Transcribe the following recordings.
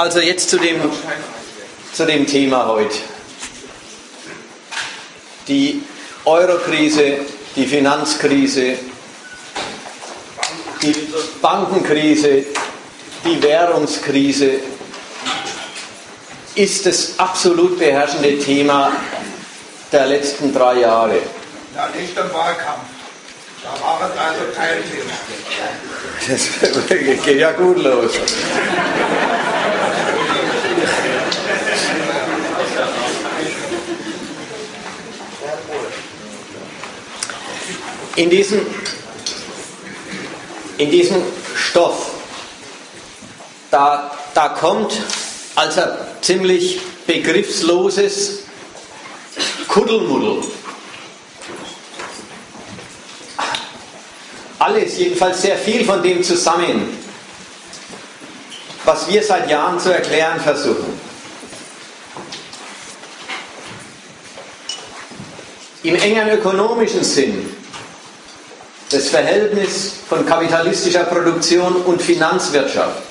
Also jetzt zu dem, zu dem Thema heute. Die Eurokrise, die Finanzkrise, die Bankenkrise, die Währungskrise ist das absolut beherrschende Thema der letzten drei Jahre. Ja, nicht im Wahlkampf. Da war es also kein Thema. Das geht ja gut los. In diesem, in diesem Stoff, da, da kommt als ein ziemlich begriffsloses Kuddelmuddel. Alles, jedenfalls sehr viel von dem zusammen, was wir seit Jahren zu erklären versuchen. Im engen ökonomischen Sinn das Verhältnis von kapitalistischer Produktion und Finanzwirtschaft,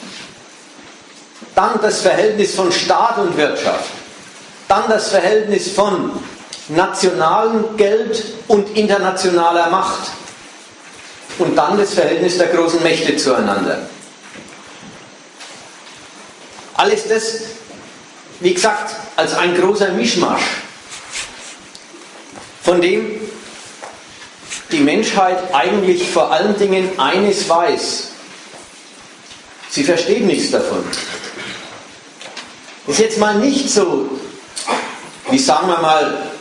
dann das Verhältnis von Staat und Wirtschaft, dann das Verhältnis von nationalem Geld und internationaler Macht. Und dann das Verhältnis der großen Mächte zueinander. Alles das, wie gesagt, als ein großer Mischmasch, von dem die Menschheit eigentlich vor allen Dingen eines weiß. Sie versteht nichts davon. Ist jetzt mal nicht so, wie sagen wir mal,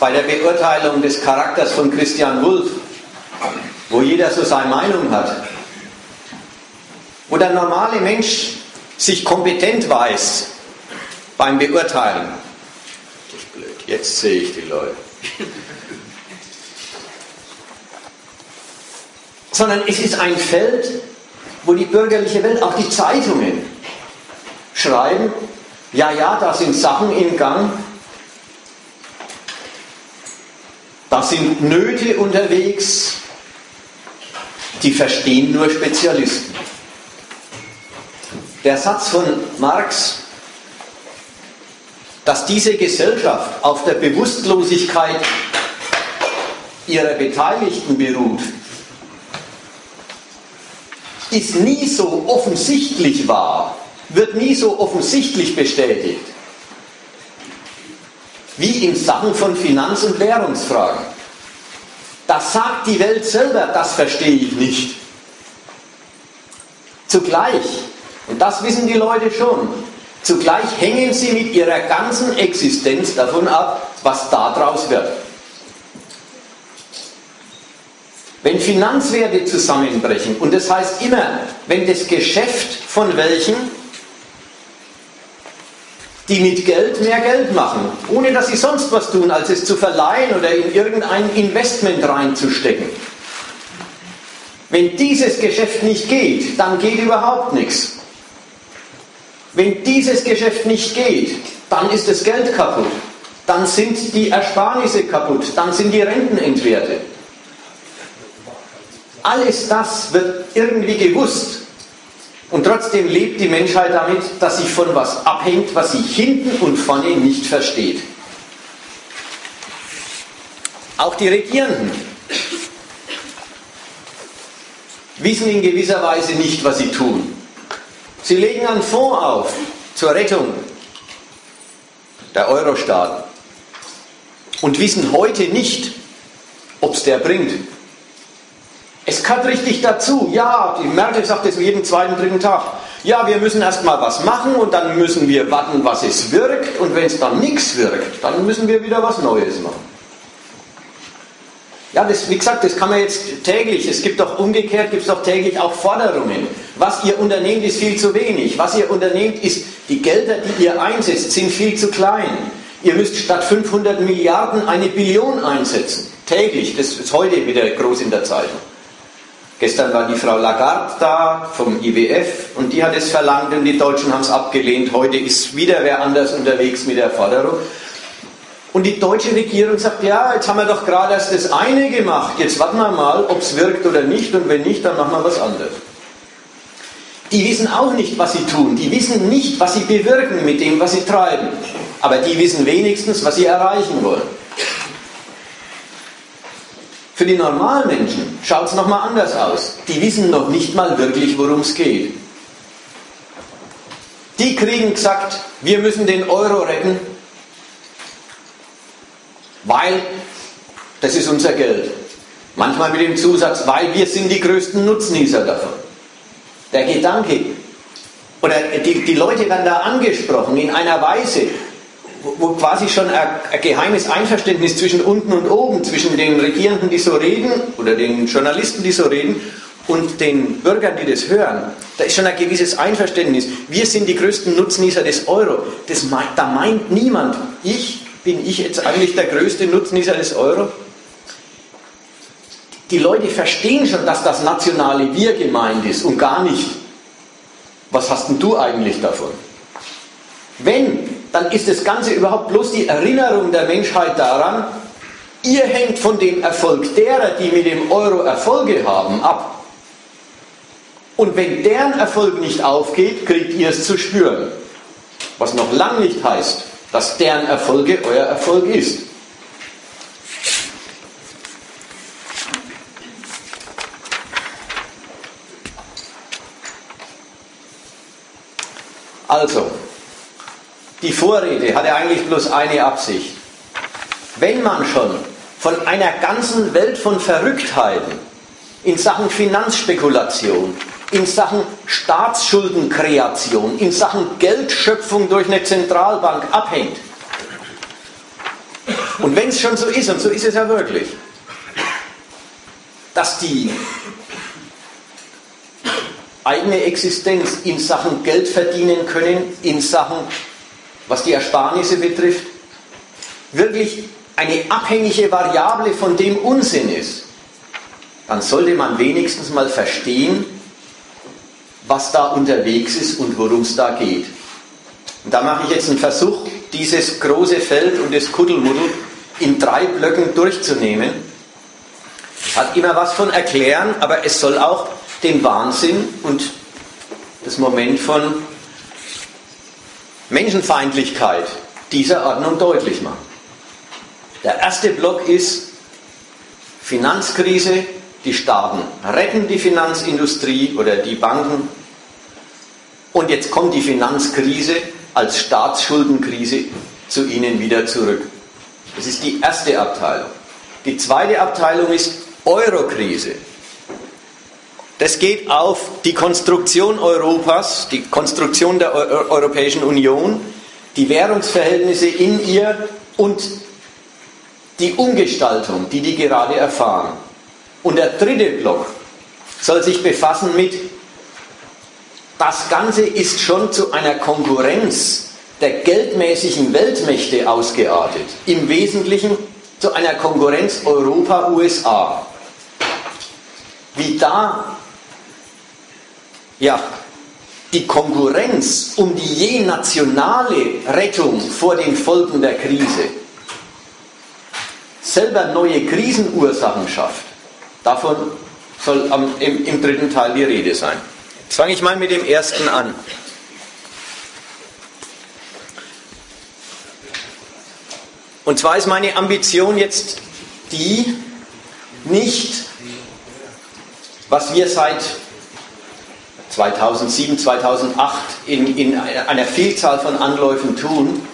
bei der Beurteilung des Charakters von Christian Wulff, wo jeder so seine Meinung hat, wo der normale Mensch sich kompetent weiß beim Beurteilen. Das ist blöd, jetzt sehe ich die Leute. Sondern es ist ein Feld, wo die bürgerliche Welt, auch die Zeitungen, schreiben, ja, ja, da sind Sachen im Gang, da sind Nöte unterwegs, die verstehen nur Spezialisten. Der Satz von Marx, dass diese Gesellschaft auf der Bewusstlosigkeit ihrer Beteiligten beruht, ist nie so offensichtlich wahr, wird nie so offensichtlich bestätigt, wie in Sachen von Finanz- und Währungsfragen. Das sagt die Welt selber, das verstehe ich nicht. Zugleich, und das wissen die Leute schon, zugleich hängen sie mit ihrer ganzen Existenz davon ab, was daraus wird. Wenn Finanzwerte zusammenbrechen, und das heißt immer, wenn das Geschäft von welchen, die mit Geld mehr Geld machen, ohne dass sie sonst was tun, als es zu verleihen oder in irgendein Investment reinzustecken. Wenn dieses Geschäft nicht geht, dann geht überhaupt nichts. Wenn dieses Geschäft nicht geht, dann ist das Geld kaputt. Dann sind die Ersparnisse kaputt. Dann sind die Renten entwertet. Alles das wird irgendwie gewusst. Und trotzdem lebt die Menschheit damit, dass sie von was abhängt, was sie hinten und vorne nicht versteht. Auch die Regierenden wissen in gewisser Weise nicht, was sie tun. Sie legen einen Fonds auf zur Rettung der Eurostaaten und wissen heute nicht, ob es der bringt. Es gehört richtig dazu. Ja, die Merkel sagt es jeden zweiten, dritten Tag. Ja, wir müssen erstmal was machen und dann müssen wir warten, was es wirkt. Und wenn es dann nichts wirkt, dann müssen wir wieder was Neues machen. Ja, das, wie gesagt, das kann man jetzt täglich, es gibt doch umgekehrt, gibt es doch täglich auch Forderungen. Was ihr unternehmt, ist viel zu wenig. Was ihr unternehmt, ist, die Gelder, die ihr einsetzt, sind viel zu klein. Ihr müsst statt 500 Milliarden eine Billion einsetzen. Täglich, das ist heute wieder groß in der Zeitung. Gestern war die Frau Lagarde da vom IWF und die hat es verlangt und die Deutschen haben es abgelehnt. Heute ist wieder wer anders unterwegs mit der Forderung. Und die deutsche Regierung sagt, ja, jetzt haben wir doch gerade erst das eine gemacht, jetzt warten wir mal, ob es wirkt oder nicht und wenn nicht, dann machen wir was anderes. Die wissen auch nicht, was sie tun. Die wissen nicht, was sie bewirken mit dem, was sie treiben. Aber die wissen wenigstens, was sie erreichen wollen. Für die Normalmenschen schaut es nochmal anders aus. Die wissen noch nicht mal wirklich, worum es geht. Die kriegen gesagt, wir müssen den Euro retten, weil das ist unser Geld. Manchmal mit dem Zusatz, weil wir sind die größten Nutznießer davon. Der Gedanke, oder die, die Leute werden da angesprochen in einer Weise, wo, quasi schon ein, geheimes Einverständnis zwischen unten und oben, zwischen den Regierenden, die so reden, oder den Journalisten, die so reden, und den Bürgern, die das hören, da ist schon ein gewisses Einverständnis. Wir sind die größten Nutznießer des Euro. Das da meint niemand, ich bin ich jetzt eigentlich der größte Nutznießer des Euro? Die Leute verstehen schon, dass das nationale Wir gemeint ist und gar nicht, was hast denn du eigentlich davon? Wenn, dann ist das Ganze überhaupt bloß die Erinnerung der Menschheit daran, ihr hängt von dem Erfolg derer, die mit dem Euro Erfolge haben, ab. Und wenn deren Erfolg nicht aufgeht, kriegt ihr es zu spüren. Was noch lang nicht heißt, dass deren Erfolge euer Erfolg ist. Also, die Vorrede hatte eigentlich bloß eine Absicht. Wenn man schon von einer ganzen Welt von Verrücktheiten in Sachen Finanzspekulation, in Sachen Staatsschuldenkreation, in Sachen Geldschöpfung durch eine Zentralbank abhängt. Und wenn es schon so ist, und so ist es ja wirklich, dass die eigene Existenz in Sachen Geld verdienen können, in Sachen, was die Ersparnisse betrifft, wirklich eine abhängige Variable von dem Unsinn ist, dann sollte man wenigstens mal verstehen, was da unterwegs ist und worum es da geht. Und da mache ich jetzt einen Versuch, dieses große Feld und das Kuddelmuddel in drei Blöcken durchzunehmen. Hat immer was von erklären, aber es soll auch den Wahnsinn und das Moment von Menschenfeindlichkeit dieser Ordnung deutlich machen. Der erste Block ist Finanzkrise, die Staaten retten die Finanzindustrie oder die Banken. Und jetzt kommt die Finanzkrise als Staatsschuldenkrise zu ihnen wieder zurück. Das ist die erste Abteilung. Die zweite Abteilung ist Eurokrise. Das geht auf die Konstruktion Europas, die Konstruktion der Europäischen Union, die Währungsverhältnisse in ihr und die Umgestaltung, die die gerade erfahren. Und der dritte Block soll sich befassen mit, das Ganze ist schon zu einer Konkurrenz der geldmäßigen Weltmächte ausgeartet. Im Wesentlichen zu einer Konkurrenz Europa-USA. Wie da ja, die Konkurrenz um die je nationale Rettung vor den Folgen der Krise selber neue Krisenursachen schafft Davon soll am, im, im dritten Teil die Rede sein. Jetzt fange ich mal mit dem ersten an. Und zwar ist meine Ambition jetzt die, nicht, was wir seit 2007, 2008 in, in einer Vielzahl von Anläufen tun,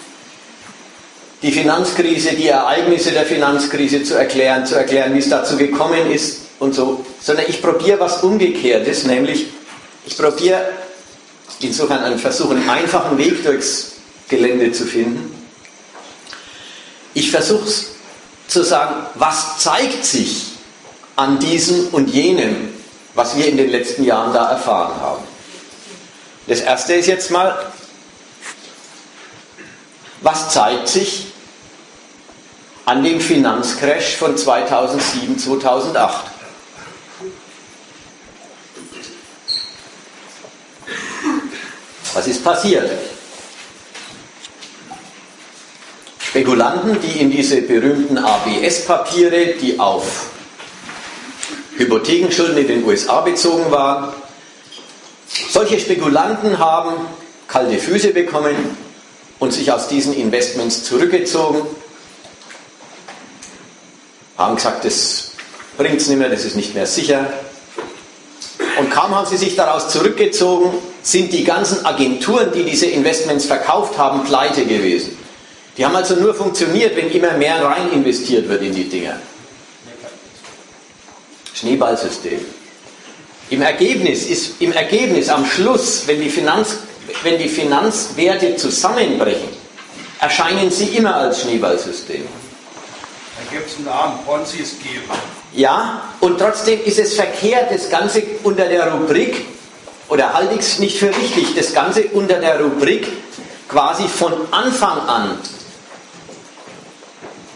die Finanzkrise, die Ereignisse der Finanzkrise zu erklären, zu erklären, wie es dazu gekommen ist und so, sondern ich probiere was Umgekehrtes, nämlich ich probiere insofern einen Versuch, einen einfachen Weg durchs Gelände zu finden. Ich versuche zu sagen, was zeigt sich an diesem und jenem, was wir in den letzten Jahren da erfahren haben. Das erste ist jetzt mal, was zeigt sich an dem Finanzcrash von 2007, 2008? Was ist passiert? Spekulanten, die in diese berühmten ABS-Papiere, die auf Hypothekenschulden in den USA bezogen waren, Solche Spekulanten haben kalte Füße bekommen und sich aus diesen Investments zurückgezogen, haben gesagt, das bringt es nicht mehr, das ist nicht mehr sicher. Und kaum haben sie sich daraus zurückgezogen, sind die ganzen Agenturen, die diese Investments verkauft haben, pleite gewesen. Die haben also nur funktioniert, wenn immer mehr rein investiert wird in die Dinger. Schneeballsystem. Im Ergebnis ist, im Ergebnis am Schluss, wenn die, Finanz, wenn die Finanzwerte zusammenbrechen, erscheinen sie immer als Schneeballsystem. Da gibt es einen Namen, Ponzi-Scheme. Ja, und trotzdem ist es verkehrt, das Ganze unter der Rubrik, oder halte ich es nicht für richtig, das Ganze unter der Rubrik quasi von Anfang an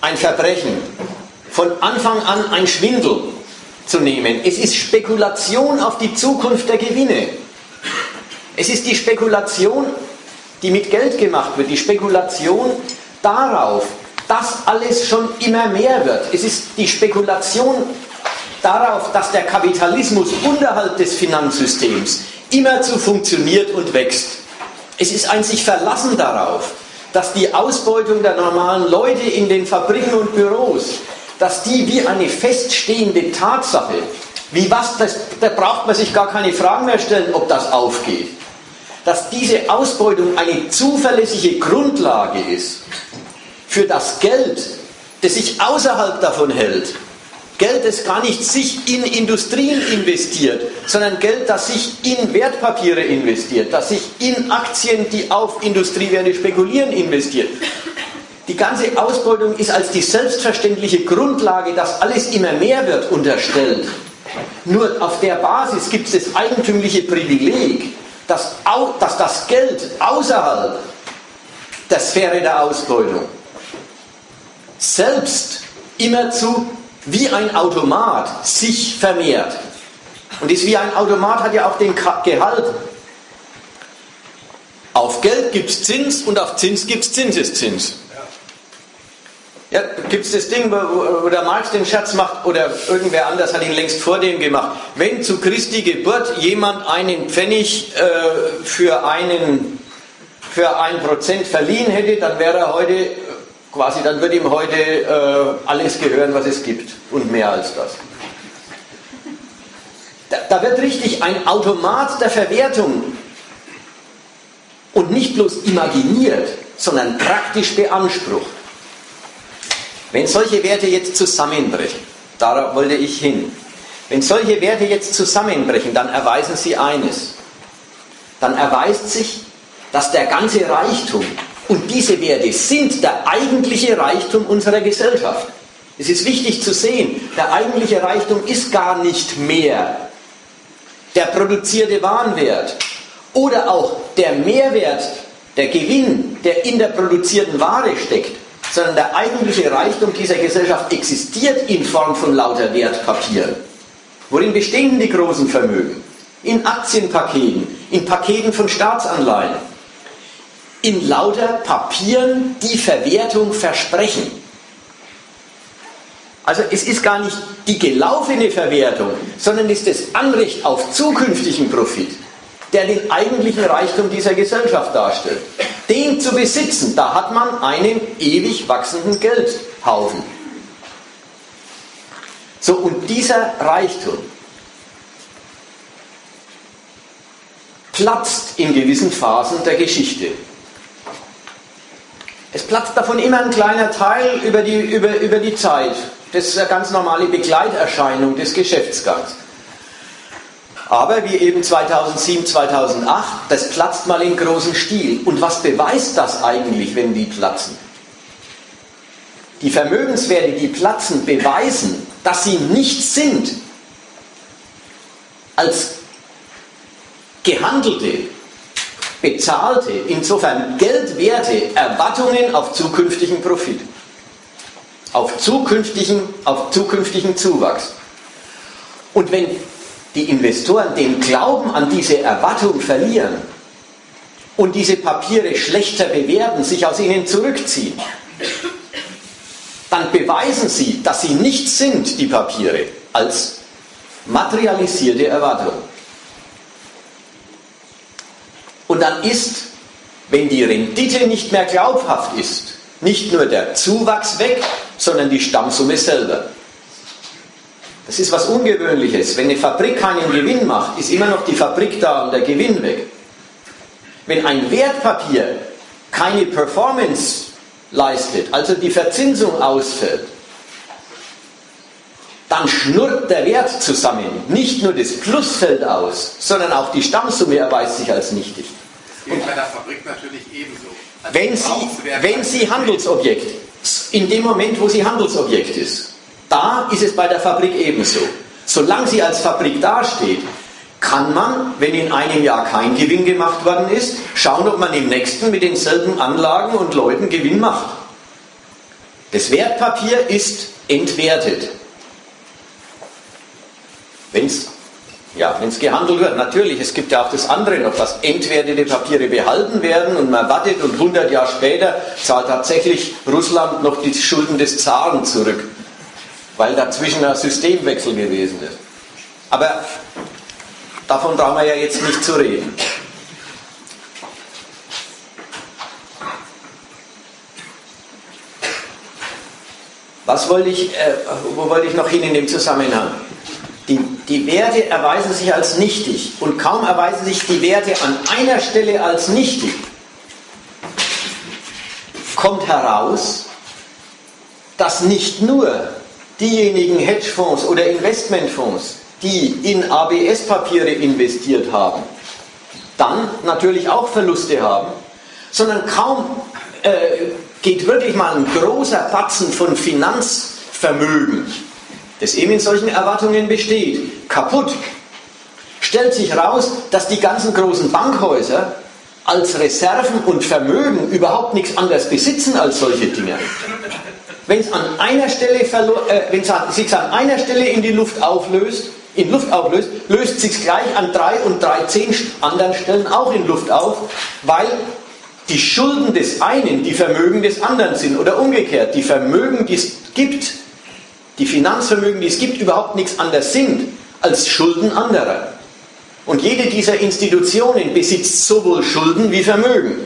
ein Verbrechen, von Anfang an ein Schwindel zu nehmen. Es ist Spekulation auf die Zukunft der Gewinne. Es ist die Spekulation, die mit Geld gemacht wird, die Spekulation darauf, dass alles schon immer mehr wird. Es ist die Spekulation darauf, dass der Kapitalismus unterhalb des Finanzsystems immerzu funktioniert und wächst. Es ist ein sich verlassen darauf, dass die Ausbeutung der normalen Leute in den Fabriken und Büros, dass die wie eine feststehende Tatsache, wie was, das, da braucht man sich gar keine Fragen mehr stellen, ob das aufgeht, dass diese Ausbeutung eine zuverlässige Grundlage ist für das Geld, das sich außerhalb davon hält, Geld, das gar nicht sich in Industrien investiert, sondern Geld, das sich in Wertpapiere investiert, das sich in Aktien, die auf Industriewerte spekulieren, investiert. Die ganze Ausbeutung ist als die selbstverständliche Grundlage, dass alles immer mehr wird, unterstellt. Nur auf der Basis gibt es das eigentümliche Privileg, dass, dass das Geld außerhalb der Sphäre der Ausbeutung selbst immerzu wie ein Automat sich vermehrt. Und ist wie ein Automat hat ja auch den Gehalt. Auf Geld gibt es Zins und auf Zins gibt es Zinseszins. Ja, gibt es das Ding, wo, wo, der Marx den Scherz macht, oder irgendwer anders hat ihn längst vor dem gemacht. Wenn zu Christi Geburt jemand einen Pfennig äh, für, einen, für ein Prozent verliehen hätte, dann wäre er heute quasi, dann wird ihm heute äh, alles gehören, was es gibt und mehr als das. Da, da wird richtig ein Automat der Verwertung und nicht bloß imaginiert, sondern praktisch beansprucht. Wenn solche Werte jetzt zusammenbrechen, darauf wollte ich hin, wenn solche Werte jetzt zusammenbrechen, dann erweisen sie eines. Dann erweist sich, dass der ganze Reichtum, und diese Werte sind der eigentliche Reichtum unserer Gesellschaft. Es ist wichtig zu sehen, der eigentliche Reichtum ist gar nicht mehr der produzierte Warenwert oder auch der Mehrwert, der Gewinn, der in der produzierten Ware steckt, sondern der eigentliche Reichtum dieser Gesellschaft existiert in Form von lauter Wertpapieren. Worin bestehen die großen Vermögen? In Aktienpaketen, in Paketen von Staatsanleihen in lauter Papieren die Verwertung versprechen. Also es ist gar nicht die gelaufene Verwertung, sondern es ist das Anrecht auf zukünftigen Profit, der den eigentlichen Reichtum dieser Gesellschaft darstellt. Den zu besitzen, da hat man einen ewig wachsenden Geldhaufen. So, und dieser Reichtum platzt in gewissen Phasen der Geschichte. Es platzt davon immer ein kleiner Teil über die, über, über die Zeit. Das ist eine ganz normale Begleiterscheinung des Geschäftsgangs. Aber wie eben 2007, 2008, das platzt mal in großem Stil. Und was beweist das eigentlich, wenn die platzen? Die Vermögenswerte, die platzen, beweisen, dass sie nichts sind als gehandelte, bezahlte, insofern geldwerte Erwartungen auf zukünftigen Profit, auf zukünftigen, auf zukünftigen Zuwachs. Und wenn die Investoren den Glauben an diese Erwartung verlieren und diese Papiere schlechter bewerten, sich aus ihnen zurückziehen, dann beweisen sie, dass sie nichts sind, die Papiere, als materialisierte Erwartung. Und dann ist, wenn die Rendite nicht mehr glaubhaft ist, nicht nur der Zuwachs weg, sondern die Stammsumme selber. Das ist was Ungewöhnliches. Wenn eine Fabrik keinen Gewinn macht, ist immer noch die Fabrik da und der Gewinn weg. Wenn ein Wertpapier keine Performance leistet, also die Verzinsung ausfällt, dann schnurrt der Wert zusammen. Nicht nur das Plus fällt aus, sondern auch die Stammsumme erweist sich als nichtig. Das geht bei der Fabrik natürlich ebenso. Also wenn Sie, wenn Sie Handelsobjekt, in dem Moment, wo sie Handelsobjekt ist, da ist es bei der Fabrik ebenso. Solange sie als Fabrik dasteht, kann man, wenn in einem Jahr kein Gewinn gemacht worden ist, schauen, ob man im nächsten mit denselben Anlagen und Leuten Gewinn macht. Das Wertpapier ist entwertet. Wenn es ja, wenn's gehandelt wird, natürlich, es gibt ja auch das andere noch, dass entwertete Papiere behalten werden und man wartet und 100 Jahre später zahlt tatsächlich Russland noch die Schulden des Zaren zurück, weil dazwischen ein Systemwechsel gewesen ist. Aber davon brauchen wir ja jetzt nicht zu reden. Was wollte ich, äh, wo wollte ich noch hin in dem Zusammenhang? Die, die Werte erweisen sich als nichtig und kaum erweisen sich die Werte an einer Stelle als nichtig, kommt heraus, dass nicht nur diejenigen Hedgefonds oder Investmentfonds, die in ABS-Papiere investiert haben, dann natürlich auch Verluste haben, sondern kaum äh, geht wirklich mal ein großer Batzen von Finanzvermögen das eben in solchen Erwartungen besteht, kaputt, stellt sich heraus, dass die ganzen großen Bankhäuser als Reserven und Vermögen überhaupt nichts anderes besitzen als solche Dinge. Wenn es an einer Stelle äh, wenn sich an einer Stelle in die Luft auflöst, in Luft auflöst, löst sich gleich an drei und drei zehn anderen Stellen auch in Luft auf, weil die Schulden des einen die Vermögen des anderen sind oder umgekehrt, die Vermögen, die es gibt, die Finanzvermögen, die es gibt, überhaupt nichts anderes sind als Schulden anderer. Und jede dieser Institutionen besitzt sowohl Schulden wie Vermögen.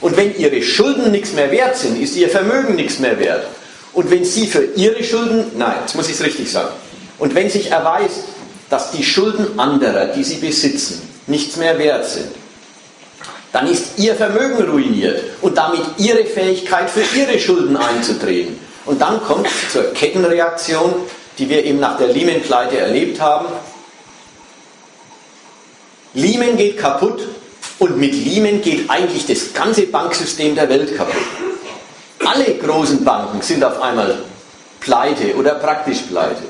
Und wenn ihre Schulden nichts mehr wert sind, ist ihr Vermögen nichts mehr wert. Und wenn sie für ihre Schulden, nein, jetzt muss ich es richtig sagen, und wenn sich erweist, dass die Schulden anderer, die sie besitzen, nichts mehr wert sind, dann ist ihr Vermögen ruiniert und damit ihre Fähigkeit für ihre Schulden einzutreten. Und dann kommt es zur Kettenreaktion, die wir eben nach der Lehman-Pleite erlebt haben. Lehman geht kaputt und mit Lehman geht eigentlich das ganze Banksystem der Welt kaputt. Alle großen Banken sind auf einmal pleite oder praktisch pleite.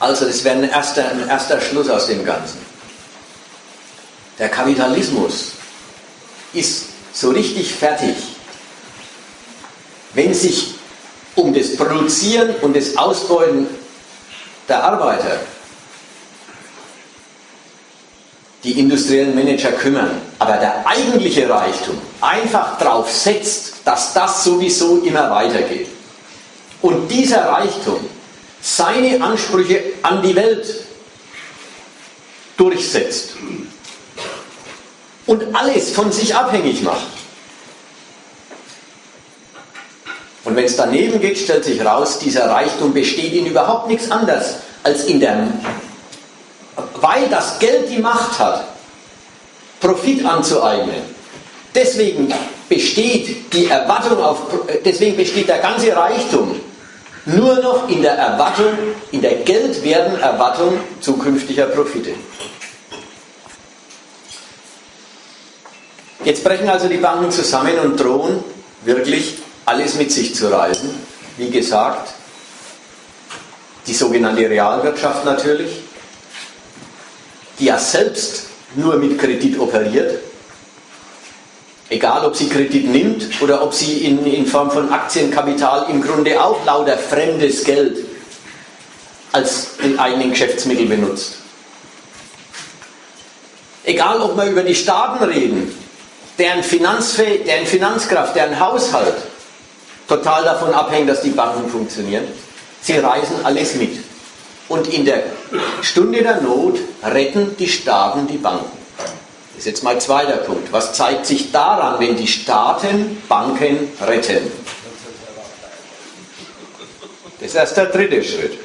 Also das wäre ein erster, ein erster Schluss aus dem Ganzen. Der Kapitalismus ist so richtig fertig, wenn sich um das Produzieren und das Ausbeuten der Arbeiter die industriellen Manager kümmern, aber der eigentliche Reichtum einfach darauf setzt, dass das sowieso immer weitergeht. Und dieser Reichtum seine Ansprüche an die Welt durchsetzt und alles von sich abhängig macht, Und wenn es daneben geht, stellt sich heraus, dieser Reichtum besteht in überhaupt nichts anderes als in der, weil das Geld die Macht hat, Profit anzueignen. Deswegen besteht die Erwartung auf, deswegen besteht der ganze Reichtum nur noch in der Erwartung, in der geldwerten Erwartung zukünftiger Profite. Jetzt brechen also die Banken zusammen und drohen wirklich alles mit sich zu reißen. Wie gesagt, die sogenannte Realwirtschaft natürlich, die ja selbst nur mit Kredit operiert, egal ob sie Kredit nimmt oder ob sie in, in Form von Aktienkapital im Grunde auch lauter fremdes Geld als den eigenen Geschäftsmittel benutzt. Egal, ob wir über die Staaten reden, deren, Finanzfäh deren Finanzkraft, deren Haushalt total davon abhängen, dass die Banken funktionieren. Sie reisen alles mit. Und in der Stunde der Not retten die Staaten die Banken. Das ist jetzt mein zweiter Punkt. Was zeigt sich daran, wenn die Staaten Banken retten? Das ist erst der dritte Schritt.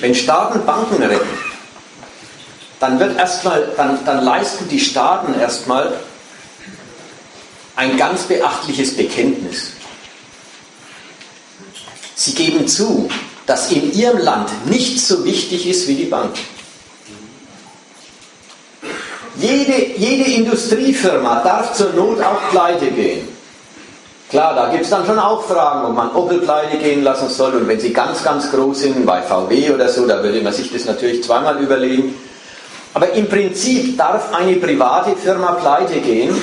Wenn Staaten Banken retten, dann wird erstmal, dann, dann leisten die Staaten erstmal ein ganz beachtliches Bekenntnis. Sie geben zu, dass in ihrem Land nichts so wichtig ist wie die Bank. Jede, jede Industriefirma darf zur Not auch pleite gehen. Klar, da gibt es dann schon auch Fragen, ob man Opel pleite gehen lassen soll. Und wenn sie ganz, ganz groß sind, bei VW oder so, da würde man sich das natürlich zweimal überlegen. Aber im Prinzip darf eine private Firma pleite gehen.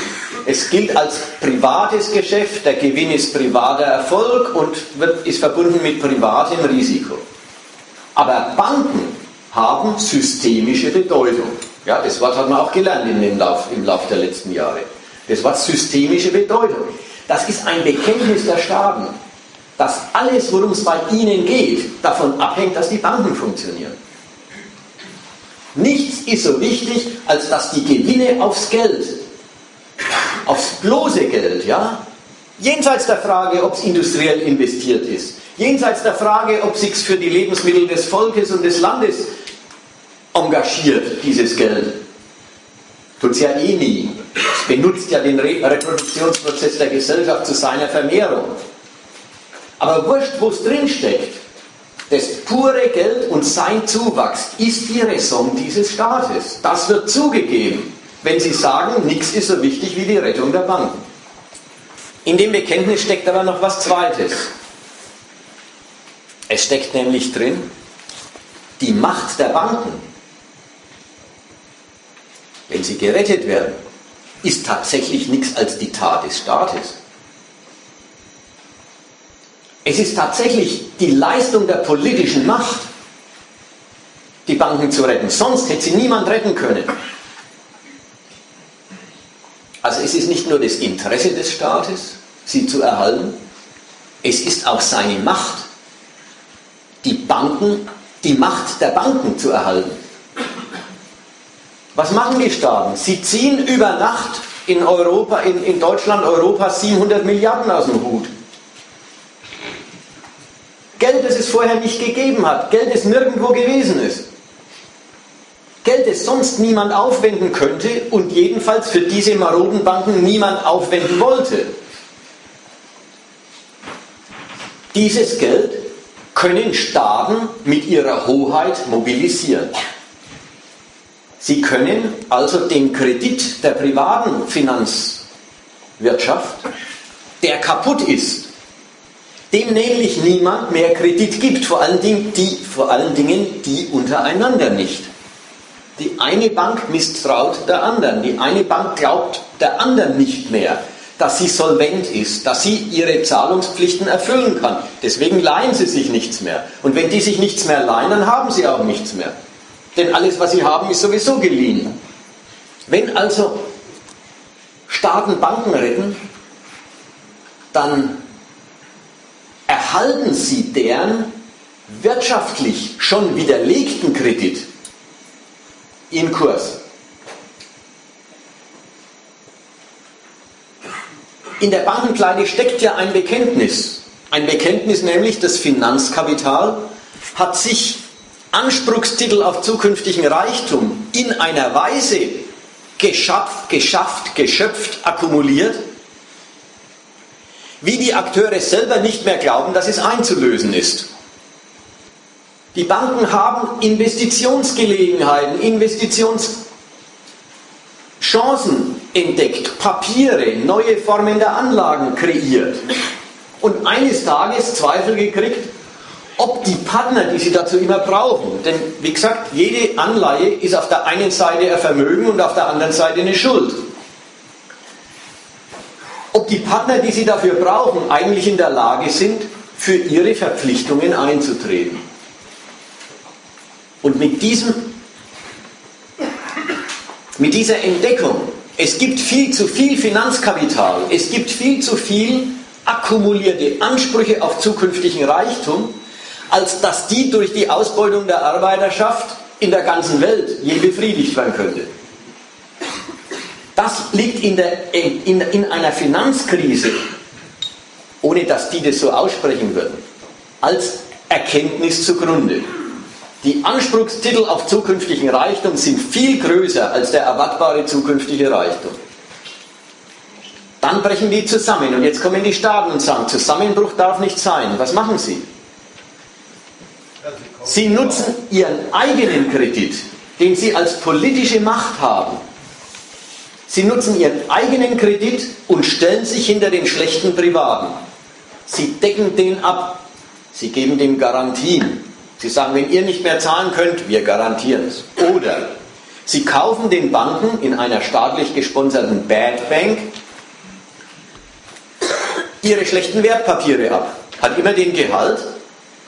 Es gilt als privates Geschäft, der Gewinn ist privater Erfolg und wird, ist verbunden mit privatem Risiko. Aber Banken haben systemische Bedeutung. Ja, das Wort hat man auch gelernt im Lauf, im Lauf der letzten Jahre. Das Wort systemische Bedeutung. Das ist ein Bekenntnis der Staaten, dass alles, worum es bei ihnen geht, davon abhängt, dass die Banken funktionieren. Nichts ist so wichtig, als dass die Gewinne aufs Geld, aufs bloße Geld, ja, jenseits der Frage, ob es industriell investiert ist, jenseits der Frage, ob es sich für die Lebensmittel des Volkes und des Landes engagiert, dieses Geld. Tut es ja eh nie. Es benutzt ja den Reproduktionsprozess der Gesellschaft zu seiner Vermehrung. Aber wurscht, wo es drinsteckt, das pure Geld und sein Zuwachs ist die Raison dieses Staates. Das wird zugegeben, wenn Sie sagen, nichts ist so wichtig wie die Rettung der Banken. In dem Bekenntnis steckt aber noch was Zweites. Es steckt nämlich drin, die Macht der Banken, wenn sie gerettet werden, ist tatsächlich nichts als die Tat des Staates. Es ist tatsächlich die Leistung der politischen Macht, die Banken zu retten. Sonst hätte sie niemand retten können. Also es ist nicht nur das Interesse des Staates, sie zu erhalten, es ist auch seine Macht, die Banken, die Macht der Banken zu erhalten. Was machen die Staaten? Sie ziehen über Nacht in Europa, in, in Deutschland, Europa 700 Milliarden aus dem Hut. Geld, das es vorher nicht gegeben hat. Geld, das nirgendwo gewesen ist. Geld, das sonst niemand aufwenden könnte und jedenfalls für diese maroden Banken niemand aufwenden wollte. Dieses Geld können Staaten mit ihrer Hoheit mobilisieren. Sie können also den Kredit der privaten Finanzwirtschaft, der kaputt ist, dem nämlich niemand mehr Kredit gibt, vor allen, Dingen die, vor allen Dingen die untereinander nicht. Die eine Bank misstraut der anderen, die eine Bank glaubt der anderen nicht mehr, dass sie solvent ist, dass sie ihre Zahlungspflichten erfüllen kann. Deswegen leihen sie sich nichts mehr. Und wenn die sich nichts mehr leihen, dann haben sie auch nichts mehr. Denn alles, was sie haben, ist sowieso geliehen. Wenn also Staaten Banken retten, dann erhalten sie deren wirtschaftlich schon widerlegten Kredit in Kurs. In der Bankenkleide steckt ja ein Bekenntnis. Ein Bekenntnis nämlich, das Finanzkapital hat sich Anspruchstitel auf zukünftigen Reichtum in einer Weise geschafft, geschafft, geschöpft, akkumuliert, wie die Akteure selber nicht mehr glauben, dass es einzulösen ist. Die Banken haben Investitionsgelegenheiten, Investitionschancen entdeckt, Papiere, neue Formen der Anlagen kreiert. Und eines Tages Zweifel gekriegt, ob die Partner, die sie dazu immer brauchen, denn wie gesagt, jede Anleihe ist auf der einen Seite ein Vermögen und auf der anderen Seite eine Schuld. Ob die Partner, die sie dafür brauchen, eigentlich in der Lage sind, für ihre Verpflichtungen einzutreten. Und mit, diesem, mit dieser Entdeckung, es gibt viel zu viel Finanzkapital, es gibt viel zu viel akkumulierte Ansprüche auf zukünftigen Reichtum, als dass die durch die Ausbeutung der Arbeiterschaft in der ganzen Welt je befriedigt werden könnte. Das liegt in, der, in, in einer Finanzkrise, ohne dass die das so aussprechen würden, als Erkenntnis zugrunde. Die Anspruchstitel auf zukünftigen Reichtum sind viel größer als der erwartbare zukünftige Reichtum. Dann brechen die zusammen und jetzt kommen die Staaten und sagen, Zusammenbruch darf nicht sein. Was machen sie? Sie nutzen ihren eigenen Kredit, den sie als politische Macht haben. Sie nutzen ihren eigenen Kredit und stellen sich hinter den schlechten Privaten. Sie decken den ab. Sie geben dem Garantien. Sie sagen, wenn ihr nicht mehr zahlen könnt, wir garantieren es. Oder Sie kaufen den Banken in einer staatlich gesponserten Bad Bank ihre schlechten Wertpapiere ab. Hat immer den Gehalt.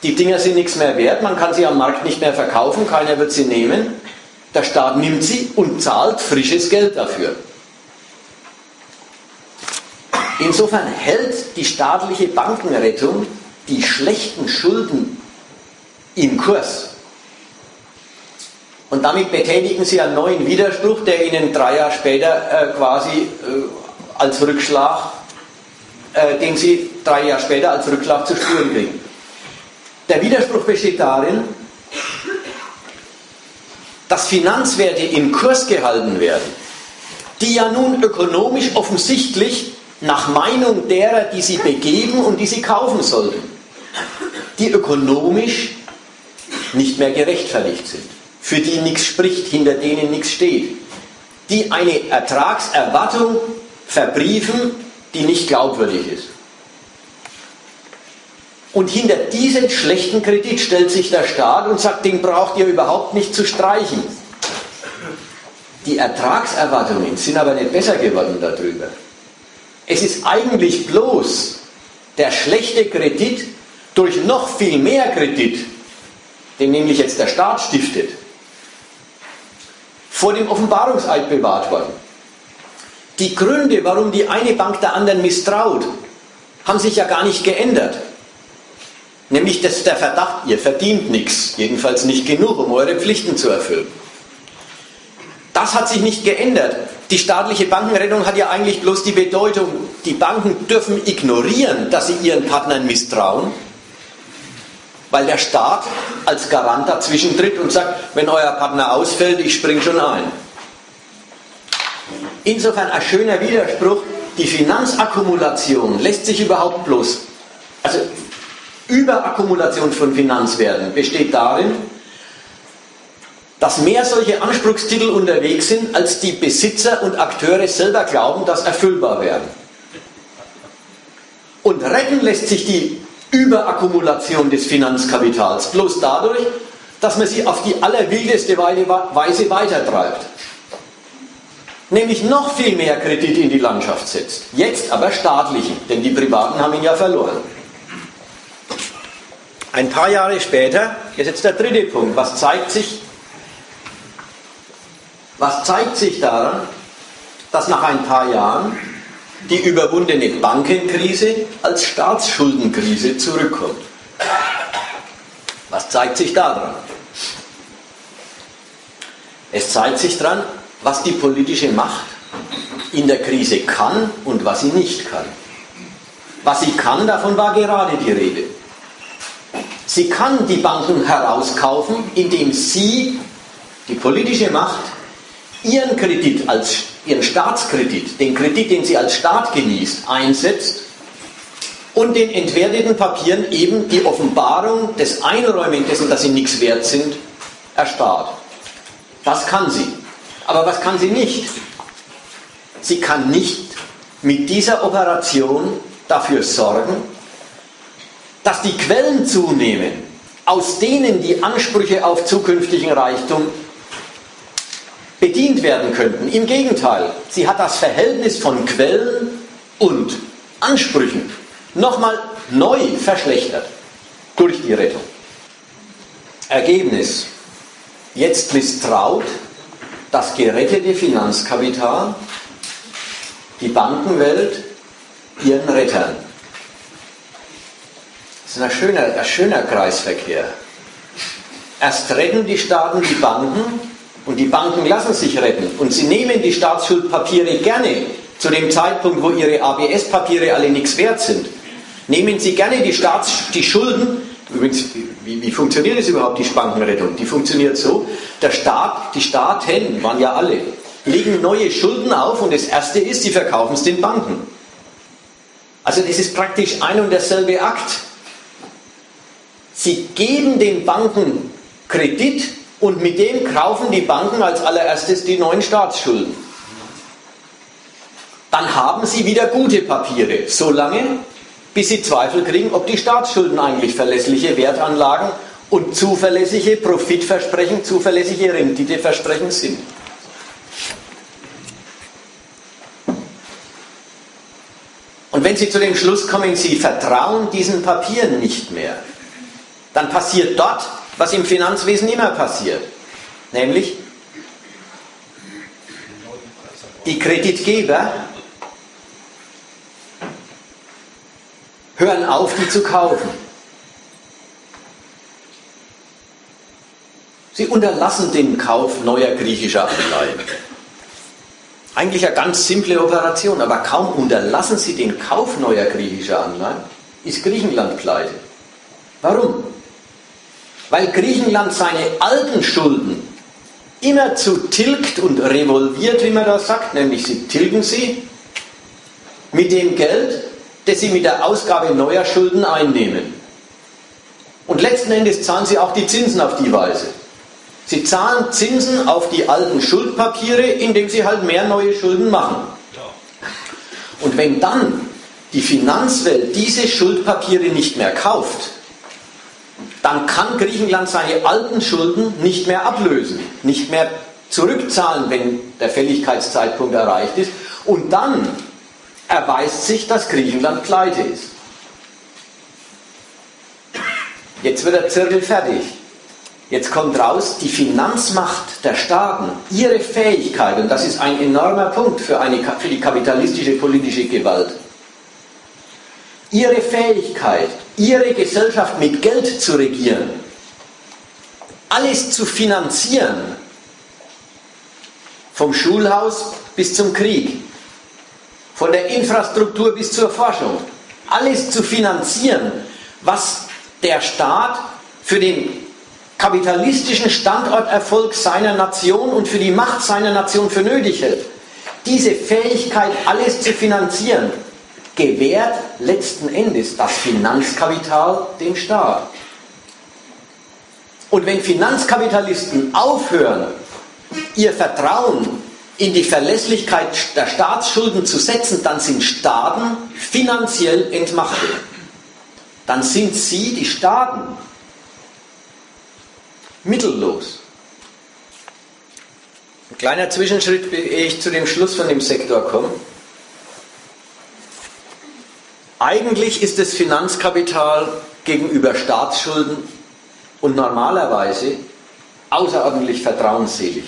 Die Dinger sind nichts mehr wert, man kann sie am Markt nicht mehr verkaufen, keiner wird sie nehmen. Der Staat nimmt sie und zahlt frisches Geld dafür. Insofern hält die staatliche Bankenrettung die schlechten Schulden im Kurs. Und damit betätigen sie einen neuen Widerspruch, der ihnen drei Jahre später äh, quasi äh, als Rückschlag, äh, den sie drei Jahre später als Rückschlag zu spüren kriegen. Der Widerspruch besteht darin, dass Finanzwerte im Kurs gehalten werden, die ja nun ökonomisch offensichtlich nach Meinung derer, die sie begeben und die sie kaufen sollten, die ökonomisch nicht mehr gerechtfertigt sind, für die nichts spricht, hinter denen nichts steht, die eine Ertragserwartung verbriefen, die nicht glaubwürdig ist. Und hinter diesen schlechten Kredit stellt sich der Staat und sagt, den braucht ihr überhaupt nicht zu streichen. Die Ertragserwartungen sind aber nicht besser geworden darüber. Es ist eigentlich bloß der schlechte Kredit durch noch viel mehr Kredit den nämlich jetzt der Staat stiftet, vor dem Offenbarungseid bewahrt worden. Die Gründe, warum die eine Bank der anderen misstraut, haben sich ja gar nicht geändert. Nämlich dass der Verdacht, ihr verdient nichts, jedenfalls nicht genug, um eure Pflichten zu erfüllen. Das hat sich nicht geändert. Die staatliche Bankenrettung hat ja eigentlich bloß die Bedeutung, die Banken dürfen ignorieren, dass sie ihren Partnern misstrauen weil der Staat als Garant dazwischen tritt und sagt, wenn euer Partner ausfällt, ich springe schon ein. Insofern ein schöner Widerspruch, die Finanzakkumulation lässt sich überhaupt bloß, also Überakkumulation von Finanzwerten besteht darin, dass mehr solche Anspruchstitel unterwegs sind, als die Besitzer und Akteure selber glauben, dass erfüllbar werden. Und retten lässt sich die Überakkumulation des Finanzkapitals. Bloß dadurch, dass man sie auf die allerwildeste Weise weitertreibt. Nämlich noch viel mehr Kredit in die Landschaft setzt. Jetzt aber staatlichen, denn die Privaten haben ihn ja verloren. Ein paar Jahre später, ist jetzt der dritte Punkt, was zeigt sich, was zeigt sich daran, dass nach ein paar Jahren die überwundene Bankenkrise als Staatsschuldenkrise zurückkommt. Was zeigt sich daran? Es zeigt sich daran, was die politische Macht in der Krise kann und was sie nicht kann. Was sie kann, davon war gerade die Rede. Sie kann die Banken herauskaufen, indem sie, die politische Macht, ihren Kredit als ihren Staatskredit, den Kredit, den sie als Staat genießt, einsetzt und den entwerteten Papieren eben die Offenbarung des Einräumen dessen, dass sie nichts wert sind, erspart. Das kann sie. Aber was kann sie nicht? Sie kann nicht mit dieser Operation dafür sorgen, dass die Quellen zunehmen, aus denen die Ansprüche auf zukünftigen Reichtum bedient werden könnten. Im Gegenteil, sie hat das Verhältnis von Quellen und Ansprüchen nochmal neu verschlechtert durch die Rettung. Ergebnis. Jetzt misstraut das gerettete Finanzkapital, die Bankenwelt, ihren Rettern. Das ist ein schöner, ein schöner Kreisverkehr. Erst retten die Staaten die Banken und die Banken lassen sich retten. Und sie nehmen die Staatsschuldpapiere gerne zu dem Zeitpunkt, wo ihre ABS-Papiere alle nichts wert sind. Nehmen Sie gerne die, Staats die Schulden. Übrigens, wie, wie funktioniert das überhaupt, die Bankenrettung? Die funktioniert so, der Staat, die Staaten, waren ja alle, legen neue Schulden auf und das Erste ist, sie verkaufen es den Banken. Also das ist praktisch ein und derselbe Akt. Sie geben den Banken Kredit und mit dem kaufen die Banken als allererstes die neuen Staatsschulden. Dann haben sie wieder gute Papiere, solange bis sie Zweifel kriegen, ob die Staatsschulden eigentlich verlässliche Wertanlagen und zuverlässige Profitversprechen, zuverlässige Renditeversprechen sind. Und wenn Sie zu dem Schluss kommen, Sie vertrauen diesen Papieren nicht mehr, dann passiert dort, was im Finanzwesen immer passiert. Nämlich, die Kreditgeber hören auf, die zu kaufen. Sie unterlassen den Kauf neuer griechischer Anleihen. Eigentlich eine ganz simple Operation, aber kaum unterlassen Sie den Kauf neuer griechischer Anleihen, ist Griechenland pleite. Warum? Weil Griechenland seine alten Schulden immer zu tilgt und revolviert, wie man das sagt, nämlich sie tilgen sie mit dem Geld, das sie mit der Ausgabe neuer Schulden einnehmen. Und letzten Endes zahlen sie auch die Zinsen auf die Weise. Sie zahlen Zinsen auf die alten Schuldpapiere, indem sie halt mehr neue Schulden machen. Und wenn dann die Finanzwelt diese Schuldpapiere nicht mehr kauft, dann kann Griechenland seine alten Schulden nicht mehr ablösen, nicht mehr zurückzahlen, wenn der Fälligkeitszeitpunkt erreicht ist. Und dann erweist sich, dass Griechenland pleite ist. Jetzt wird der Zirkel fertig. Jetzt kommt raus, die Finanzmacht der Staaten, ihre Fähigkeit, und das ist ein enormer Punkt für, eine, für die kapitalistische politische Gewalt, ihre Fähigkeit, ihre Gesellschaft mit Geld zu regieren, alles zu finanzieren, vom Schulhaus bis zum Krieg, von der Infrastruktur bis zur Forschung, alles zu finanzieren, was der Staat für den kapitalistischen Standorterfolg seiner Nation und für die Macht seiner Nation für nötig hält. Diese Fähigkeit, alles zu finanzieren, gewährt letzten Endes das Finanzkapital dem Staat. Und wenn Finanzkapitalisten aufhören, ihr Vertrauen in die Verlässlichkeit der Staatsschulden zu setzen, dann sind Staaten finanziell entmachtet. Dann sind sie, die Staaten, mittellos. Ein kleiner Zwischenschritt, ehe ich zu dem Schluss von dem Sektor komme. Eigentlich ist das Finanzkapital gegenüber Staatsschulden und normalerweise außerordentlich vertrauensselig.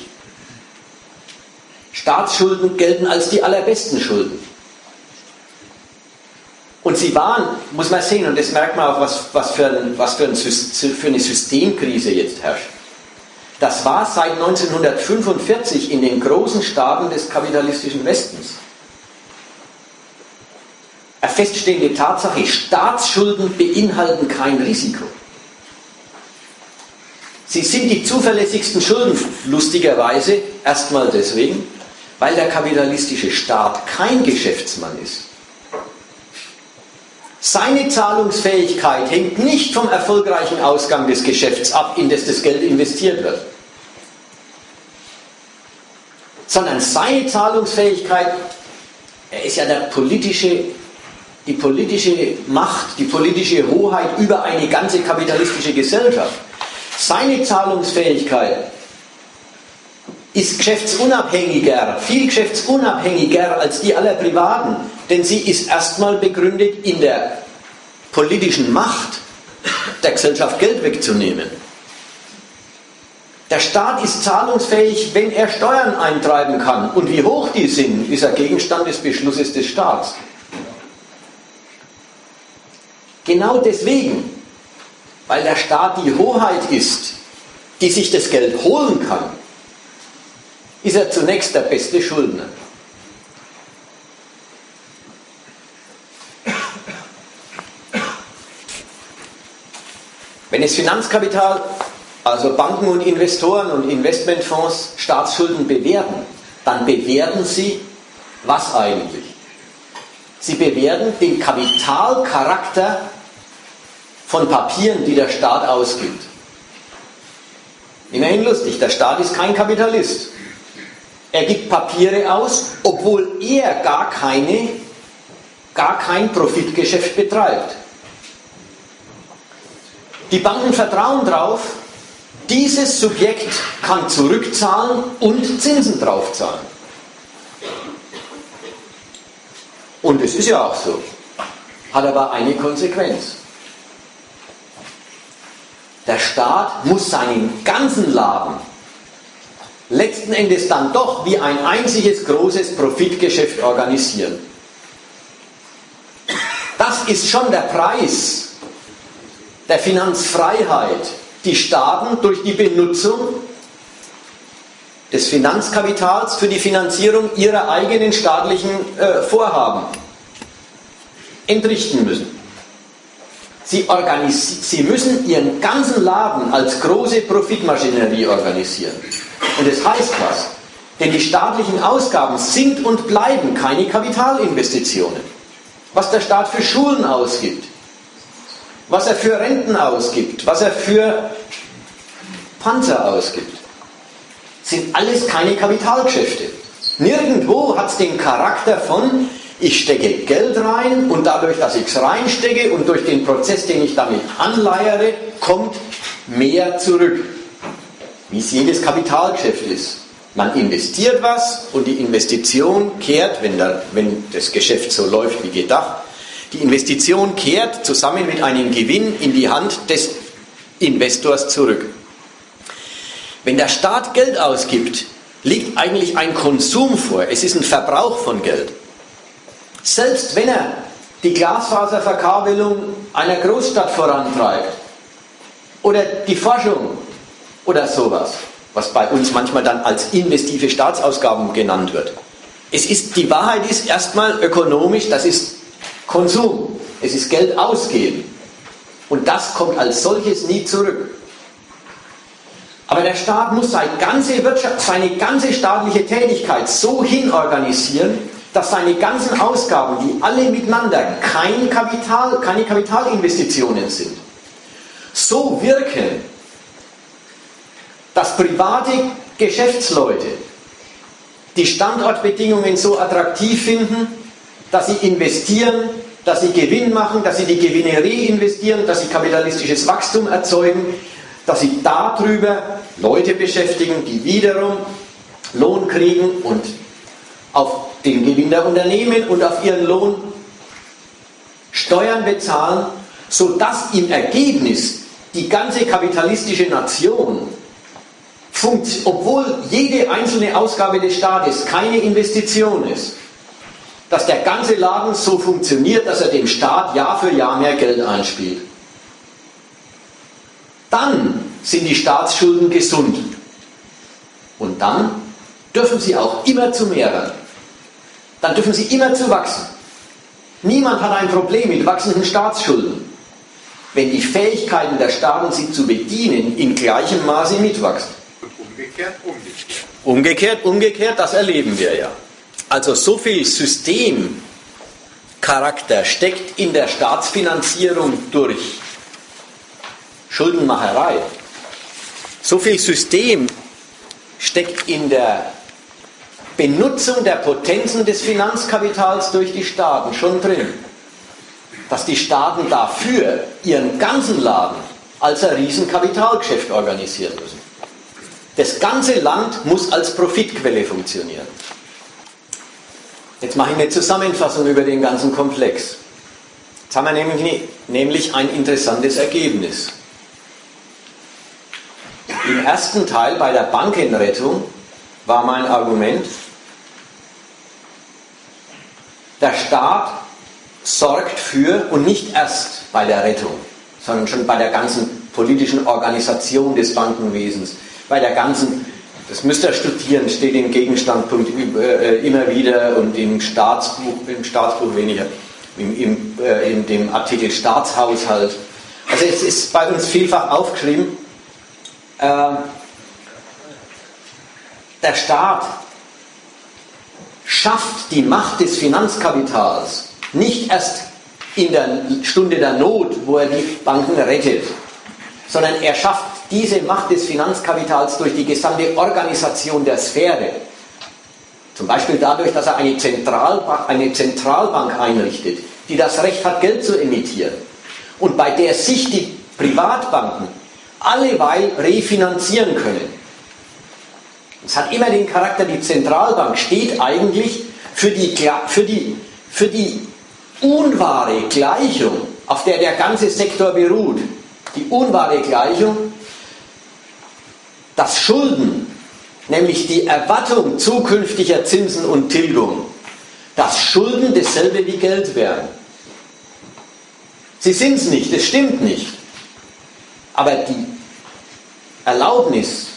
Staatsschulden gelten als die allerbesten Schulden. Und sie waren, muss man sehen, und das merkt man auch, was, was, für, ein, was für, ein, für eine Systemkrise jetzt herrscht. Das war seit 1945 in den großen Staaten des kapitalistischen Westens eine feststehende Tatsache, Staatsschulden beinhalten kein Risiko. Sie sind die zuverlässigsten Schulden, lustigerweise erstmal deswegen, weil der kapitalistische Staat kein Geschäftsmann ist. Seine Zahlungsfähigkeit hängt nicht vom erfolgreichen Ausgang des Geschäfts ab, in das das Geld investiert wird, sondern seine Zahlungsfähigkeit, er ist ja der politische die politische Macht, die politische Hoheit über eine ganze kapitalistische Gesellschaft. Seine Zahlungsfähigkeit ist geschäftsunabhängiger, viel geschäftsunabhängiger als die aller Privaten, denn sie ist erstmal begründet in der politischen Macht der Gesellschaft Geld wegzunehmen. Der Staat ist zahlungsfähig, wenn er Steuern eintreiben kann. Und wie hoch die sind, ist ein Gegenstand des Beschlusses des Staats. Genau deswegen weil der Staat die Hoheit ist, die sich das Geld holen kann, ist er zunächst der beste Schuldner. Wenn das Finanzkapital, also Banken und Investoren und Investmentfonds Staatsschulden bewerten, dann bewerten sie was eigentlich? Sie bewerten den Kapitalcharakter von Papieren, die der Staat ausgibt. Immerhin lustig, der Staat ist kein Kapitalist. Er gibt Papiere aus, obwohl er gar keine, gar kein Profitgeschäft betreibt. Die Banken vertrauen darauf, dieses Subjekt kann zurückzahlen und Zinsen draufzahlen. Und es ist ja auch so. Hat aber eine Konsequenz. Der Staat muss seinen ganzen Laden letzten Endes dann doch wie ein einziges großes Profitgeschäft organisieren. Das ist schon der Preis der Finanzfreiheit, die Staaten durch die Benutzung des Finanzkapitals für die Finanzierung ihrer eigenen staatlichen äh, Vorhaben entrichten müssen. Sie, sie müssen ihren ganzen Laden als große Profitmaschinerie organisieren. Und das heißt was? Denn die staatlichen Ausgaben sind und bleiben keine Kapitalinvestitionen. Was der Staat für Schulen ausgibt, was er für Renten ausgibt, was er für Panzer ausgibt, sind alles keine Kapitalgeschäfte. Nirgendwo hat es den Charakter von, ich stecke Geld rein und dadurch, dass ich es reinstecke und durch den Prozess, den ich damit anleiere, kommt mehr zurück. Wie es jedes Kapitalgeschäft ist. Man investiert was und die Investition kehrt, wenn, der, wenn das Geschäft so läuft wie gedacht, die Investition kehrt zusammen mit einem Gewinn in die Hand des Investors zurück. Wenn der Staat Geld ausgibt, liegt eigentlich ein Konsum vor. Es ist ein Verbrauch von Geld. Selbst wenn er die Glasfaserverkabelung einer Großstadt vorantreibt oder die Forschung oder sowas, was bei uns manchmal dann als investive Staatsausgaben genannt wird. Es ist, die Wahrheit ist erstmal ökonomisch, das ist Konsum. Es ist Geld ausgeben. Und das kommt als solches nie zurück. Aber der Staat muss seine ganze Wirtschaft, seine ganze staatliche Tätigkeit so hinorganisieren, dass seine ganzen Ausgaben, die alle miteinander kein Kapital, keine Kapitalinvestitionen sind, so wirken, dass private Geschäftsleute die Standortbedingungen so attraktiv finden, dass sie investieren, dass sie Gewinn machen, dass sie die Gewinne reinvestieren, dass sie kapitalistisches Wachstum erzeugen, dass sie darüber Leute beschäftigen, die wiederum Lohn kriegen und auf den Gewinn der Unternehmen und auf ihren Lohn Steuern bezahlen, sodass im Ergebnis die ganze kapitalistische Nation, obwohl jede einzelne Ausgabe des Staates keine Investition ist, dass der ganze Laden so funktioniert, dass er dem Staat Jahr für Jahr mehr Geld einspielt. Dann sind die Staatsschulden gesund. Und dann dürfen sie auch immer zu mehreren dann dürfen sie immer zu wachsen. Niemand hat ein Problem mit wachsenden Staatsschulden, wenn die Fähigkeiten der Staaten, sie zu bedienen, in gleichem Maße mitwachsen. Und umgekehrt, umgekehrt. Umgekehrt, umgekehrt, das erleben wir ja. Also so viel Systemcharakter steckt in der Staatsfinanzierung durch Schuldenmacherei. So viel System steckt in der Benutzung der Potenzen des Finanzkapitals durch die Staaten schon drin. Dass die Staaten dafür ihren ganzen Laden als ein Riesenkapitalgeschäft organisieren müssen. Das ganze Land muss als Profitquelle funktionieren. Jetzt mache ich eine Zusammenfassung über den ganzen Komplex. Jetzt haben wir nämlich, nämlich ein interessantes Ergebnis. Im ersten Teil bei der Bankenrettung war mein Argument, der Staat sorgt für und nicht erst bei der Rettung, sondern schon bei der ganzen politischen Organisation des Bankenwesens, bei der ganzen, das müsst ihr studieren, steht im Gegenstandpunkt äh, immer wieder und im Staatsbuch, im Staatsbuch weniger, im, im, äh, in dem Artikel Staatshaushalt. Also es ist bei uns vielfach aufgeschrieben, äh, der Staat schafft die Macht des Finanzkapitals nicht erst in der Stunde der Not, wo er die Banken rettet, sondern er schafft diese Macht des Finanzkapitals durch die gesamte Organisation der Sphäre. Zum Beispiel dadurch, dass er eine Zentralbank, eine Zentralbank einrichtet, die das Recht hat, Geld zu emittieren und bei der sich die Privatbanken alleweil refinanzieren können. Es hat immer den Charakter, die Zentralbank steht eigentlich für die, für die, für die unwahre Gleichung, auf der der ganze Sektor beruht. Die unwahre Gleichung, dass Schulden, nämlich die Erwartung zukünftiger Zinsen und Tilgung, dass Schulden dasselbe wie Geld wären. Sie sind es nicht, das stimmt nicht. Aber die Erlaubnis,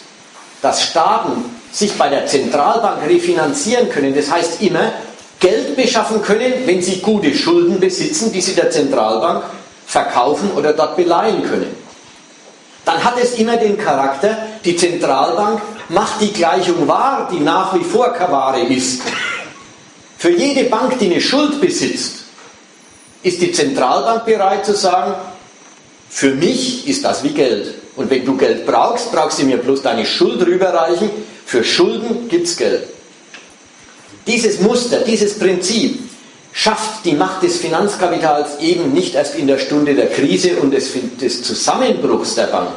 dass Staaten sich bei der Zentralbank refinanzieren können. Das heißt immer, Geld beschaffen können, wenn sie gute Schulden besitzen, die sie der Zentralbank verkaufen oder dort beleihen können. Dann hat es immer den Charakter, die Zentralbank macht die Gleichung wahr, die nach wie vor Kavare ist. Für jede Bank, die eine Schuld besitzt, ist die Zentralbank bereit zu sagen, für mich ist das wie Geld. Und wenn du Geld brauchst, brauchst du mir bloß deine Schuld rüberreichen, für Schulden gibt es Geld. Dieses Muster, dieses Prinzip schafft die Macht des Finanzkapitals eben nicht erst in der Stunde der Krise und des, des Zusammenbruchs der Banken,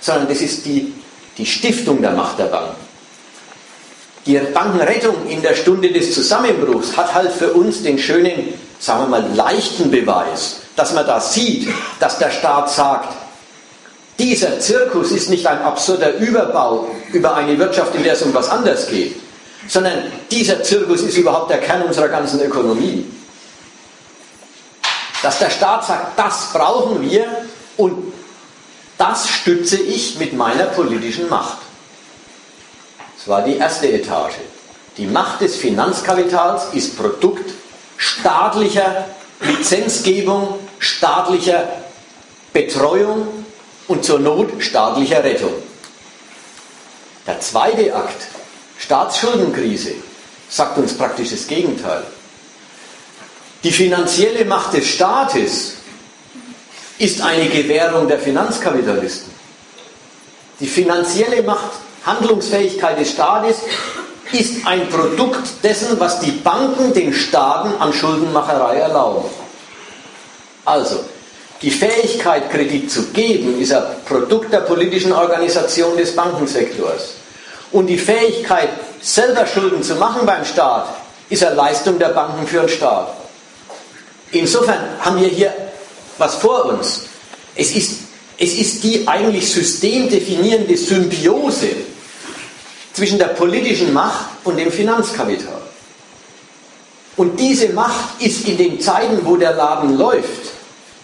sondern das ist die, die Stiftung der Macht der Banken. Die Bankenrettung in der Stunde des Zusammenbruchs hat halt für uns den schönen, sagen wir mal, leichten Beweis, dass man da sieht, dass der Staat sagt, dieser Zirkus ist nicht ein absurder Überbau über eine Wirtschaft, in der es um was anderes geht, sondern dieser Zirkus ist überhaupt der Kern unserer ganzen Ökonomie. Dass der Staat sagt, das brauchen wir und das stütze ich mit meiner politischen Macht. Das war die erste Etage. Die Macht des Finanzkapitals ist Produkt staatlicher Lizenzgebung, staatlicher Betreuung und zur Not staatlicher Rettung. Der zweite Akt, Staatsschuldenkrise, sagt uns praktisch das Gegenteil. Die finanzielle Macht des Staates ist eine Gewährung der Finanzkapitalisten. Die finanzielle Macht, Handlungsfähigkeit des Staates ist ein Produkt dessen, was die Banken den Staaten an Schuldenmacherei erlauben. Also, die Fähigkeit, Kredit zu geben, ist ein Produkt der politischen Organisation des Bankensektors. Und die Fähigkeit, selber Schulden zu machen beim Staat, ist eine Leistung der Banken für den Staat. Insofern haben wir hier was vor uns. Es ist, es ist die eigentlich systemdefinierende Symbiose zwischen der politischen Macht und dem Finanzkapital. Und diese Macht ist in den Zeiten, wo der Laden läuft,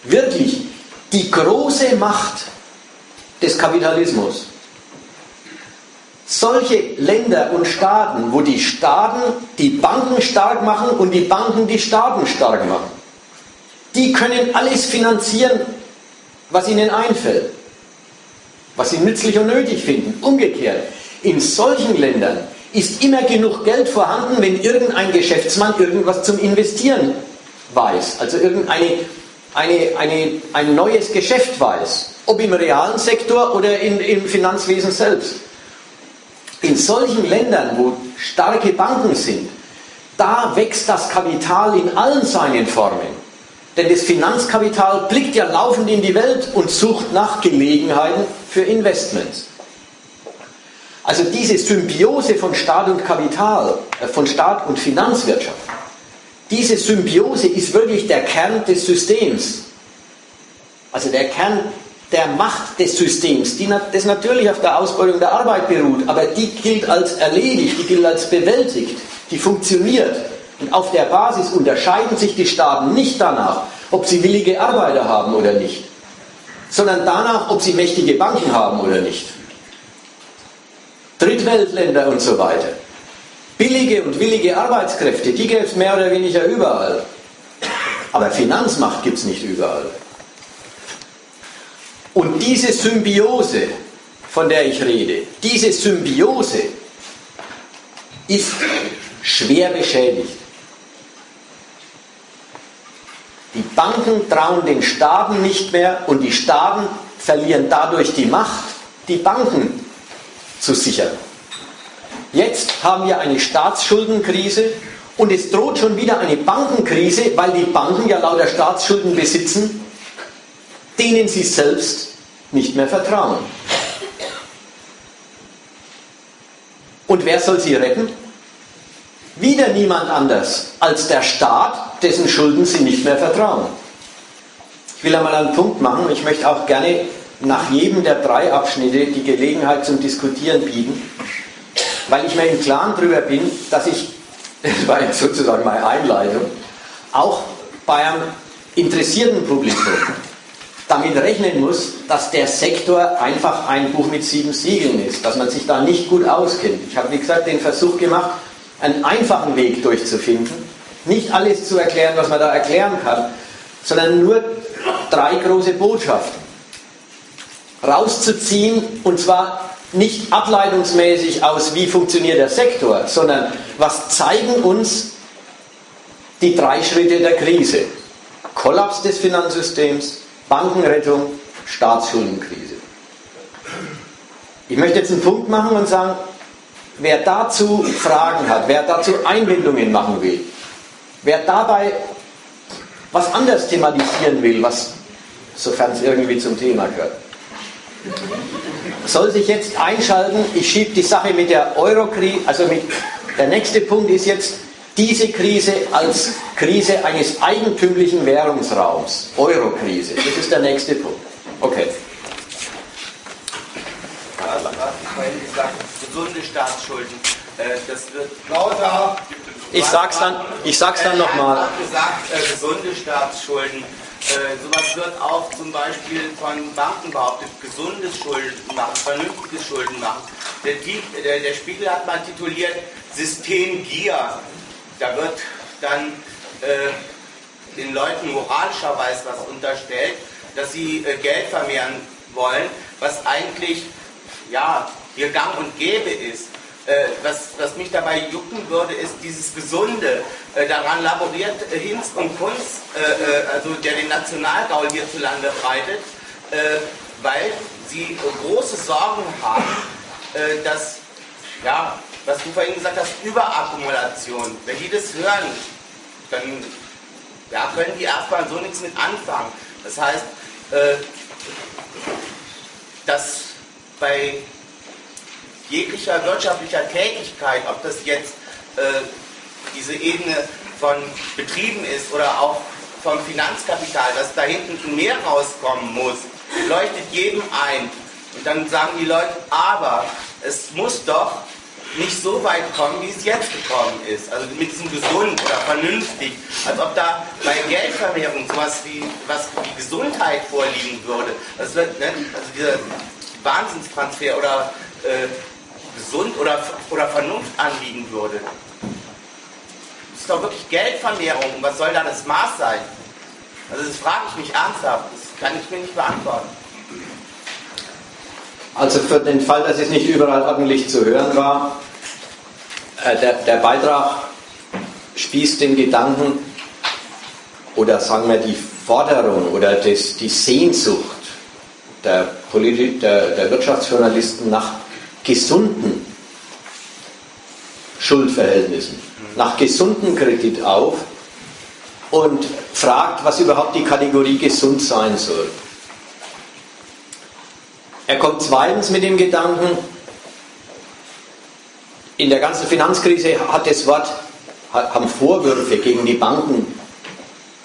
wirklich die große Macht des Kapitalismus. Solche Länder und Staaten, wo die Staaten die Banken stark machen und die Banken die Staaten stark machen, die können alles finanzieren, was ihnen einfällt, was sie nützlich und nötig finden. Umgekehrt, in solchen Ländern ist immer genug Geld vorhanden, wenn irgendein Geschäftsmann irgendwas zum Investieren weiß, also irgendeine eine, eine, ein neues Geschäft weiß, ob im realen Sektor oder in, im Finanzwesen selbst. In solchen Ländern, wo starke Banken sind, da wächst das Kapital in allen seinen Formen. Denn das Finanzkapital blickt ja laufend in die Welt und sucht nach Gelegenheiten für Investments. Also diese Symbiose von Staat und Kapital, äh, von Staat und Finanzwirtschaft, diese Symbiose ist wirklich der Kern des Systems. Also der Kern der Macht des Systems, die das natürlich auf der Ausbeutung der Arbeit beruht, aber die gilt als erledigt, die gilt als bewältigt, die funktioniert. Und auf der Basis unterscheiden sich die Staaten nicht danach, ob sie willige Arbeiter haben oder nicht. sondern danach, ob sie mächtige Banken haben oder nicht. Drittweltländer und so weiter. Billige und willige Arbeitskräfte, die gäbe es mehr oder weniger überall. Aber Finanzmacht gibt es nicht überall. Und diese Symbiose, von der ich rede, diese Symbiose ist schwer beschädigt. Die Banken trauen den Staaten nicht mehr und die Staaten verlieren dadurch die Macht, die Banken zu sichern. Jetzt haben wir eine Staatsschuldenkrise und es droht schon wieder eine Bankenkrise, weil die Banken ja lauter Staatsschulden besitzen, denen sie selbst nicht mehr vertrauen. Und wer soll sie retten? Wieder niemand anders als der Staat, dessen Schulden sie nicht mehr vertrauen. Ich will einmal einen Punkt machen. Ich möchte auch gerne nach jedem der drei Abschnitte die Gelegenheit zum Diskutieren bieten, weil ich mir im Klaren darüber bin, dass ich, das war ja sozusagen meine Einleitung, auch bei einem interessierten Publikum damit rechnen muss, dass der Sektor einfach ein Buch mit sieben Siegeln ist, dass man sich da nicht gut auskennt. Ich habe, wie gesagt, den Versuch gemacht, einen einfachen Weg durchzufinden, nicht alles zu erklären, was man da erklären kann, sondern nur drei große Botschaften rauszuziehen und zwar nicht ableitungsmäßig aus, wie funktioniert der Sektor, sondern was zeigen uns die drei Schritte der Krise. Kollaps des Finanzsystems, Bankenrettung, Staatsschuldenkrise. Ich möchte jetzt einen Punkt machen und sagen, wer dazu Fragen hat, wer dazu Einbindungen machen will, wer dabei was anders thematisieren will, was, sofern es irgendwie zum Thema gehört, soll sich jetzt einschalten. Ich schiebe die Sache mit der Euro-Krise, also mit, der nächste Punkt ist jetzt, diese Krise als Krise eines eigentümlichen Währungsraums, Euro-Krise. Das ist der nächste Punkt. Okay. Gesunde Staatsschulden. Äh, das wird Lauter. Ich sag's dann, ich sag's dann nochmal. Gesagt, äh, gesunde Staatsschulden. Äh, sowas wird auch zum Beispiel von Banken behauptet, gesundes Schulden machen, vernünftiges Schulden machen. Der, der, der Spiegel hat mal tituliert System Gier da wird dann äh, den Leuten moralischerweise was unterstellt, dass sie äh, Geld vermehren wollen, was eigentlich ja, hier gang und gäbe ist. Äh, was, was, mich dabei jucken würde, ist dieses Gesunde. Äh, daran laboriert Hinz und Kunz, äh, äh, also der den Nationalgaul hierzulande breitet, weil sie große Sorgen haben, dass ja, was du vorhin gesagt hast, Überakkumulation. Wenn die das hören, dann ja, können die erstmal so nichts mit anfangen. Das heißt, äh, dass bei jeglicher wirtschaftlicher Tätigkeit, ob das jetzt äh, diese Ebene von Betrieben ist oder auch vom Finanzkapital, dass da hinten mehr rauskommen muss, leuchtet jedem ein. Und dann sagen die Leute, aber es muss doch nicht so weit kommen, wie es jetzt gekommen ist. Also mit diesem gesund oder vernünftig. Als ob da bei Geldvermehrung sowas wie, was wie Gesundheit vorliegen würde. Das wird, ne, also dieser Wahnsinnstransfer oder äh, gesund oder, oder Vernunft anliegen würde. Das ist doch wirklich Geldvermehrung. Was soll da das Maß sein? Also das frage ich mich ernsthaft. Das kann ich mir nicht beantworten. Also für den Fall, dass es nicht überall ordentlich zu hören war, äh, der, der Beitrag spießt den Gedanken oder sagen wir die Forderung oder das, die Sehnsucht der, Politi der, der Wirtschaftsjournalisten nach gesunden Schuldverhältnissen, nach gesunden Kredit auf und fragt, was überhaupt die Kategorie gesund sein soll. Er kommt zweitens mit dem Gedanken, in der ganzen Finanzkrise hat das Wort, haben Vorwürfe gegen die Banken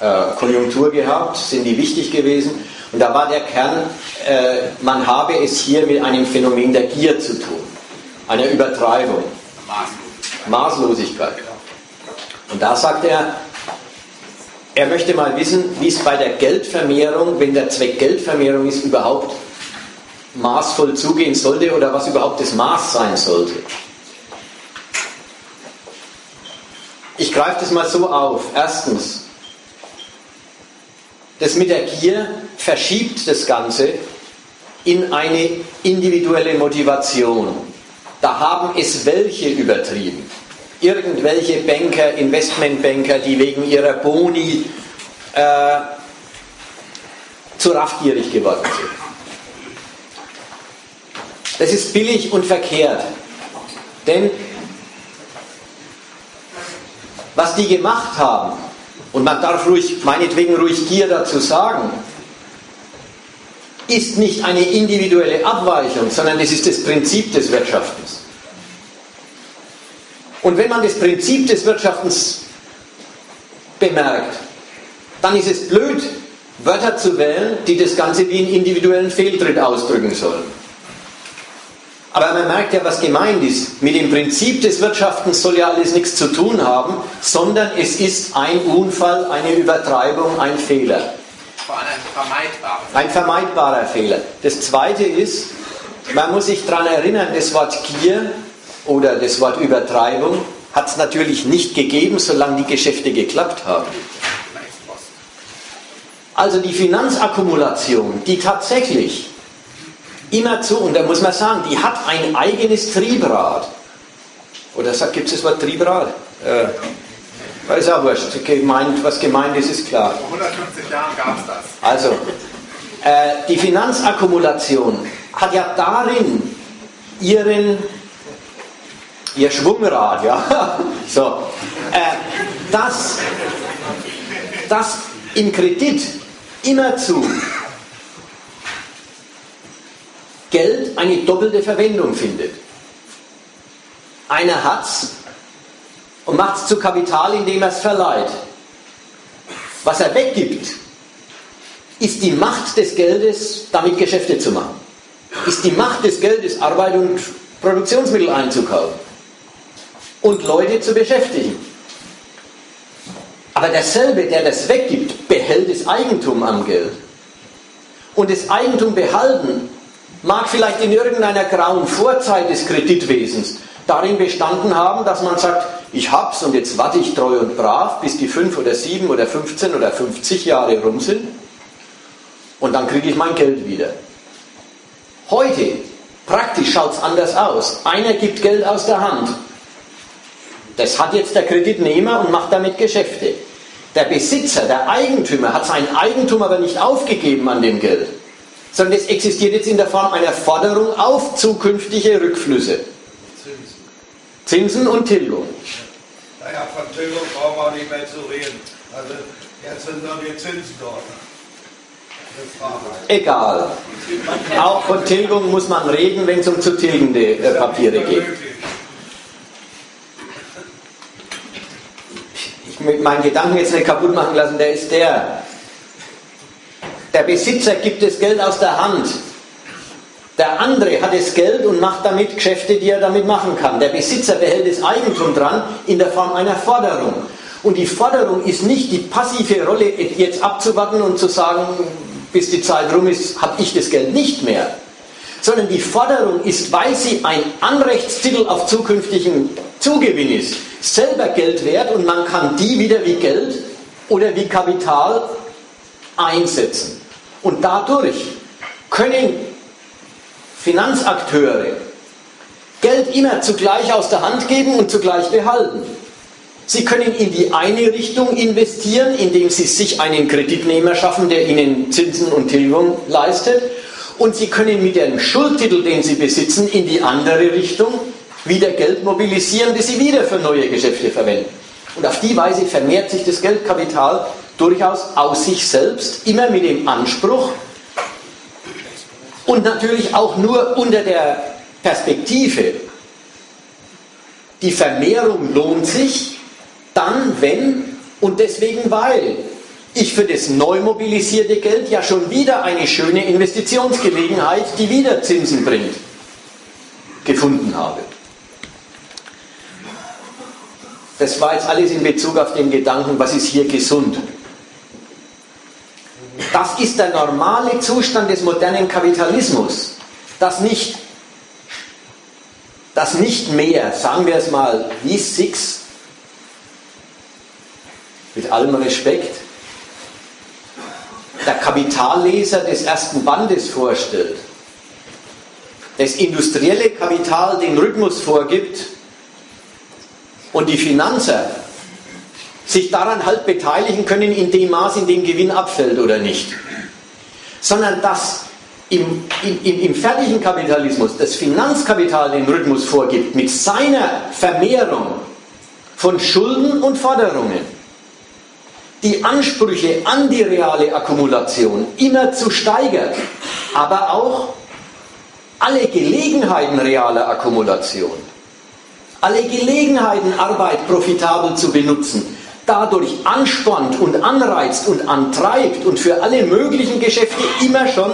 äh, Konjunktur gehabt, sind die wichtig gewesen. Und da war der Kern, äh, man habe es hier mit einem Phänomen der Gier zu tun, einer Übertreibung, Maßlosigkeit. Und da sagt er, er möchte mal wissen, wie es bei der Geldvermehrung, wenn der Zweck Geldvermehrung ist, überhaupt maßvoll zugehen sollte oder was überhaupt das Maß sein sollte. Ich greife das mal so auf. Erstens, das mit der Gier verschiebt das Ganze in eine individuelle Motivation. Da haben es welche übertrieben. Irgendwelche Banker, Investmentbanker, die wegen ihrer Boni äh, zu raffgierig geworden sind. Das ist billig und verkehrt. Denn was die gemacht haben, und man darf ruhig, meinetwegen ruhig Gier dazu sagen, ist nicht eine individuelle Abweichung, sondern es ist das Prinzip des Wirtschaftens. Und wenn man das Prinzip des Wirtschaftens bemerkt, dann ist es blöd, Wörter zu wählen, die das Ganze wie einen individuellen Fehltritt ausdrücken sollen. Aber man merkt ja, was gemeint ist. Mit dem Prinzip des Wirtschaftens soll ja alles nichts zu tun haben, sondern es ist ein Unfall, eine Übertreibung, ein Fehler. Vor allem vermeidbar. Ein vermeidbarer Fehler. Das zweite ist, man muss sich daran erinnern, das Wort Gier oder das Wort Übertreibung hat es natürlich nicht gegeben, solange die Geschäfte geklappt haben. Also die Finanzakkumulation, die tatsächlich immerzu, und da muss man sagen, die hat ein eigenes Triebrad. Oder gibt es das Wort Triebrad? Äh, ist auch wurscht. Gemeint, was gemeint ist, ist klar. Vor 150 Jahren gab es das. Also, äh, die Finanzakkumulation hat ja darin ihren, ihr Schwungrad, ja, so, äh, dass, dass im Kredit immerzu Geld eine doppelte Verwendung findet. Einer hat es und macht es zu Kapital, indem er es verleiht. Was er weggibt, ist die Macht des Geldes, damit Geschäfte zu machen. Ist die Macht des Geldes, Arbeit und Produktionsmittel einzukaufen und Leute zu beschäftigen. Aber derselbe, der das weggibt, behält das Eigentum am Geld. Und das Eigentum behalten mag vielleicht in irgendeiner grauen Vorzeit des Kreditwesens darin bestanden haben, dass man sagt, ich hab's und jetzt warte ich treu und brav, bis die fünf oder sieben oder 15 oder 50 Jahre rum sind und dann kriege ich mein Geld wieder. Heute, praktisch schaut es anders aus. Einer gibt Geld aus der Hand. Das hat jetzt der Kreditnehmer und macht damit Geschäfte. Der Besitzer, der Eigentümer hat sein Eigentum aber nicht aufgegeben an dem Geld sondern es existiert jetzt in der Form einer Forderung auf zukünftige Rückflüsse. Zinsen und Tilgung. Naja, von Tilgung brauchen wir auch nicht mehr zu reden. Also jetzt sind nur die Zinsen dort. Egal. Auch von Tilgung muss man reden, wenn es um zu tilgende äh, Papiere geht. Ich möchte meinen Gedanken jetzt nicht kaputt machen lassen, der ist der. Der Besitzer gibt das Geld aus der Hand. Der andere hat das Geld und macht damit Geschäfte, die er damit machen kann. Der Besitzer behält das Eigentum dran in der Form einer Forderung. Und die Forderung ist nicht die passive Rolle, jetzt abzuwarten und zu sagen, bis die Zeit rum ist, habe ich das Geld nicht mehr. Sondern die Forderung ist, weil sie ein Anrechtstitel auf zukünftigen Zugewinn ist, selber Geld wert und man kann die wieder wie Geld oder wie Kapital einsetzen. Und dadurch können Finanzakteure Geld immer zugleich aus der Hand geben und zugleich behalten. Sie können in die eine Richtung investieren, indem Sie sich einen Kreditnehmer schaffen, der Ihnen Zinsen und Tilgung leistet. Und Sie können mit dem Schuldtitel, den Sie besitzen, in die andere Richtung wieder Geld mobilisieren, das Sie wieder für neue Geschäfte verwenden. Und auf die Weise vermehrt sich das Geldkapital durchaus aus sich selbst, immer mit dem Anspruch und natürlich auch nur unter der Perspektive, die Vermehrung lohnt sich dann, wenn und deswegen, weil ich für das neu mobilisierte Geld ja schon wieder eine schöne Investitionsgelegenheit, die wieder Zinsen bringt, gefunden habe. Das war jetzt alles in Bezug auf den Gedanken, was ist hier gesund. Was ist der normale Zustand des modernen Kapitalismus? Dass nicht, dass nicht mehr, sagen wir es mal, wie Six, mit allem Respekt, der Kapitalleser des ersten Bandes vorstellt, das industrielle Kapital den Rhythmus vorgibt und die Finanzer sich daran halt beteiligen können in dem Maß, in dem Gewinn abfällt oder nicht. Sondern dass im, im, im fertigen Kapitalismus das Finanzkapital den Rhythmus vorgibt mit seiner Vermehrung von Schulden und Forderungen, die Ansprüche an die reale Akkumulation immer zu steigern, aber auch alle Gelegenheiten realer Akkumulation, alle Gelegenheiten Arbeit profitabel zu benutzen, dadurch anspornt und anreizt und antreibt und für alle möglichen Geschäfte immer schon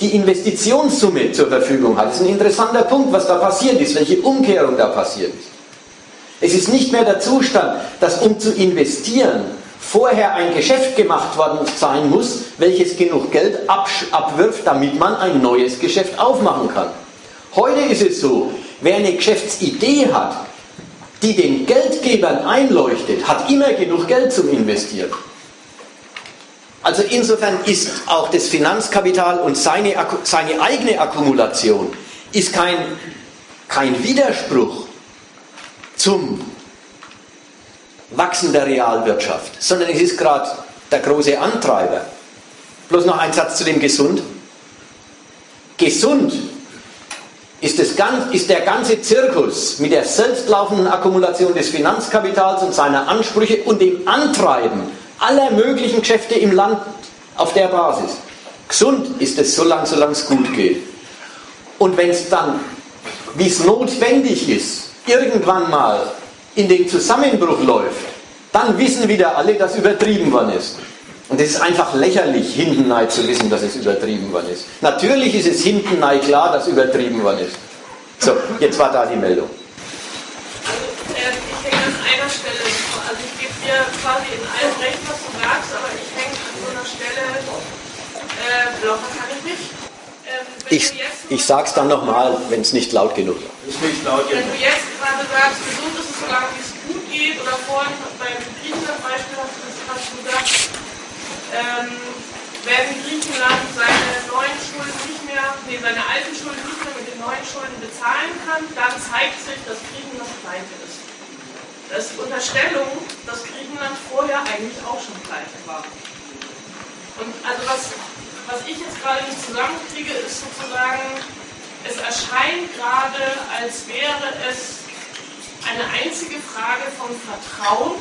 die Investitionssumme zur Verfügung hat. Das ist ein interessanter Punkt, was da passiert ist, welche Umkehrung da passiert ist. Es ist nicht mehr der Zustand, dass um zu investieren vorher ein Geschäft gemacht worden sein muss, welches genug Geld abwirft, damit man ein neues Geschäft aufmachen kann. Heute ist es so, wer eine Geschäftsidee hat, die den Geldgebern einleuchtet, hat immer genug Geld zum Investieren. Also insofern ist auch das Finanzkapital und seine, seine eigene Akkumulation ist kein, kein Widerspruch zum Wachsen der Realwirtschaft, sondern es ist gerade der große Antreiber. Bloß noch ein Satz zu dem Gesund. Gesund ist, das, ist der ganze Zirkus mit der selbstlaufenden Akkumulation des Finanzkapitals und seiner Ansprüche und dem Antreiben aller möglichen Geschäfte im Land auf der Basis. Gesund ist es, solange es gut geht. Und wenn es dann, wie es notwendig ist, irgendwann mal in den Zusammenbruch läuft, dann wissen wieder alle, dass übertrieben worden ist. Und es ist einfach lächerlich, hinten zu wissen, dass es übertrieben worden ist. Natürlich ist es hinten klar, dass übertrieben worden ist. So, jetzt war da die Meldung. Also, äh, ich hänge an einer Stelle, also ich gebe dir quasi in allem recht, was du sagst, aber ich hänge an so einer Stelle, äh, locker kann ich nicht. Ähm, ich, ich sag's dann nochmal, wenn es nicht laut genug ist. Nicht laut genug. Wenn du jetzt gerade sagst, gesund ist es solange wie es gut geht, oder vorhin beim Griechenland-Beispiel hast du das gesagt, ähm, wenn Griechenland seine neuen Schulden nicht mehr, nee, seine alten Schulden nicht mehr mit den neuen Schulden bezahlen kann, dann zeigt sich, dass Griechenland pleite ist. Das ist die Unterstellung, dass Griechenland vorher eigentlich auch schon pleite war. Und also was, was ich jetzt gerade nicht zusammenkriege, ist sozusagen, es erscheint gerade, als wäre es eine einzige Frage von Vertrauen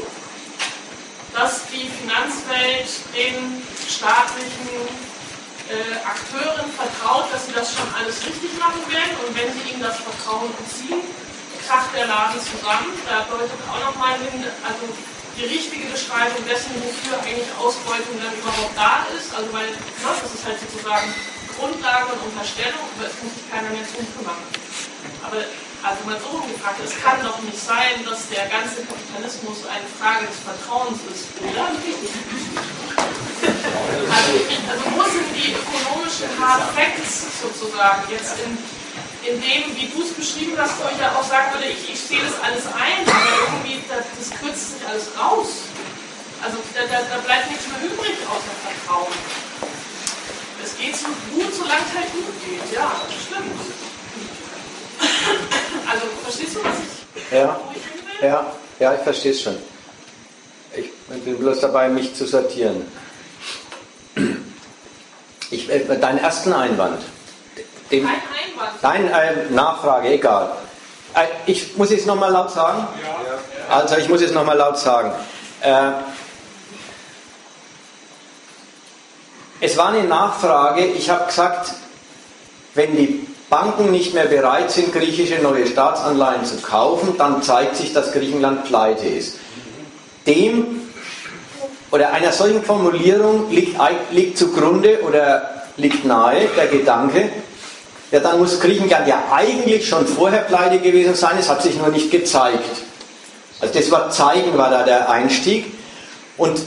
dass die Finanzwelt den staatlichen äh, Akteuren vertraut, dass sie das schon alles richtig machen werden und wenn sie ihnen das Vertrauen entziehen, kracht der Laden zusammen. Da deutet auch nochmal also die richtige Beschreibung dessen, wofür eigentlich Ausbeutung dann überhaupt da ist, also weil ne, das ist halt sozusagen Grundlage und Unterstellung, aber es muss sich keiner mehr drum kümmern. Aber also mal so gefragt, es kann doch nicht sein, dass der ganze Kapitalismus eine Frage des Vertrauens ist, oder? Also, also wo sind die ökonomischen Hard Facts sozusagen jetzt in, in dem, wie du es beschrieben hast, wo ich ja auch sagen würde, ich, ich sehe das alles ein, aber irgendwie, das, das kürzt sich alles raus. Also da, da, da bleibt nichts mehr übrig außer Vertrauen. Es geht so gut, solange es halt gut geht, ja, das stimmt. Also, verstehst du, was ich. Ja, ja, ja, ich verstehe es schon. Ich bin bloß dabei, mich zu sortieren. Ich, äh, deinen ersten Einwand. Den, Kein Einwand. Deine äh, Nachfrage, egal. Äh, ich muss es nochmal laut sagen? Ja. Also, ich muss es nochmal laut sagen. Äh, es war eine Nachfrage. Ich habe gesagt, wenn die Banken nicht mehr bereit sind, griechische neue Staatsanleihen zu kaufen, dann zeigt sich, dass Griechenland pleite ist. Dem oder einer solchen Formulierung liegt, liegt zugrunde oder liegt nahe der Gedanke, ja, dann muss Griechenland ja eigentlich schon vorher pleite gewesen sein, es hat sich nur nicht gezeigt. Also das Wort zeigen war da der Einstieg und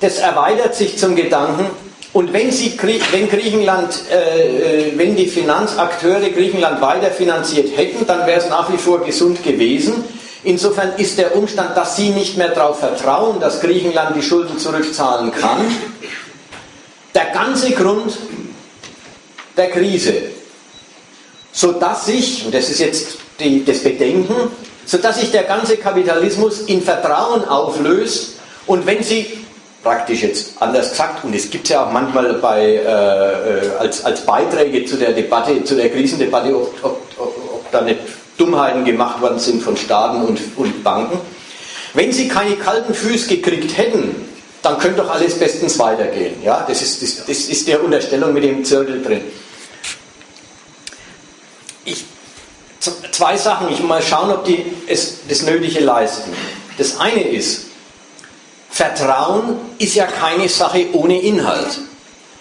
das erweitert sich zum Gedanken, Und wenn, Sie, wenn Griechenland, äh, äh, wenn die Finanzakteure Griechenland weiterfinanziert hätten, dann wäre es nach wie vor gesund gewesen. Insofern ist der Umstand, dass Sie nicht mehr darauf vertrauen, dass Griechenland die Schulden zurückzahlen kann, der ganze Grund der Krise. Sodass sich, und das ist jetzt die, das Bedenken, sodass sich der ganze Kapitalismus in Vertrauen auflöst und wenn Sie praktisch jetzt anders gesagt, und es gibt ja auch manchmal bei, äh, äh, als, als Beiträge zu der Debatte, zu der Krisendebatte, ob, ob, ob, ob da nicht Dummheiten gemacht worden sind von Staaten und, und Banken. Wenn sie keine kalten Füße gekriegt hätten, dann könnte doch alles bestens weitergehen. Ja? Das, ist, das, das ist der Unterstellung mit dem Zirkel drin. Ich, zwei Sachen, ich mal schauen, ob die es, das Nötige leisten. Das eine ist, Vertrauen ist ja keine Sache ohne Inhalt.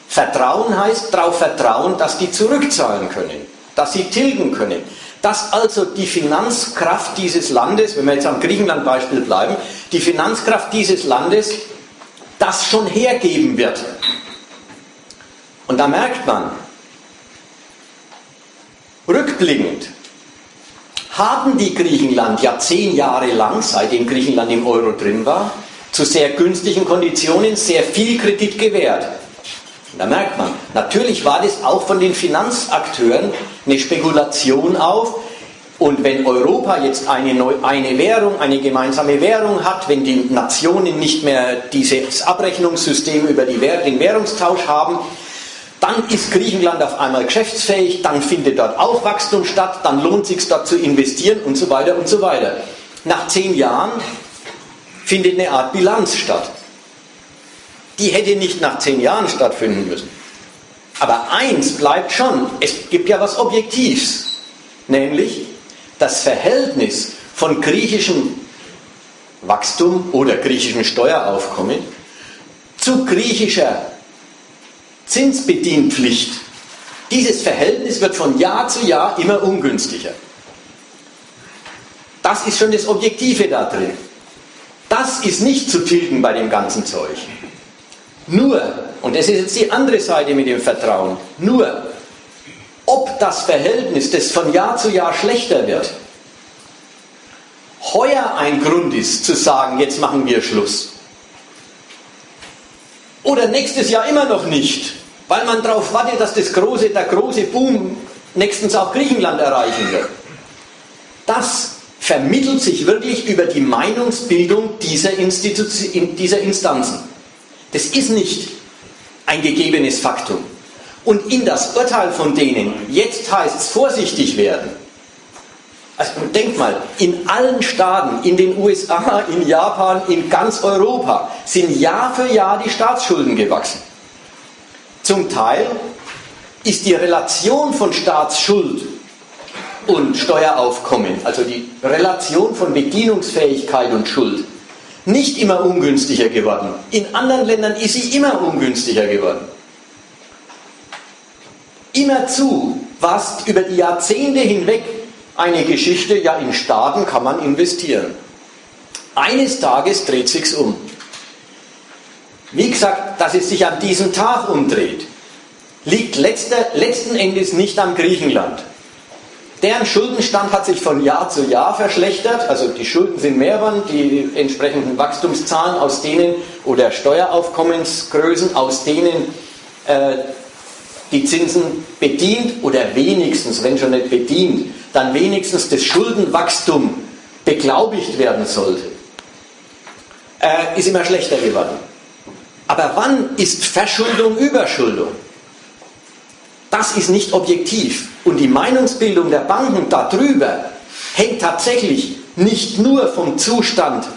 Vertrauen heißt darauf vertrauen, dass die zurückzahlen können, dass sie tilgen können, dass also die Finanzkraft dieses Landes, wenn wir jetzt am Griechenland-Beispiel bleiben, die Finanzkraft dieses Landes das schon hergeben wird. Und da merkt man, rückblickend, haben die Griechenland ja zehn Jahre lang, seitdem Griechenland im Euro drin war, zu sehr günstigen Konditionen sehr viel Kredit gewährt. Und da merkt man, natürlich war das auch von den Finanzakteuren eine Spekulation auf. Und wenn Europa jetzt eine, Neu eine Währung, eine gemeinsame Währung hat, wenn die Nationen nicht mehr dieses Abrechnungssystem über Währ den Währungstausch haben, dann ist Griechenland auf einmal geschäftsfähig, dann findet dort auch Wachstum statt, dann lohnt es sich dort zu investieren und so weiter und so weiter. Nach zehn Jahren findet eine Art Bilanz statt. Die hätte nicht nach zehn Jahren stattfinden müssen. Aber eins bleibt schon, es gibt ja was Objektivs, nämlich das Verhältnis von griechischem Wachstum oder griechischem Steueraufkommen zu griechischer Zinsbedienpflicht. Dieses Verhältnis wird von Jahr zu Jahr immer ungünstiger. Das ist schon das Objektive da drin. Das ist nicht zu tilgen bei dem ganzen Zeug. Nur, und das ist jetzt die andere Seite mit dem Vertrauen, nur, ob das Verhältnis, das von Jahr zu Jahr schlechter wird, heuer ein Grund ist zu sagen, jetzt machen wir Schluss. Oder nächstes Jahr immer noch nicht, weil man darauf wartet, dass das große, der große Boom nächstens auch Griechenland erreichen wird. Das vermittelt sich wirklich über die Meinungsbildung dieser, dieser Instanzen. Das ist nicht ein gegebenes Faktum. Und in das Urteil von denen, jetzt heißt es vorsichtig werden. Also denkt mal, in allen Staaten, in den USA, in Japan, in ganz Europa sind Jahr für Jahr die Staatsschulden gewachsen. Zum Teil ist die Relation von Staatsschuld und Steueraufkommen, also die Relation von Bedienungsfähigkeit und Schuld, nicht immer ungünstiger geworden. In anderen Ländern ist sie immer ungünstiger geworden. Immerzu war es über die Jahrzehnte hinweg eine Geschichte, ja in Staaten kann man investieren. Eines Tages dreht sich's um. Wie gesagt, dass es sich an diesem Tag umdreht, liegt letzter, letzten Endes nicht am Griechenland. Deren Schuldenstand hat sich von Jahr zu Jahr verschlechtert, also die Schulden sind mehr geworden, die entsprechenden Wachstumszahlen aus denen oder Steueraufkommensgrößen, aus denen äh, die Zinsen bedient oder wenigstens, wenn schon nicht bedient, dann wenigstens das Schuldenwachstum beglaubigt werden sollte, äh, ist immer schlechter geworden. Aber wann ist Verschuldung Überschuldung? Das ist nicht objektiv. Und die Meinungsbildung der Banken darüber hängt tatsächlich nicht nur vom Zustand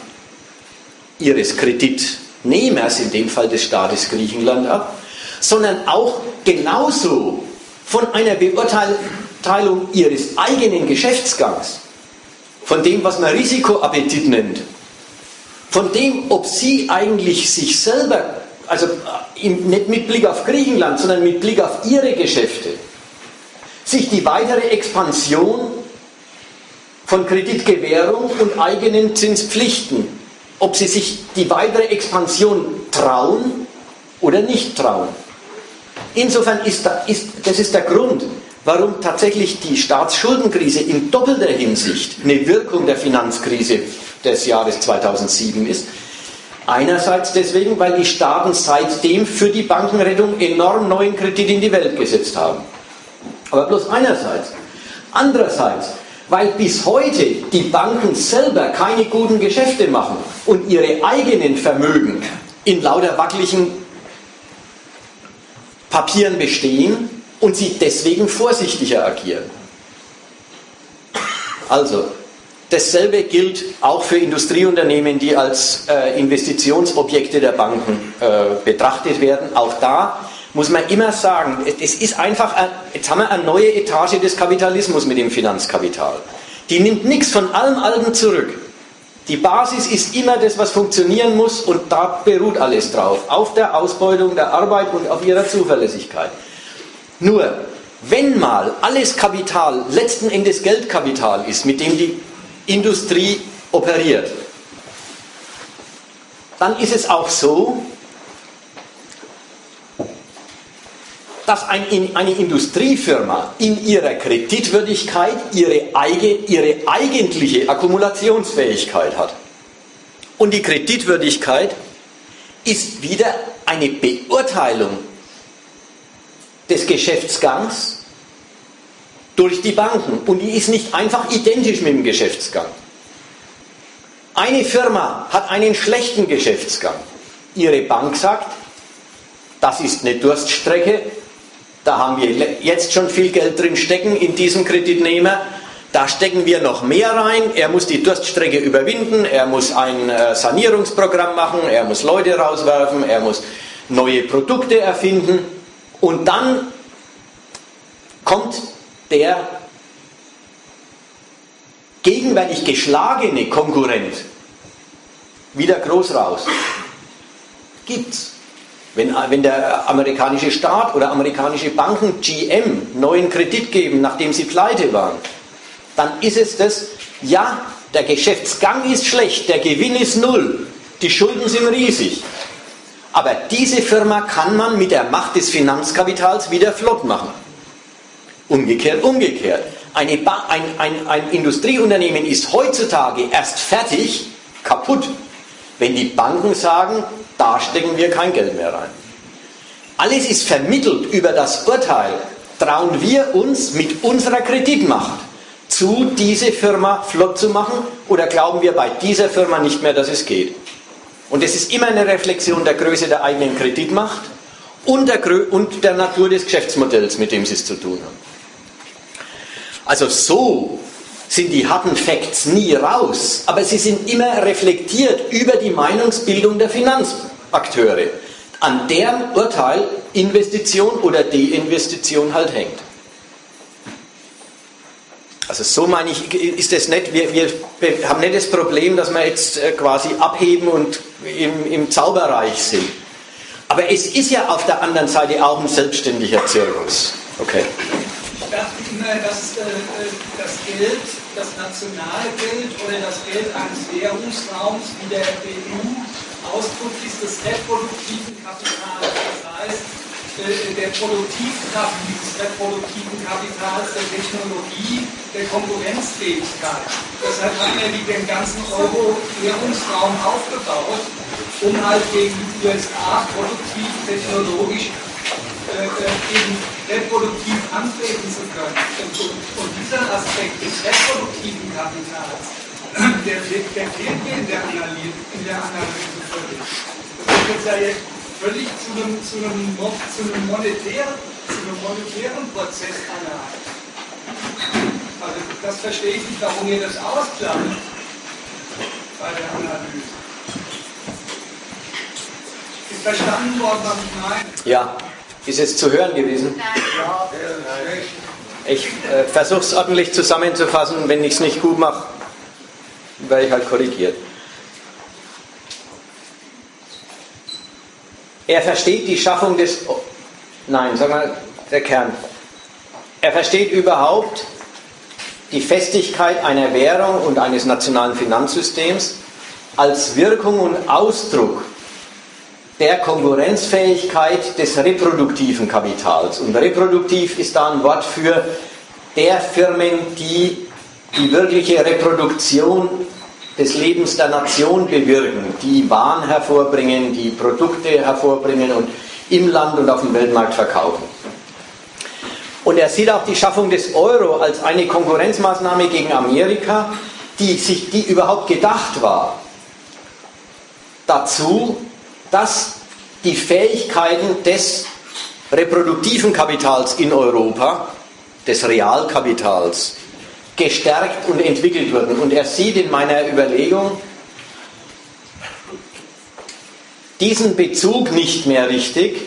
ihres Kreditnehmers, in dem Fall des Staates Griechenland, ab, sondern auch genauso von einer Beurteilung ihres eigenen Geschäftsgangs, von dem, was man Risikoappetit nennt, von dem, ob sie eigentlich sich selber also äh, nicht mit Blick auf Griechenland, sondern mit Blick auf ihre Geschäfte, sich die weitere Expansion von Kreditgewährung und eigenen Zinspflichten, ob sie sich die weitere Expansion trauen oder nicht trauen. Insofern ist, da, ist das ist der Grund, warum tatsächlich die Staatsschuldenkrise in doppelter Hinsicht eine Wirkung der Finanzkrise des Jahres 2007 ist. Einerseits deswegen, weil die Staaten seitdem für die Bankenrettung enorm neuen Kredit in die Welt gesetzt haben. Aber bloß einerseits. Andererseits, weil bis heute die Banken selber keine guten Geschäfte machen und ihre eigenen Vermögen in lauter wackeligen Papieren bestehen und sie deswegen vorsichtiger agieren. Also, dasselbe gilt auch für Industrieunternehmen, die als äh, Investitionsobjekte der Banken äh, betrachtet werden. Auch da muss man immer sagen, es ist einfach, ein, jetzt haben wir eine neue Etage des Kapitalismus mit dem Finanzkapital. Die nimmt nichts von allem Alten zurück. Die Basis ist immer das, was funktionieren muss und da beruht alles drauf. Auf der Ausbeutung der Arbeit und auf ihrer Zuverlässigkeit. Nur, wenn mal alles Kapital letzten Endes Geldkapital ist, mit dem die Industrie operiert, dann ist es auch so, dass eine Industriefirma in ihrer Kreditwürdigkeit ihre, ihre eigentliche Akkumulationsfähigkeit hat. Und die Kreditwürdigkeit ist wieder eine Beurteilung des Geschäftsgangs durch die Banken. Und die ist nicht einfach identisch mit dem Geschäftsgang. Eine Firma hat einen schlechten Geschäftsgang. Ihre Bank sagt, das ist eine Durststrecke, da haben wir jetzt schon viel Geld drin stecken in diesem Kreditnehmer. Da stecken wir noch mehr rein. Er muss die Durststrecke überwinden, er muss ein äh, Sanierungsprogramm machen, er muss Leute rauswerfen, er muss neue Produkte erfinden. Und dann kommt der gegenwärtig geschlagene Konkurrent wieder groß raus. Gibt's. Wenn, wenn der amerikanische Staat oder amerikanische Banken GM neuen Kredit geben, nachdem sie pleite waren, dann ist es das, ja, der Geschäftsgang ist schlecht, der Gewinn ist null, die Schulden sind riesig. Aber diese Firma kann man mit der Macht des Finanzkapitals wieder flott machen. Umgekehrt, umgekehrt. ein, ein, ein Industrieunternehmen ist heutzutage erst fertig, kaputt, wenn die Banken sagen, da stecken wir kein Geld mehr rein. Alles ist vermittelt über das Urteil. Trauen wir uns mit unserer Kreditmacht zu, diese Firma flott zu machen oder glauben wir bei dieser Firma nicht mehr, dass es geht? Und es ist immer eine Reflexion der Größe der eigenen Kreditmacht und der, und der Natur des Geschäftsmodells, mit dem sie es zu tun haben. Also so sind die harten Facts nie raus, aber sie sind immer reflektiert über die Meinungsbildung der Finanzakteure, an deren Urteil Investition oder Deinvestition halt hängt. Also so meine ich, ist das nicht, wir, wir haben nicht das Problem, dass wir jetzt äh, quasi abheben und im, im Zauberreich sind. Aber es ist ja auf der anderen Seite auch ein selbstständiger Zirkus. Okay dass äh, äh, das Geld, das nationale Geld oder das Geld eines Währungsraums wie der EU Ausdruck ist des reproduktiven Kapitals. Das heißt, äh, der Produktivkraft dieses reproduktiven Kapitals, der Technologie, der Konkurrenzfähigkeit. Deshalb haben wir den ganzen Euro-Währungsraum aufgebaut, um halt gegen die USA produktiv, technologisch eben reproduktiv antreten zu können. Und, dieser Aspekt des reproduktiven Kapitals, der, der fehlt mir in der Analyse, völlig. Das wird jetzt ja jetzt völlig zu einem, zu einem, zu einem, monetären, zu einem monetären Prozess anhakt. Also das verstehe ich nicht, warum ihr das ausklammert bei der Analyse. Ist verstanden worden, was ich meine? Ja. Ist es zu hören gewesen? Ich äh, versuche es ordentlich zusammenzufassen. Wenn ich es nicht gut mache, werde ich halt korrigiert. Er versteht die Schaffung des. Oh, nein, sag mal, der Kern. Er versteht überhaupt die Festigkeit einer Währung und eines nationalen Finanzsystems als Wirkung und Ausdruck der Konkurrenzfähigkeit des reproduktiven Kapitals. Und reproduktiv ist da ein Wort für der Firmen, die die wirkliche Reproduktion des Lebens der Nation bewirken, die Waren hervorbringen, die Produkte hervorbringen und im Land und auf dem Weltmarkt verkaufen. Und er sieht auch die Schaffung des Euro als eine Konkurrenzmaßnahme gegen Amerika, die, sich, die überhaupt gedacht war, dazu, dass die Fähigkeiten des reproduktiven Kapitals in Europa, des Realkapitals, gestärkt und entwickelt wurden. Und er sieht in meiner Überlegung diesen Bezug nicht mehr richtig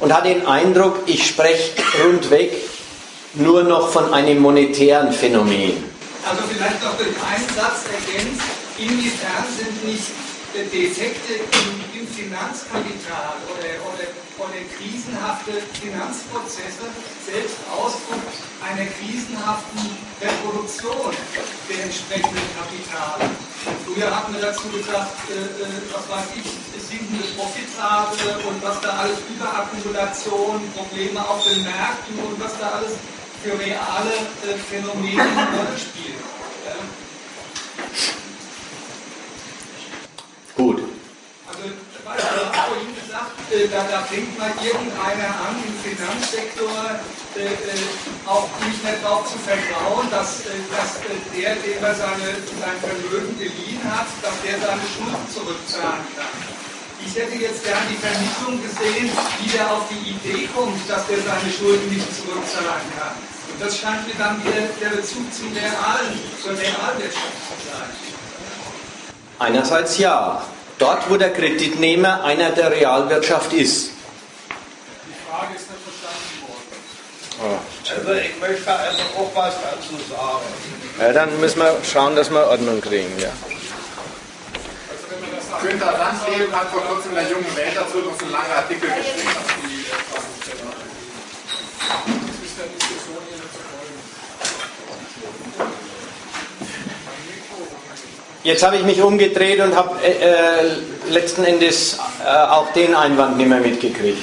und hat den Eindruck, ich spreche rundweg nur noch von einem monetären Phänomen. Also vielleicht noch durch einen Satz ergänzt, inwiefern sind nicht Defekte im, Finanzkapital oder, oder, oder krisenhafte Finanzprozesse selbst Ausdruck einer krisenhaften Reproduktion der entsprechenden Kapitale. Früher hatten wir dazu gesagt, äh, äh, was weiß ich, sinkende Profitrate und was da alles Überakkumulation, Probleme auf den Märkten und was da alles für reale äh, Phänomene eine Rolle spielen. Ja. Gut. Also, weißt du, vorhin gesagt, äh, da, da fängt mal irgendeiner an im Finanzsektor äh, äh, auch nicht mehr darauf zu vertrauen, dass, äh, dass äh, der, dem seine, sein Vermögen geliehen hat, dass der seine Schulden zurückzahlen kann. Ich hätte jetzt gern die Vermittlung gesehen, wie der auf die Idee kommt, dass der seine Schulden nicht zurückzahlen kann. Und das scheint mir dann wieder der Bezug zum Realen, zur Realwirtschaft zu sein. Einerseits ja, dort wo der Kreditnehmer einer der Realwirtschaft ist. Die Frage ist nicht verstanden worden. Also ich möchte also auch was dazu sagen. Ja, dann müssen wir schauen, dass wir Ordnung kriegen. Ja. Günter Landleben hat vor kurzem in der jungen Welt dazu noch so einen langen Artikel geschrieben. Das ist der Diskussion hier nicht zu folgen. Jetzt habe ich mich umgedreht und habe äh, äh, letzten Endes äh, auch den Einwand nicht mehr mitgekriegt.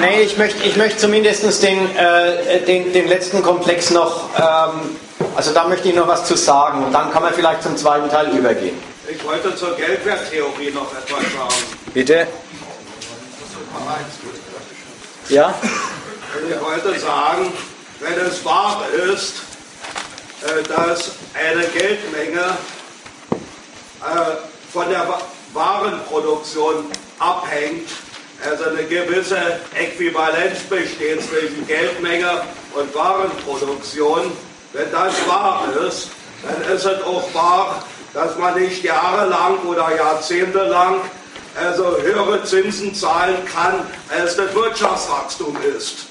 Nee, ich möchte ich möcht zumindest den, äh, den, den letzten Komplex noch, ähm, also da möchte ich noch was zu sagen und dann kann man vielleicht zum zweiten Teil übergehen. Ich wollte zur Geldwerttheorie noch etwas sagen. Bitte? Ja? Ich wollte sagen, wenn es wahr ist, äh, dass eine Geldmenge von der Wa- Warenproduktion abhängt, also eine gewisse Äquivalenz besteht zwischen Geldmenge und Warenproduktion, wenn das wahr ist, dann ist es auch wahr, dass man nicht jahrelang oder jahrzehntelang also höhere Zinsen zahlen kann, als das Wirtschaftswachstum ist.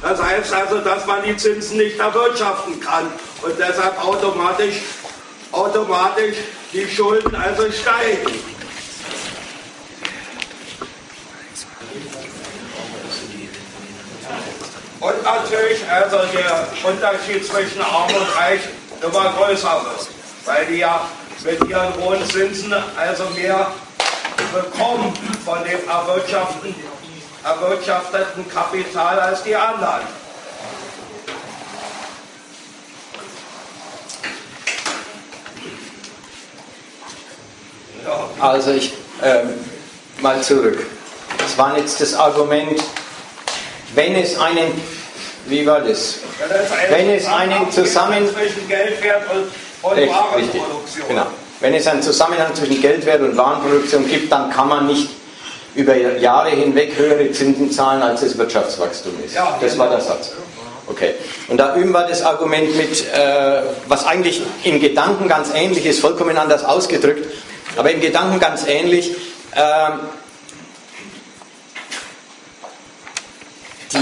Das heißt also, dass man die Zinsen nicht erwirtschaften kann und deshalb automatisch, automatisch die Schulden also steigen. Und natürlich also der Unterschied zwischen Arm und Reich immer größer wird, weil die ja mit ihren hohen Zinsen also mehr bekommen von dem erwirtschafteten, erwirtschafteten Kapital als die anderen. Ja. Also ich, ähm, mal zurück. Das war jetzt das Argument, wenn es einen, wie war das? Wenn es einen Zusammen- zwischen Geldwert und. Warenproduktion. Genau. Wenn es einen Zusammenhang zwischen Geldwert und Warenproduktion gibt, dann kann man nicht über Jahre hinweg höhere Zinsen zahlen, als das Wirtschaftswachstum ist. Ja, das war der Satz. Okay. Und da üben wir das Argument mit, äh, was eigentlich im Gedanken ganz ähnlich ist, vollkommen anders ausgedrückt, aber im Gedanken ganz ähnlich. ähm, die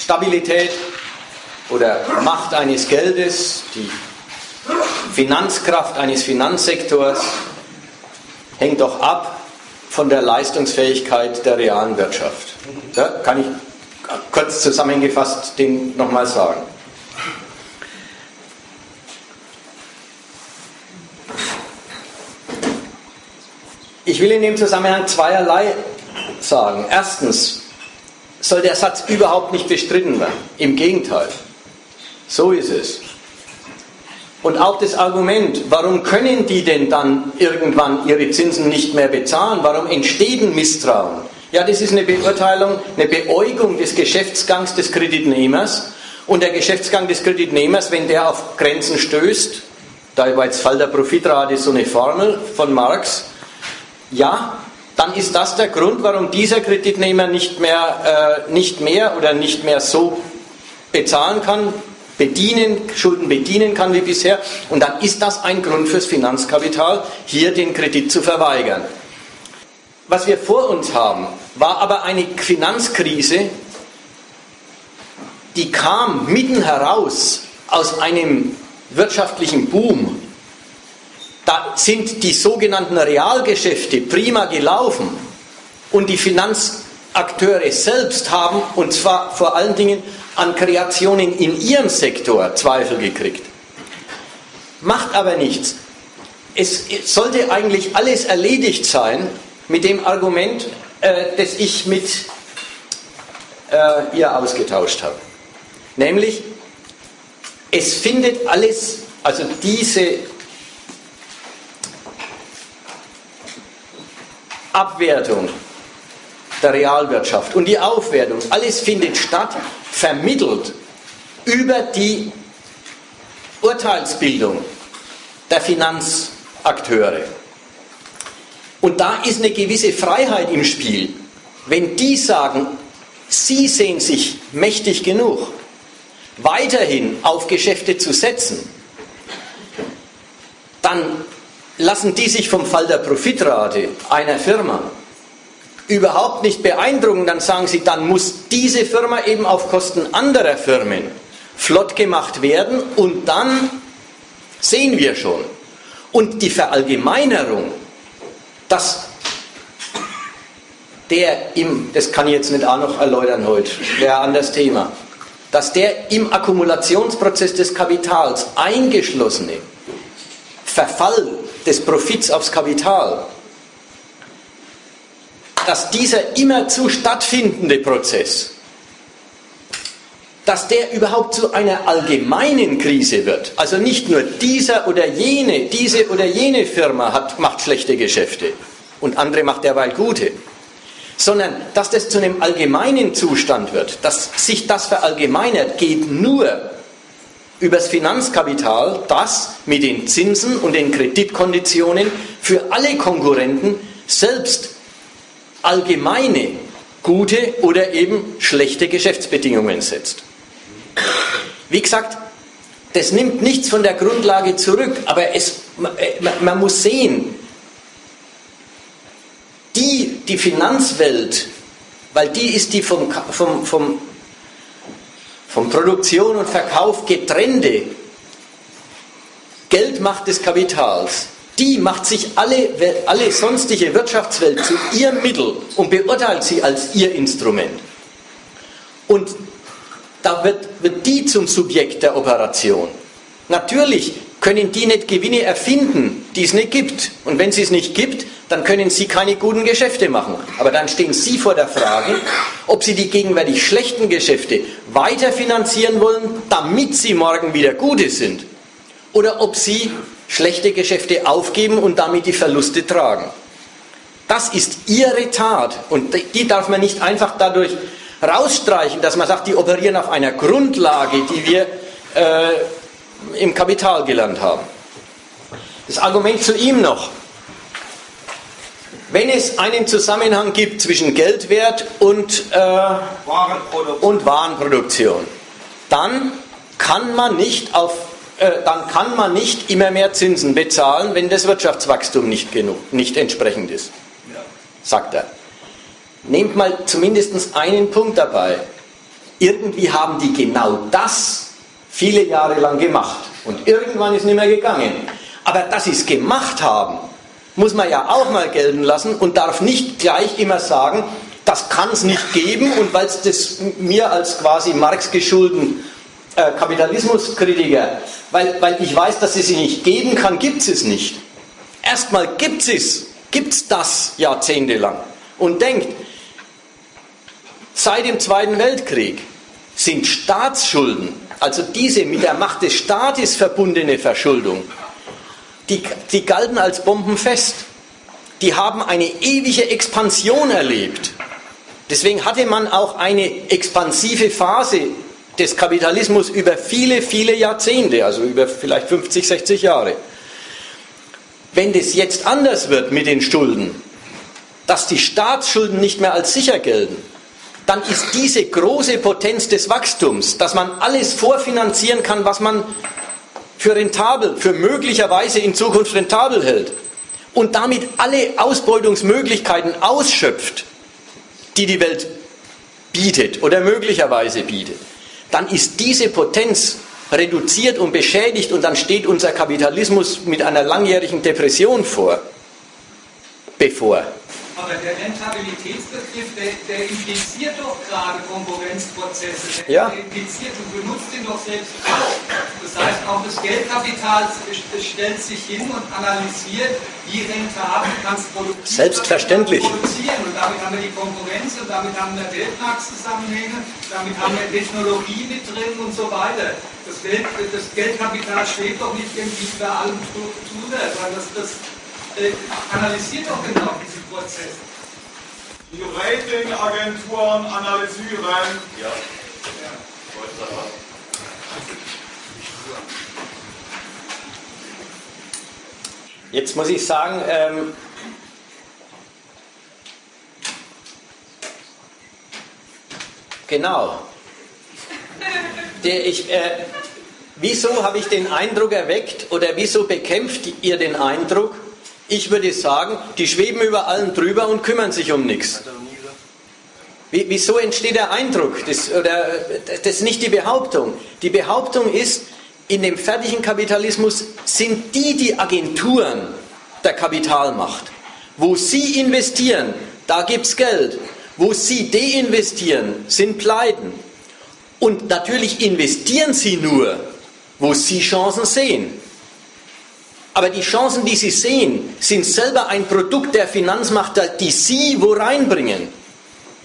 Stabilität oder Macht eines Geldes, die Finanzkraft eines Finanzsektors hängt doch ab von der Leistungsfähigkeit der realen Wirtschaft. Ja, kann ich kurz zusammengefasst den nochmal sagen. Ich will in dem Zusammenhang zweierlei sagen. Erstens soll der Satz überhaupt nicht bestritten werden. Im Gegenteil. So ist es. Und auch das Argument, warum können die denn dann irgendwann ihre Zinsen nicht mehr bezahlen? Warum entsteht ein Misstrauen? Ja, das ist eine Beurteilung, eine Beäugung des Geschäftsgangs des Kreditnehmers. Und der Geschäftsgang des Kreditnehmers, wenn der auf Grenzen stößt, da war jetzt Fall der Profitrate so eine Formel von Marx, ja, dann ist das der Grund, warum dieser Kreditnehmer nicht mehr, äh, nicht mehr oder nicht mehr so bezahlen kann, bedienen, Schulden bedienen kann wie bisher. Und dann ist das ein Grund fürs Finanzkapital, hier den Kredit zu verweigern. Was wir vor uns haben, war aber eine Finanzkrise, die kam mitten heraus aus einem wirtschaftlichen Boom. Da sind die sogenannten Realgeschäfte prima gelaufen und die Finanzakteure selbst haben, und zwar vor allen Dingen an Kreationen in ihrem Sektor Zweifel gekriegt. Macht aber nichts. Es sollte eigentlich alles erledigt sein mit dem Argument, äh, das ich mit äh, ihr ausgetauscht habe. Nämlich, es findet alles, also diese Abwertung der Realwirtschaft und die Aufwertung, alles findet statt, vermittelt über die Urteilsbildung der Finanzakteure. Und da ist eine gewisse Freiheit im Spiel. Wenn die sagen, sie sehen sich mächtig genug, weiterhin auf Geschäfte zu setzen, dann lassen die sich vom Fall der Profitrate einer Firma überhaupt nicht beeindrucken, dann sagen sie, dann muss diese Firma eben auf Kosten anderer Firmen flott gemacht werden und dann sehen wir schon. Und die Verallgemeinerung, dass der im, das kann ich jetzt nicht auch noch erläutern heute, wäre an das Thema, dass der im Akkumulationsprozess des Kapitals eingeschlossene Verfall des Profits aufs Kapital dass dieser immerzu stattfindende Prozess, dass der überhaupt zu einer allgemeinen Krise wird. Also nicht nur dieser oder jene, diese oder jene Firma hat, macht schlechte Geschäfte und andere macht derweil gute, sondern dass das zu einem allgemeinen Zustand wird, dass sich das verallgemeinert, geht nur übers Finanzkapital, das mit den Zinsen und den Kreditkonditionen für alle Konkurrenten selbst allgemeine gute oder eben schlechte Geschäftsbedingungen setzt. Wie gesagt, das nimmt nichts von der Grundlage zurück, aber es, man muss sehen, die, die Finanzwelt, weil die ist die vom, vom, vom, vom Produktion und Verkauf getrennte Geldmacht des Kapitals, die macht sich alle, alle sonstige Wirtschaftswelt zu ihrem Mittel und beurteilt sie als ihr Instrument. Und da wird, wird die zum Subjekt der Operation. Natürlich können die nicht Gewinne erfinden, die es nicht gibt. Und wenn sie es nicht gibt, dann können sie keine guten Geschäfte machen. Aber dann stehen sie vor der Frage, ob sie die gegenwärtig schlechten Geschäfte weiter finanzieren wollen, damit sie morgen wieder gute sind. Oder ob sie schlechte Geschäfte aufgeben und damit die Verluste tragen. Das ist ihre Tat und die darf man nicht einfach dadurch rausstreichen, dass man sagt, die operieren auf einer Grundlage, die wir äh, im Kapital gelernt haben. Das Argument zu ihm noch. Wenn es einen Zusammenhang gibt zwischen Geldwert und, äh, Warenproduktion. und Warenproduktion, dann kann man nicht auf äh, dann kann man nicht immer mehr Zinsen bezahlen, wenn das Wirtschaftswachstum nicht, genug, nicht entsprechend ist, sagt er. Nehmt mal zumindest einen Punkt dabei. Irgendwie haben die genau das viele Jahre lang gemacht und irgendwann ist nicht mehr gegangen. Aber dass sie es gemacht haben, muss man ja auch mal gelten lassen und darf nicht gleich immer sagen, das kann es nicht geben und weil es das mir als quasi Marx geschulden äh, Kapitalismuskritiker, weil, weil ich weiß, dass es sie nicht geben kann, gibt es nicht. Erstmal gibt es gibt es das jahrzehntelang und denkt, seit dem Zweiten Weltkrieg sind Staatsschulden, also diese mit der Macht des Staates verbundene Verschuldung, die, die galten als bombenfest. Die haben eine ewige Expansion erlebt. Deswegen hatte man auch eine expansive Phase des Kapitalismus über viele, viele Jahrzehnte, also über vielleicht 50, 60 Jahre. Wenn das jetzt anders wird mit den Schulden, dass die Staatsschulden nicht mehr als sicher gelten, dann ist diese große Potenz des Wachstums, dass man alles vorfinanzieren kann, was man für rentabel, für möglicherweise in Zukunft rentabel hält und damit alle Ausbeutungsmöglichkeiten ausschöpft, die die Welt bietet oder möglicherweise bietet, dann ist diese Potenz reduziert und beschädigt und dann steht unser Kapitalismus mit einer langjährigen Depression vor, bevor. Aber der Rentabilitätsbegriff, der, der impliziert doch gerade Konkurrenzprozesse. Der ja. impliziert und benutzt ihn doch selbst auch. Das heißt, auch das Geldkapital stellt sich hin und analysiert, wie rentabel kann es Selbstverständlich. produzieren. Und damit haben wir die Konkurrenz und damit haben wir Weltmarktzusammenhänge, damit haben wir Technologie mit drin und so weiter. Das, Welt, das Geldkapital steht doch nicht irgendwie über allem drüber, weil das, das äh, analysiert doch genau diesen Prozess. Die Ratingagenturen analysieren. Ja. Jetzt muss ich sagen, ähm, genau. Der ich, äh, wieso habe ich den Eindruck erweckt oder wieso bekämpft ihr den Eindruck, ich würde sagen, die schweben über allen drüber und kümmern sich um nichts. Wie, wieso entsteht der Eindruck? Das, oder, das ist nicht die Behauptung. Die Behauptung ist, in dem fertigen Kapitalismus sind die die Agenturen der Kapitalmacht. Wo sie investieren, da gibt es Geld. Wo sie deinvestieren, sind Pleiten. Und natürlich investieren sie nur, wo sie Chancen sehen. Aber die Chancen, die Sie sehen, sind selber ein Produkt der Finanzmacht, die Sie wo reinbringen.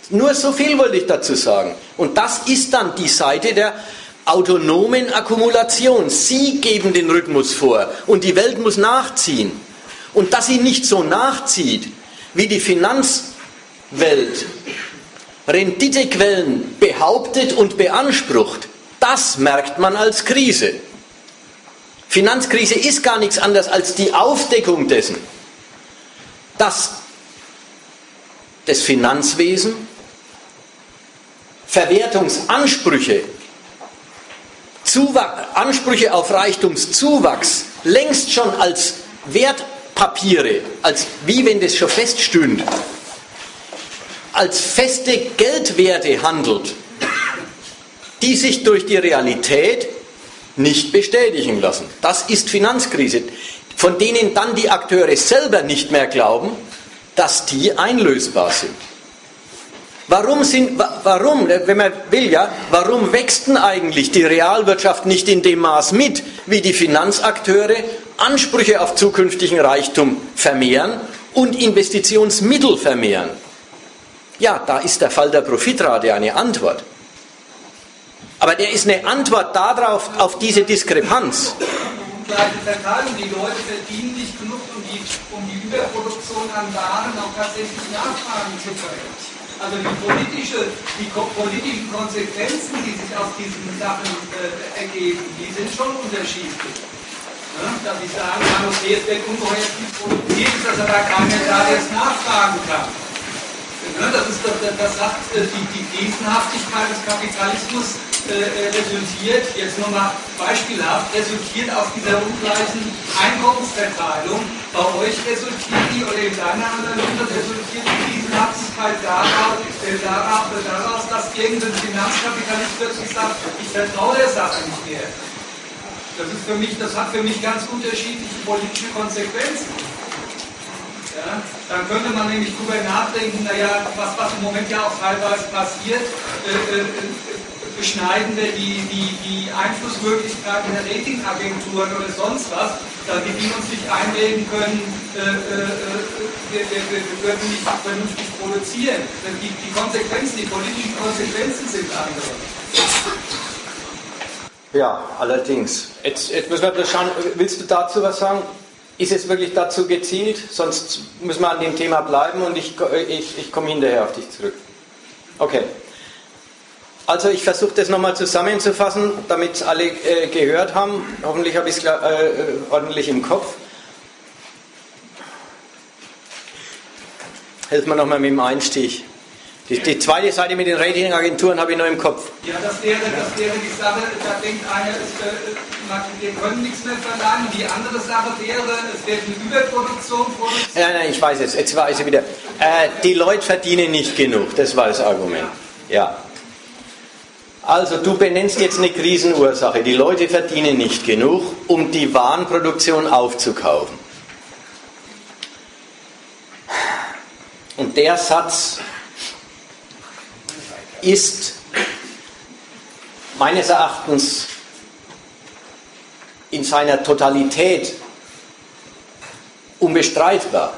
Nur so viel wollte ich dazu sagen. Und das ist dann die Seite der autonomen Akkumulation. Sie geben den Rhythmus vor und die Welt muss nachziehen. Und dass sie nicht so nachzieht, wie die Finanzwelt Renditequellen behauptet und beansprucht, das merkt man als Krise. Finanzkrise ist gar nichts anderes als die Aufdeckung dessen, dass das Finanzwesen Verwertungsansprüche, Ansprüche auf Reichtumszuwachs längst schon als Wertpapiere, als wie wenn das schon feststünde, als feste Geldwerte handelt, die sich durch die Realität nicht bestätigen lassen. Das ist Finanzkrise, von denen dann die Akteure selber nicht mehr glauben, dass die einlösbar sind. Warum, sind, warum, wenn man will, ja, warum wächst denn eigentlich die Realwirtschaft nicht in dem Maß mit, wie die Finanzakteure Ansprüche auf zukünftigen Reichtum vermehren und Investitionsmittel vermehren? Ja, da ist der Fall der Profitrate eine Antwort. Aber der ist eine Antwort darauf, auf diese Diskrepanz. Die Leute verdienen nicht genug, um die, Überproduktion an Waren auch tatsächlich nachfragen zu können. Also die, politische, die politischen Konsequenzen, die sich aus diesen Sachen äh, ergeben, die sind schon unterschiedlich. Ja, dass ich sagen kann, okay, es wird ungeheuer viel produziert, ist das aber keiner da, der nachfragen kann. Ja, das, ist, das, das sagt äh, die, die Krisenhaftigkeit des Kapitalismus äh, äh, resultiert, jetzt nur mal beispielhaft, resultiert aus dieser ungleichen Einkommensverteilung. Bei euch resultiert die, oder in deiner Analyse resultiert die Krisenhaftigkeit daraus, äh, daraus, daraus, dass irgendein Finanzkapitalist plötzlich sagt, ich vertraue der Sache nicht mehr. Das, ist für mich, das hat für mich ganz unterschiedliche politische Konsequenzen. Ja, dann könnte man nämlich darüber nachdenken, naja, was, was im Moment ja auch teilweise passiert, äh, äh, beschneiden wir die, die, die Einflussmöglichkeiten der Ratingagenturen oder sonst was, damit die uns nicht einreden können, äh, äh, äh wir, wir, wir, können nicht vernünftig produzieren. Die, die Konsequenzen, die politischen Konsequenzen sind andere. Ja, allerdings. Jetzt, jetzt müssen wir das schauen. Willst du dazu was sagen? Ist es wirklich dazu gezielt? Sonst müssen wir an dem Thema bleiben und ich, ich, ich komme hinterher auf dich zurück. Okay. Also ich versuche das nochmal zusammenzufassen, damit alle äh, gehört haben. Hoffentlich habe ich es äh, ordentlich im Kopf. Helfen wir nochmal mit dem Einstieg. Die, die, zweite Seite mit den Ratingagenturen habe ich noch im Kopf. Ja, das wäre, das wäre die Sache, da denkt einer, es, wir können nichts mehr verlangen. Die andere Sache wäre, es wäre eine Überproduktion. Produktion. Nein, nein, ich weiß es, jetzt weiß ich wieder. Äh, die Leute verdienen nicht genug, das war das Argument. Ja. Also du benennst jetzt eine Krisenursache. Die Leute verdienen nicht genug, um die Warenproduktion aufzukaufen. Und der Satz ist meines Erachtens in seiner Totalität unbestreitbar.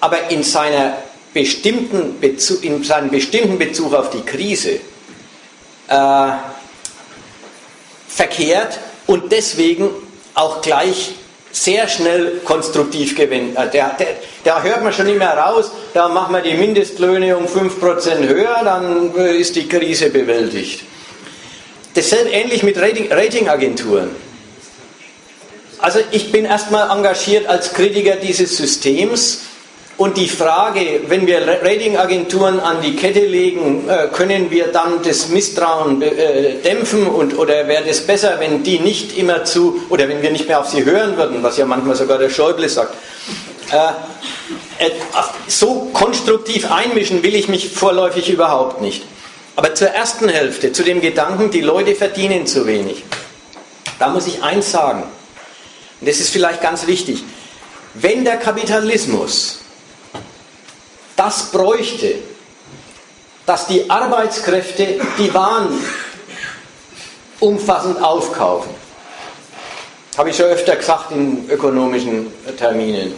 Aber in, seiner bestimmten Bezug, in seinem bestimmten Bezug auf die Krise äh, verkehrt und deswegen auch gleich sehr schnell konstruktiv gewinnen. Äh, da, da, hört man schon mehr raus, da machen wir die Mindestlöhne um 5% höher, dann äh, ist die Krise bewältigt. Dasselbe ähnlich mit Rating, Ratingagenturen. Also ich bin erstmal engagiert als Kritiker dieses Systems und die Frage, wenn wir Ratingagenturen an die Kette legen, äh, können wir dann das Misstrauen äh, dämpfen und, oder wäre es besser, wenn die nicht immer zu, oder wenn wir nicht mehr auf sie hören würden, was ja manchmal sogar der Schäuble sagt. Äh, so konstruktiv einmischen will ich mich vorläufig überhaupt nicht. Aber zur ersten Hälfte, zu dem Gedanken, die Leute verdienen zu wenig. Da muss ich eins sagen, und das ist vielleicht ganz wichtig. Wenn der Kapitalismus das bräuchte, dass die Arbeitskräfte die Waren umfassend aufkaufen. Habe ich schon öfter gesagt in ökonomischen Terminen.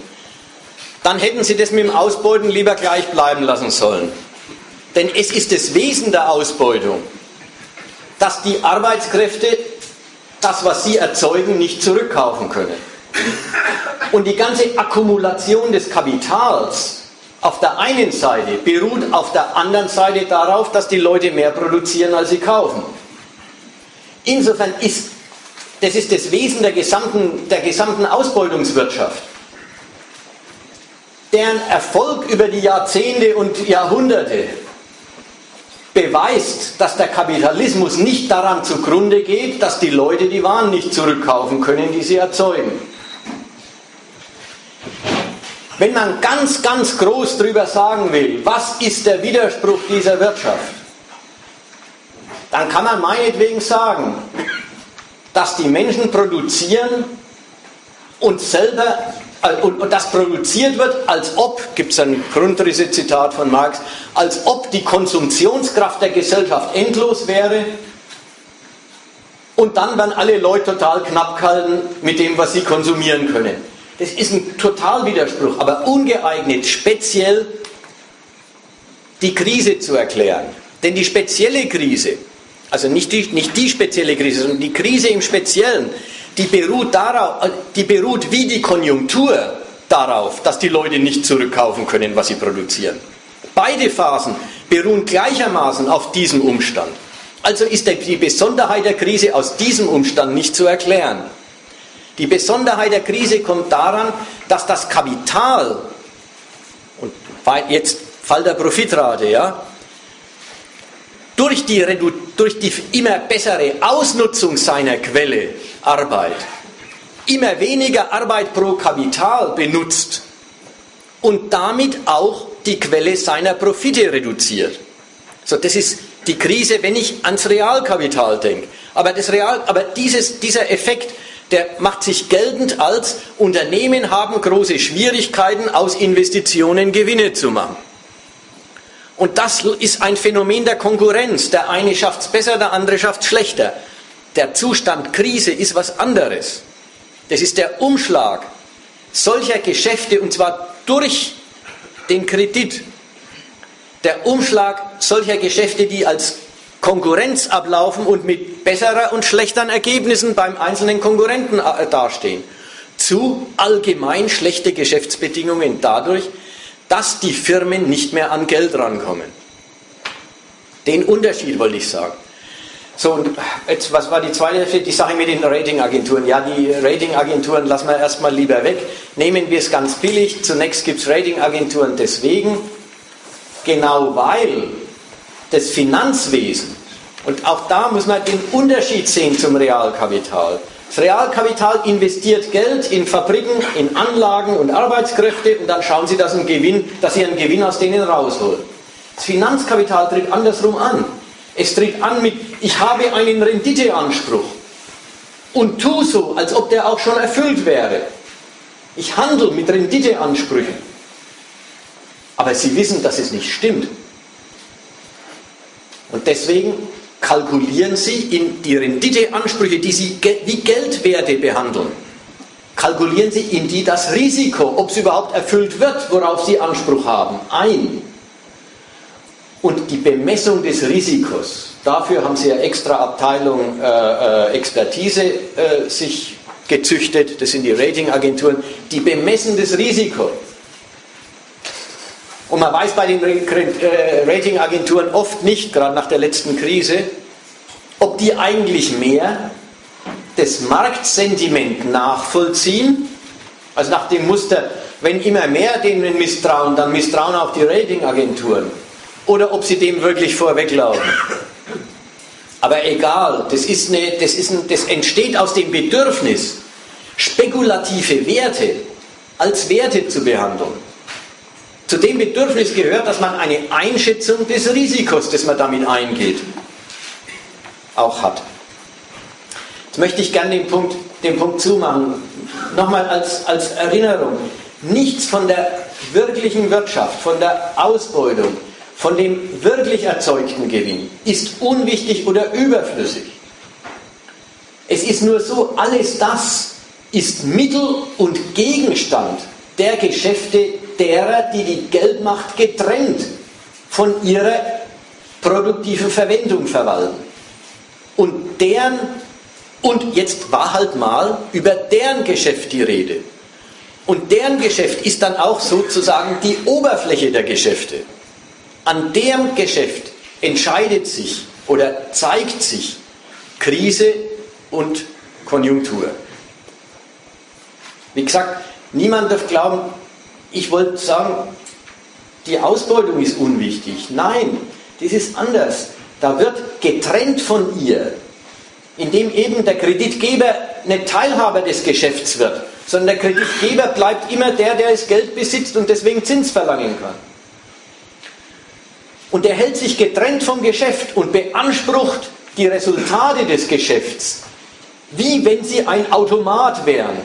Dann hätten sie das mit dem Ausbeuten lieber gleich bleiben lassen sollen. Denn es ist das Wesen der Ausbeutung, dass die Arbeitskräfte das, was sie erzeugen, nicht zurückkaufen können. Und die ganze Akkumulation des Kapitals auf der einen Seite beruht auf der anderen Seite darauf, dass die Leute mehr produzieren, als sie kaufen. Insofern ist das ist das Wesen der gesamten, der gesamten Ausbeutungswirtschaft. Deren Erfolg über die Jahrzehnte und Jahrhunderte beweist, dass der Kapitalismus nicht daran zugrunde geht, dass die Leute die Waren nicht zurückkaufen können, die sie erzeugen. Wenn man ganz, ganz groß darüber sagen will, was ist der Widerspruch dieser Wirtschaft, dann kann man meinetwegen sagen, dass die Menschen produzieren und selber äh, und, und das produziert wird, als ob, gibt es ein Grundrisse-Zitat von Marx, als ob die Konsumptionskraft der Gesellschaft endlos wäre und dann werden alle Leute total knapp gehalten mit dem, was sie konsumieren können. Das ist ein Totalwiderspruch, aber ungeeignet, speziell die Krise zu erklären. Denn die spezielle Krise, also nicht die, nicht die spezielle Krise, sondern die Krise im Speziellen, die beruht darauf, die beruht wie die Konjunktur darauf, dass die Leute nicht zurückkaufen können, was sie produzieren. Beide Phasen beruhen gleichermaßen auf diesem Umstand. Also ist die Besonderheit der Krise aus diesem Umstand nicht zu erklären. Die Besonderheit der Krise kommt daran, dass das Kapital, und jetzt Fall der Profitrate, ja, durch die, durch die immer bessere Ausnutzung seiner Quelle Arbeit immer weniger Arbeit pro Kapital benutzt und damit auch die Quelle seiner Profite reduziert. So, das ist die Krise, wenn ich ans Realkapital denke. Aber, das Real, aber dieses, dieser Effekt der macht sich geltend als Unternehmen haben große Schwierigkeiten, aus Investitionen Gewinne zu machen. Und das ist ein Phänomen der Konkurrenz. Der eine schafft es besser, der andere schafft es schlechter. Der Zustand Krise ist was anderes. Das ist der Umschlag solcher Geschäfte und zwar durch den Kredit. Der Umschlag solcher Geschäfte, die als Konkurrenz ablaufen und mit besserer und schlechteren Ergebnissen beim einzelnen Konkurrenten äh, dastehen. Zu allgemein schlechte Geschäftsbedingungen dadurch, dass die Firmen nicht mehr an Geld rankommen. Den Unterschied wollte ich sagen. So, und jetzt, was war die zweite die Sache mit den Ratingagenturen? Ja, die Ratingagenturen lassen wir erstmal lieber weg. Nehmen wir es ganz billig. Zunächst gibt es Ratingagenturen deswegen, genau weil das Finanzwesen, und auch da muss man den Unterschied sehen zum Realkapital. Das Realkapital investiert Geld in Fabriken, in Anlagen und Arbeitskräfte und dann schauen sie, dass, Gewinn, dass sie einen Gewinn aus denen rausholen. Das Finanzkapital tritt andersrum an. Es tritt an mit, ich habe einen Renditeanspruch und tu so, als ob der auch schon erfüllt wäre. Ich handle mit Renditeansprüchen. Aber Sie wissen, dass es nicht stimmt. Und deswegen kalkulieren Sie in die Renditeansprüche, die Sie wie Geldwerte behandeln, kalkulieren Sie in die das Risiko, ob es überhaupt erfüllt wird, worauf Sie Anspruch haben, ein. Und die Bemessung des Risikos, dafür haben Sie ja extra Abteilung äh, äh, Expertise äh, sich gezüchtet, das sind die Ratingagenturen, die bemessen das Risiko. Und man weiß bei den äh, Ratingagenturen oft nicht, gerade nach der letzten Krise, ob die eigentlich mehr das Marktsentiment nachvollziehen, also nach dem Muster, wenn immer mehr denen misstrauen, dann misstrauen auch die Ratingagenturen, oder ob sie dem wirklich vorweglaufen. Aber egal, das, ist eine, das, ist ein, das entsteht aus dem Bedürfnis, spekulative Werte als Werte zu behandeln. Zu dem Bedürfnis gehört, dass man eine Einschätzung des Risikos, das man damit eingeht, auch hat. Jetzt möchte ich gerne den Punkt, den Punkt zumachen. Nochmal als, als Erinnerung. Nichts von der wirklichen Wirtschaft, von der Ausbeutung, von dem wirklich erzeugten Gewinn ist unwichtig oder überflüssig. Es ist nur so, alles das ist Mittel und Gegenstand der Geschäfte, derer, die die Geldmacht getrennt von ihrer produktiven Verwendung verwalten. Und deren, und jetzt war halt mal über deren Geschäft die Rede. Und deren Geschäft ist dann auch sozusagen die Oberfläche der Geschäfte. An deren Geschäft entscheidet sich oder zeigt sich Krise und Konjunktur. Wie gesagt, niemand darf glauben, ich wollte sagen, die Ausbeutung ist unwichtig. Nein, das ist anders. Da wird getrennt von ihr, indem eben der Kreditgeber nicht Teilhaber des Geschäfts wird, sondern der Kreditgeber bleibt immer der, der das Geld besitzt und deswegen Zins verlangen kann. Und er hält sich getrennt vom Geschäft und beansprucht die Resultate des Geschäfts, wie wenn sie ein Automat wären.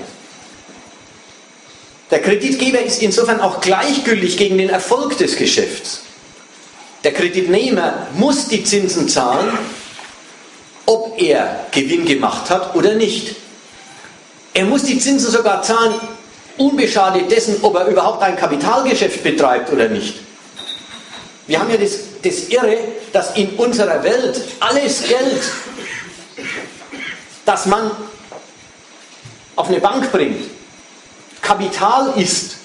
Der Kreditgeber ist insofern auch gleichgültig gegen den Erfolg des Geschäfts. Der Kreditnehmer muss die Zinsen zahlen, ob er Gewinn gemacht hat oder nicht. Er muss die Zinsen sogar zahlen, unbeschadet dessen, ob er überhaupt ein Kapitalgeschäft betreibt oder nicht. Wir haben ja das, das Irre, dass in unserer Welt alles Geld, das man auf eine Bank bringt, Kapital ist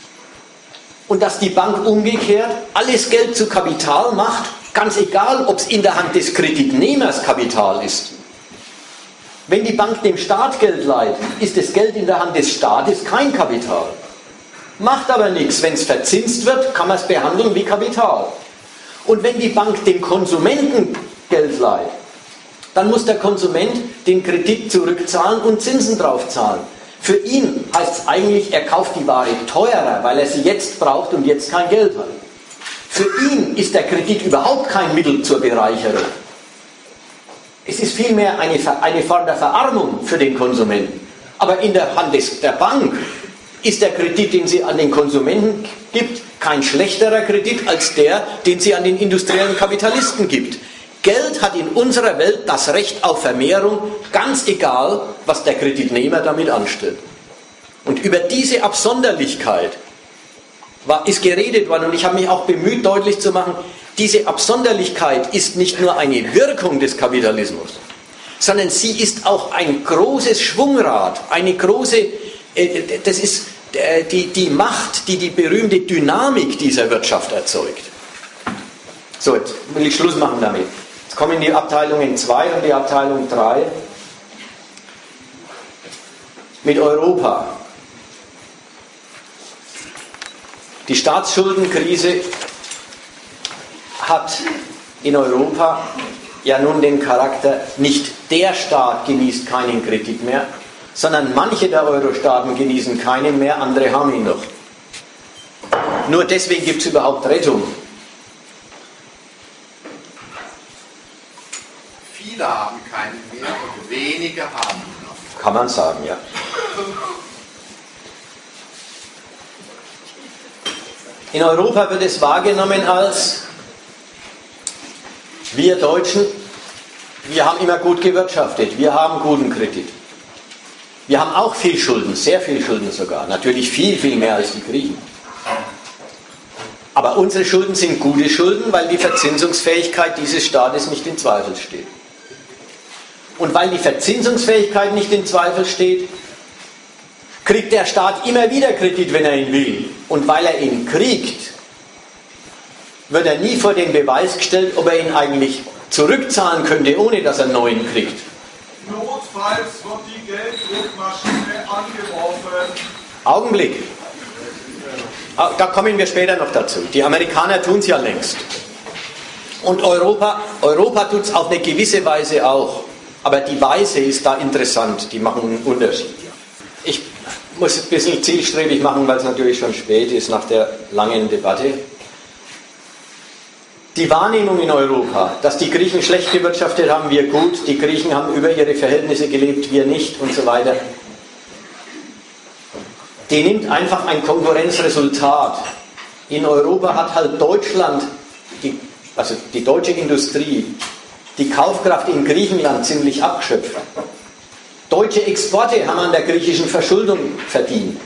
und dass die Bank umgekehrt alles Geld zu Kapital macht, ganz egal, ob es in der Hand des Kreditnehmers Kapital ist. Wenn die Bank dem Staat Geld leiht, ist das Geld in der Hand des Staates kein Kapital. Macht aber nichts, wenn es verzinst wird, kann man es behandeln wie Kapital. Und wenn die Bank dem Konsumenten Geld leiht, dann muss der Konsument den Kredit zurückzahlen und Zinsen drauf zahlen. Für ihn heißt es eigentlich, er kauft die Ware teurer, weil er sie jetzt braucht und jetzt kein Geld hat. Für ihn ist der Kredit überhaupt kein Mittel zur Bereicherung. Es ist vielmehr eine, eine Form der Verarmung für den Konsumenten. Aber in der Hand des, der Bank ist der Kredit, den sie an den Konsumenten gibt, kein schlechterer Kredit als der, den sie an den industriellen Kapitalisten gibt. Geld hat in unserer Welt das Recht auf Vermehrung, ganz egal, was der Kreditnehmer damit anstellt. Und über diese Absonderlichkeit war, ist geredet worden und ich habe mich auch bemüht, deutlich zu machen, diese Absonderlichkeit ist nicht nur eine Wirkung des Kapitalismus, sondern sie ist auch ein großes Schwungrad, eine große, äh, das ist äh, die, die Macht, die die berühmte Dynamik dieser Wirtschaft erzeugt. So, jetzt will ich Schluss machen damit. Jetzt kommen die Abteilungen 2 und die Abteilung 3 mit Europa. Die Staatsschuldenkrise hat in Europa ja nun den Charakter, nicht der Staat genießt keinen Kredit mehr, sondern manche der Euro-Staaten genießen keinen mehr, andere haben ihn noch. Nur deswegen gibt es überhaupt Rettung. Viele haben keinen mehr und wenige haben noch. Kann man sagen, ja. In Europa wird es wahrgenommen als wir Deutschen, wir haben immer gut gewirtschaftet, wir haben guten Kredit. Wir haben auch viel Schulden, sehr viel Schulden sogar, natürlich viel, viel mehr als die Griechen. Aber unsere Schulden sind gute Schulden, weil die Verzinsungsfähigkeit dieses Staates nicht in Zweifel steht. Und weil die Verzinsungsfähigkeit nicht in Zweifel steht, kriegt der Staat immer wieder Kredit, wenn er ihn will. Und weil er ihn kriegt, wird er nie vor den Beweis gestellt, ob er ihn eigentlich zurückzahlen könnte, ohne dass er einen neuen kriegt. Notfalls wird die Gelddruckmaschine angeworfen. Augenblick. Ah, da kommen wir später noch dazu. Die Amerikaner tun es ja längst. Und Europa, Europa tut es auf eine gewisse Weise auch. Aber die Weise ist da interessant, die machen einen Unterschied. Ich muss ein bisschen zielstrebig machen, weil es natürlich schon spät ist nach der langen Debatte. Die Wahrnehmung in Europa, dass die Griechen schlecht gewirtschaftet haben, wir gut, die Griechen haben über ihre Verhältnisse gelebt, wir nicht und so weiter, die nimmt einfach ein Konkurrenzresultat. In Europa hat halt Deutschland, die, also die deutsche Industrie, die Kaufkraft in Griechenland ziemlich abgeschöpft. Deutsche Exporte haben an der griechischen Verschuldung verdient.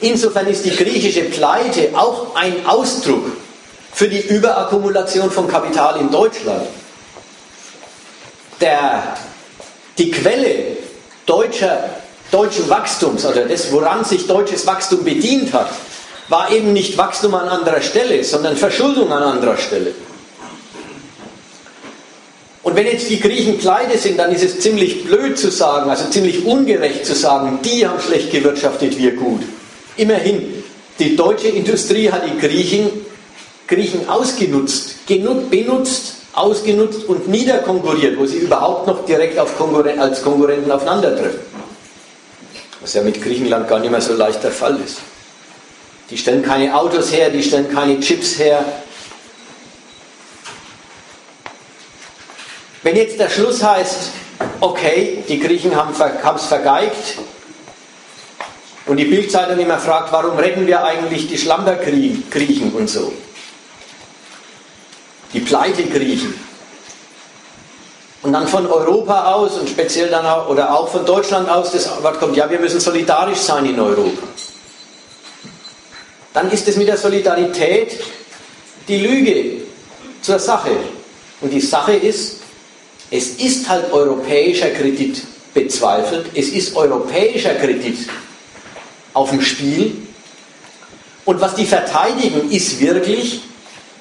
Insofern ist die griechische Pleite auch ein Ausdruck für die Überakkumulation von Kapital in Deutschland. Der, die Quelle deutscher, deutschen Wachstums, oder das, woran sich deutsches Wachstum bedient hat, war eben nicht Wachstum an anderer Stelle, sondern Verschuldung an anderer Stelle. Und wenn jetzt die Griechen pleite sind, dann ist es ziemlich blöd zu sagen, also ziemlich ungerecht zu sagen, die haben schlecht gewirtschaftet, wir gut. Immerhin, die deutsche Industrie hat die Griechen Griechen ausgenutzt, benutzt, ausgenutzt und niederkonkurriert, wo sie überhaupt noch direkt Konkurren als Konkurrenten aufeinandertreffen. Was ja mit Griechenland gar nicht mehr so leicht der Fall ist. Die stellen keine Autos her, die stellen keine Chips her. Wenn jetzt der Schluss heißt, okay, die Griechen haben es vergeigt, und die Bildzeitung immer fragt, warum retten wir eigentlich die Schlampergriechen und so die Pleitegriechen. Und dann von Europa aus und speziell dann auch, oder auch von Deutschland aus das Wort kommt, ja, wir müssen solidarisch sein in Europa. Dann ist es mit der Solidarität die Lüge zur Sache. Und die Sache ist, es ist halt europäischer Kredit bezweifelt, es ist europäischer Kredit auf dem Spiel. Und was die verteidigen, ist wirklich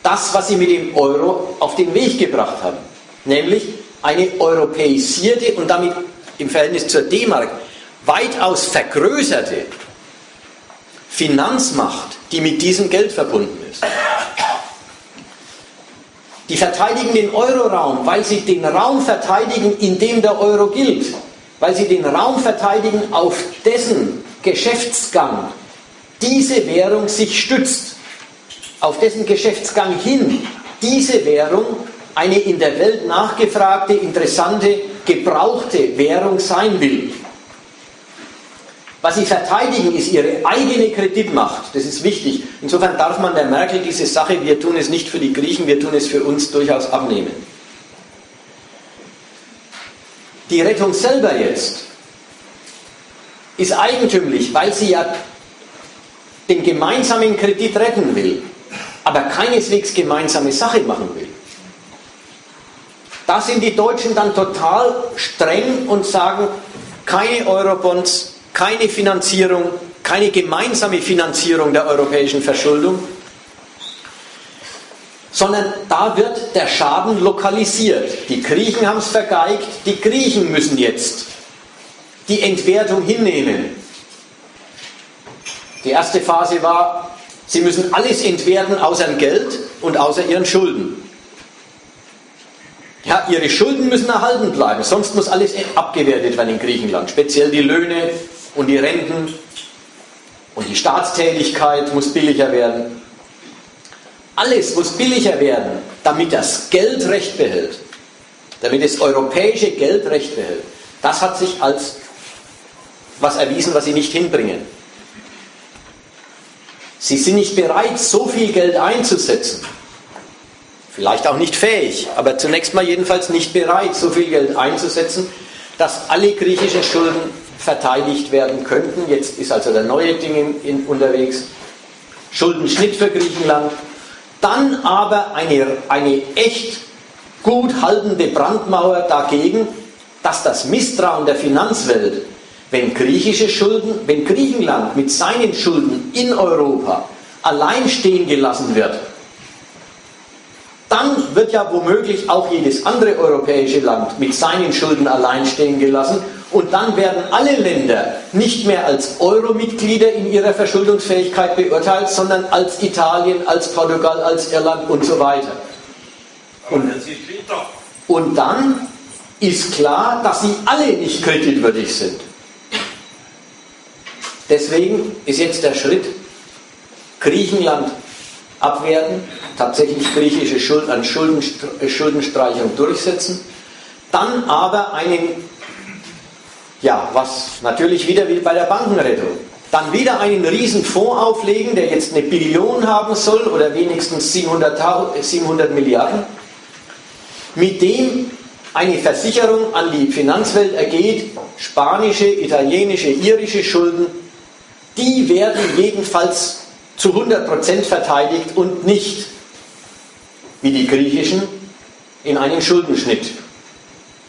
das, was sie mit dem Euro auf den Weg gebracht haben. Nämlich eine europäisierte und damit im Verhältnis zur D-Mark weitaus vergrößerte Finanzmacht, die mit diesem Geld verbunden ist. Die verteidigen den Euroraum, weil sie den Raum verteidigen, in dem der Euro gilt, weil sie den Raum verteidigen, auf dessen Geschäftsgang diese Währung sich stützt auf dessen Geschäftsgang hin diese Währung eine in der Welt nachgefragte, interessante, gebrauchte Währung sein will. Was sie verteidigen, ist ihre eigene Kreditmacht. Das ist wichtig. Insofern darf man der Merkel diese Sache, wir tun es nicht für die Griechen, wir tun es für uns, durchaus abnehmen. Die Rettung selber jetzt ist eigentümlich, weil sie ja den gemeinsamen Kredit retten will, aber keineswegs gemeinsame Sache machen will. Da sind die Deutschen dann total streng und sagen, keine Eurobonds, keine Finanzierung, keine gemeinsame Finanzierung der europäischen Verschuldung, sondern da wird der Schaden lokalisiert. Die Griechen haben es vergeigt, die Griechen müssen jetzt die Entwertung hinnehmen. Die erste Phase war, sie müssen alles entwerten außer Geld und außer ihren Schulden. Ja, ihre Schulden müssen erhalten bleiben, sonst muss alles abgewertet werden in Griechenland. Speziell die Löhne und die Renten und die Staatstätigkeit muss billiger werden. Alles muss billiger werden, damit das Geld Recht behält, damit das europäische Geld Recht behält. Das hat sich als was erwiesen, was sie nicht hinbringen. Sie sind nicht bereit, so viel Geld einzusetzen. Vielleicht auch nicht fähig, aber zunächst mal jedenfalls nicht bereit, so viel Geld einzusetzen, dass alle griechischen Schulden verteidigt werden könnten. Jetzt ist also der neue Ding in, unterwegs. Schuldenschnitt für Griechenland. Dann aber eine, eine echt gut haltende Brandmauer dagegen, dass das Misstrauen der Finanzwelt wenn griechische Schulden, wenn Griechenland mit seinen Schulden in Europa allein stehen gelassen wird, dann wird ja womöglich auch jedes andere europäische Land mit seinen Schulden allein stehen gelassen und dann werden alle Länder nicht mehr als Euro-Mitglieder in ihrer Verschuldungsfähigkeit beurteilt, sondern als Italien, als Portugal, als Irland und so weiter. Und, und dann ist klar, dass sie alle nicht kreditwürdig sind. Deswegen ist jetzt der Schritt, Griechenland abwerten, tatsächlich griechische Schuld an Schuldenstreichung durchsetzen, dann aber einen, ja, was natürlich wieder wie bei der Bankenrettung, dann wieder einen riesen Fonds auflegen, der jetzt eine Billion haben soll oder wenigstens 700, 700 Milliarden, mit dem eine Versicherung an die Finanzwelt ergeht, spanische, italienische, irische Schulden die werden jedenfalls zu 100% verteidigt und nicht, wie die griechischen, in einen Schuldenschnitt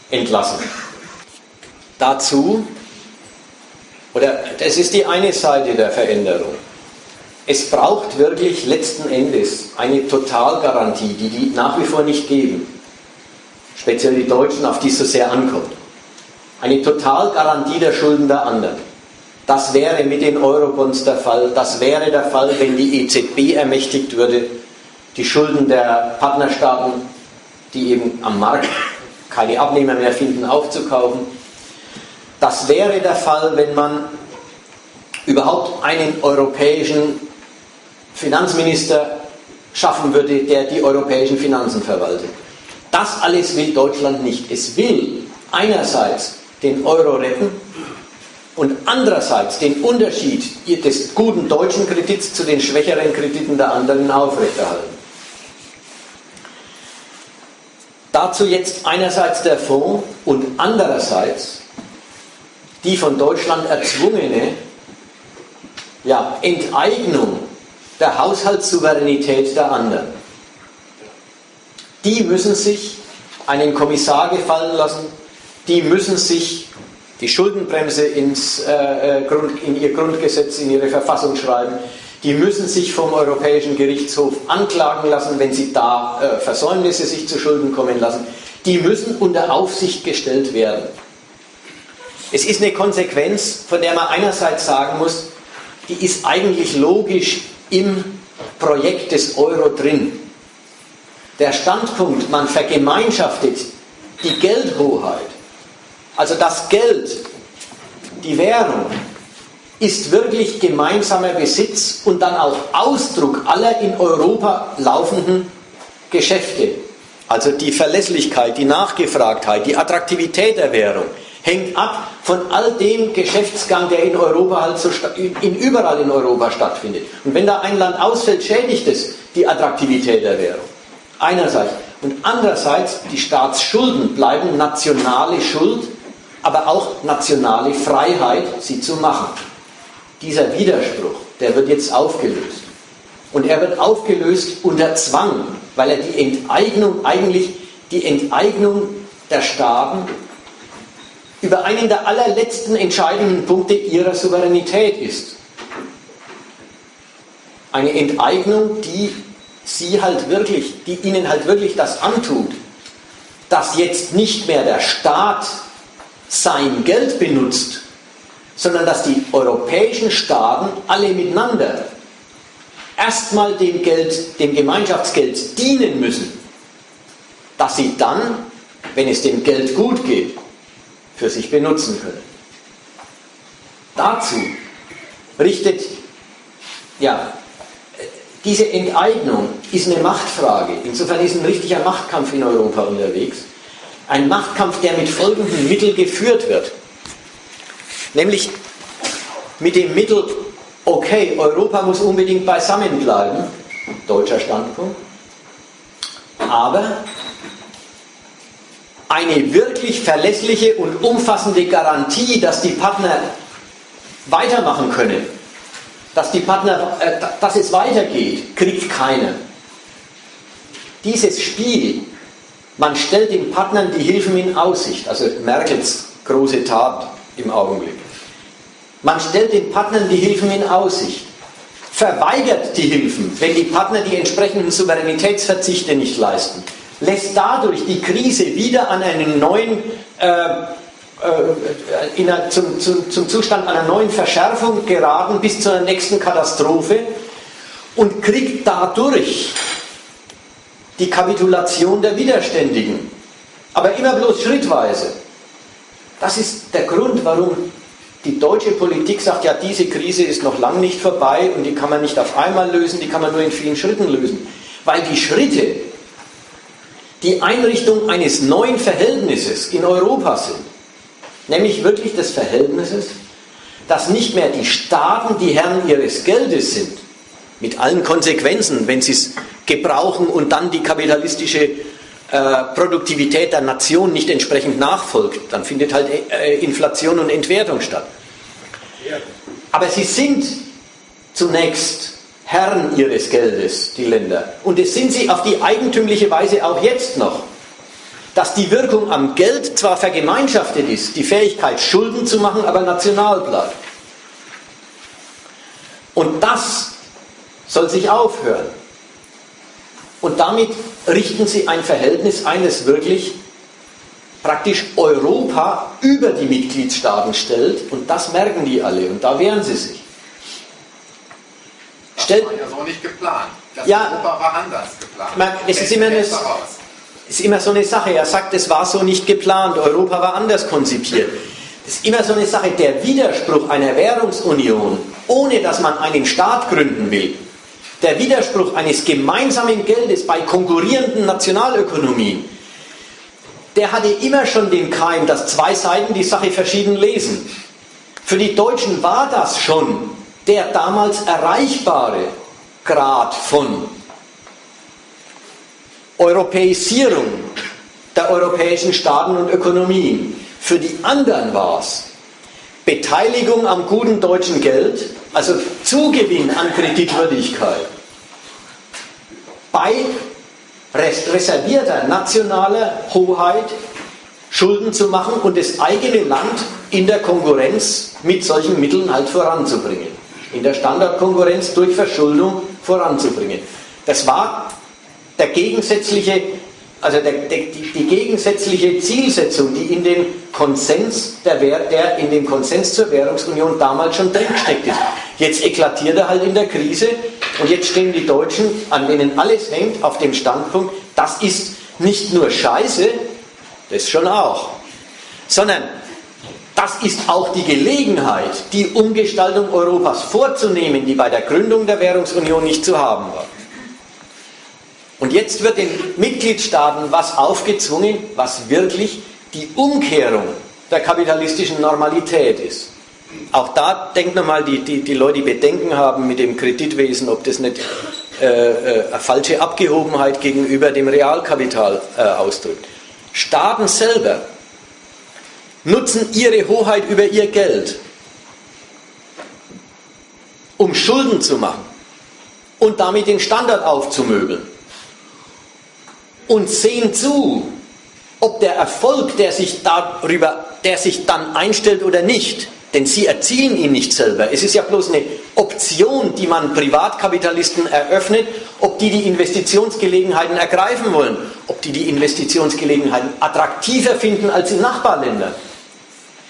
entlassen. Dazu, oder das ist die eine Seite der Veränderung. Es braucht wirklich letzten Endes eine Totalgarantie, die die nach wie vor nicht geben. Speziell die Deutschen, auf die es so sehr ankommt. Eine Totalgarantie der Schulden der anderen. Das wäre mit den Eurobonds der Fall. Das wäre der Fall, wenn die EZB ermächtigt würde, die Schulden der Partnerstaaten, die eben am Markt keine Abnehmer mehr finden, aufzukaufen. Das wäre der Fall, wenn man überhaupt einen europäischen Finanzminister schaffen würde, der die europäischen Finanzen verwaltet. Das alles will Deutschland nicht. Es will einerseits den Euro retten, und andererseits den Unterschied des guten deutschen Kredits zu den schwächeren Krediten der anderen aufrechterhalten. Dazu jetzt einerseits der Fonds und andererseits die von Deutschland erzwungene ja, Enteignung der Haushaltssouveränität der anderen. Die müssen sich einen Kommissar gefallen lassen, die müssen sich die Schuldenbremse ins, äh, äh, Grund, in ihr Grundgesetz, in ihre Verfassung schreiben. Die müssen sich vom Europäischen Gerichtshof anklagen lassen, wenn sie da äh, Versäumnisse sich zu Schulden kommen lassen. Die müssen unter Aufsicht gestellt werden. Es ist eine Konsequenz, von der man einerseits sagen muss, die ist eigentlich logisch im Projekt des Euro drin. Der Standpunkt, man vergemeinschaftet die Geldhoheit also das Geld, die Währung, ist wirklich gemeinsamer Besitz und dann auch Ausdruck aller in Europa laufenden Geschäfte. Also die Verlässlichkeit, die Nachgefragtheit, die Attraktivität der Währung hängt ab von all dem Geschäftsgang, der in Europa halt so in, überall in Europa stattfindet. Und wenn da ein Land ausfällt, schädigt es die Attraktivität der Währung. Einerseits. Und andererseits, die Staatsschulden bleiben nationale Schuld, aber auch nationale Freiheit, sie zu machen. Dieser Widerspruch, der wird jetzt aufgelöst. Und er wird aufgelöst unter Zwang, weil er die Enteignung eigentlich, die Enteignung der Staaten über einen der allerletzten entscheidenden Punkte ihrer Souveränität ist. Eine Enteignung, die sie halt wirklich, die ihnen halt wirklich das antut, dass jetzt nicht mehr der Staat sein Geld benutzt, sondern dass die europäischen Staaten alle miteinander erstmal dem Geld, dem Gemeinschaftsgeld dienen müssen, dass sie dann, wenn es dem Geld gut geht, für sich benutzen können. Dazu richtet, ja, diese Enteignung ist eine Machtfrage. Insofern ist ein richtiger Machtkampf in Europa unterwegs. Ein Machtkampf, der mit folgenden Mitteln geführt wird. Nämlich mit dem Mittel, okay, Europa muss unbedingt beisammen bleiben, deutscher Standpunkt, aber eine wirklich verlässliche und umfassende Garantie, dass die Partner weitermachen können, dass, die Partner, äh, dass es weitergeht, kriegt keiner. Dieses Spiel, man stellt den Partnern die Hilfen in Aussicht, also Merkels große Tat im Augenblick. Man stellt den Partnern die Hilfen in Aussicht, verweigert die Hilfen, wenn die Partner die entsprechenden Souveränitätsverzichte nicht leisten, lässt dadurch die Krise wieder an einen neuen, äh, äh, einer, zum, zum, zum Zustand einer neuen Verschärfung geraten bis zur nächsten Katastrophe und kriegt dadurch die Kapitulation der Widerständigen. Aber immer bloß schrittweise. Das ist der Grund, warum die deutsche Politik sagt, ja, diese Krise ist noch lang nicht vorbei und die kann man nicht auf einmal lösen, die kann man nur in vielen Schritten lösen. Weil die Schritte, die Einrichtung eines neuen Verhältnisses in Europa sind, nämlich wirklich des Verhältnisses, dass nicht mehr die Staaten die Herren ihres Geldes sind, mit allen Konsequenzen, wenn sie es gebrauchen und dann die kapitalistische äh, Produktivität der Nation nicht entsprechend nachfolgt, dann findet halt äh, Inflation und Entwertung statt. Aber sie sind zunächst Herren ihres Geldes, die Länder. Und es sind sie auf die eigentümliche Weise auch jetzt noch. Dass die Wirkung am Geld zwar vergemeinschaftet ist, die Fähigkeit, Schulden zu machen, aber national bleibt. Und das soll sich aufhören. Und damit richten sie ein Verhältnis ein, das wirklich praktisch Europa über die Mitgliedstaaten stellt. Und das merken die alle. Und da wehren sie sich. Das Stellt, war ja so nicht geplant. Das ja, Europa war anders geplant. Man, es ist immer, eine, ist immer so eine Sache. Er sagt, es war so nicht geplant. Europa war anders konzipiert. Das ist immer so eine Sache. Der Widerspruch einer Währungsunion, ohne dass man einen Staat gründen will, der Widerspruch eines gemeinsamen Geldes bei konkurrierenden Nationalökonomien, der hatte immer schon den Keim, dass zwei Seiten die Sache verschieden lesen. Für die Deutschen war das schon der damals erreichbare Grad von Europäisierung der europäischen Staaten und Ökonomien. Für die anderen war es Beteiligung am guten deutschen Geld, also Zugewinn an Kreditwürdigkeit, bei reservierter nationaler Hoheit Schulden zu machen und das eigene Land in der Konkurrenz mit solchen Mitteln halt voranzubringen. In der Standardkonkurrenz durch Verschuldung voranzubringen. Das war der gegensätzliche also der, die, die, gegensätzliche Zielsetzung, die in dem Konsens der, der in dem Konsens zur Währungsunion damals schon drinsteckt ist. Jetzt eklatiert er halt in der Krise und jetzt stehen die Deutschen, an denen alles hängt, auf dem Standpunkt, das ist nicht nur Scheiße, das schon auch, sondern das ist auch die Gelegenheit, die Umgestaltung Europas vorzunehmen, die bei der Gründung der Währungsunion nicht zu haben war. Und jetzt wird den Mitgliedstaaten was aufgezwungen, was wirklich die Umkehrung der kapitalistischen Normalität ist. Auch da denkt nochmal die, die, die Leute, die Bedenken haben mit dem Kreditwesen, ob das nicht äh, äh, eine falsche Abgehobenheit gegenüber dem Realkapital äh, ausdrückt. Staaten selber nutzen ihre Hoheit über ihr Geld, um Schulden zu machen und damit den Standard aufzumöbeln und sehen zu, ob der Erfolg, der sich darüber, der sich dann einstellt oder nicht, denn sie erzielen ihn nicht selber. Es ist ja bloß eine Option, die man Privatkapitalisten eröffnet, ob die die Investitionsgelegenheiten ergreifen wollen, ob die die Investitionsgelegenheiten attraktiver finden als in Nachbarländern,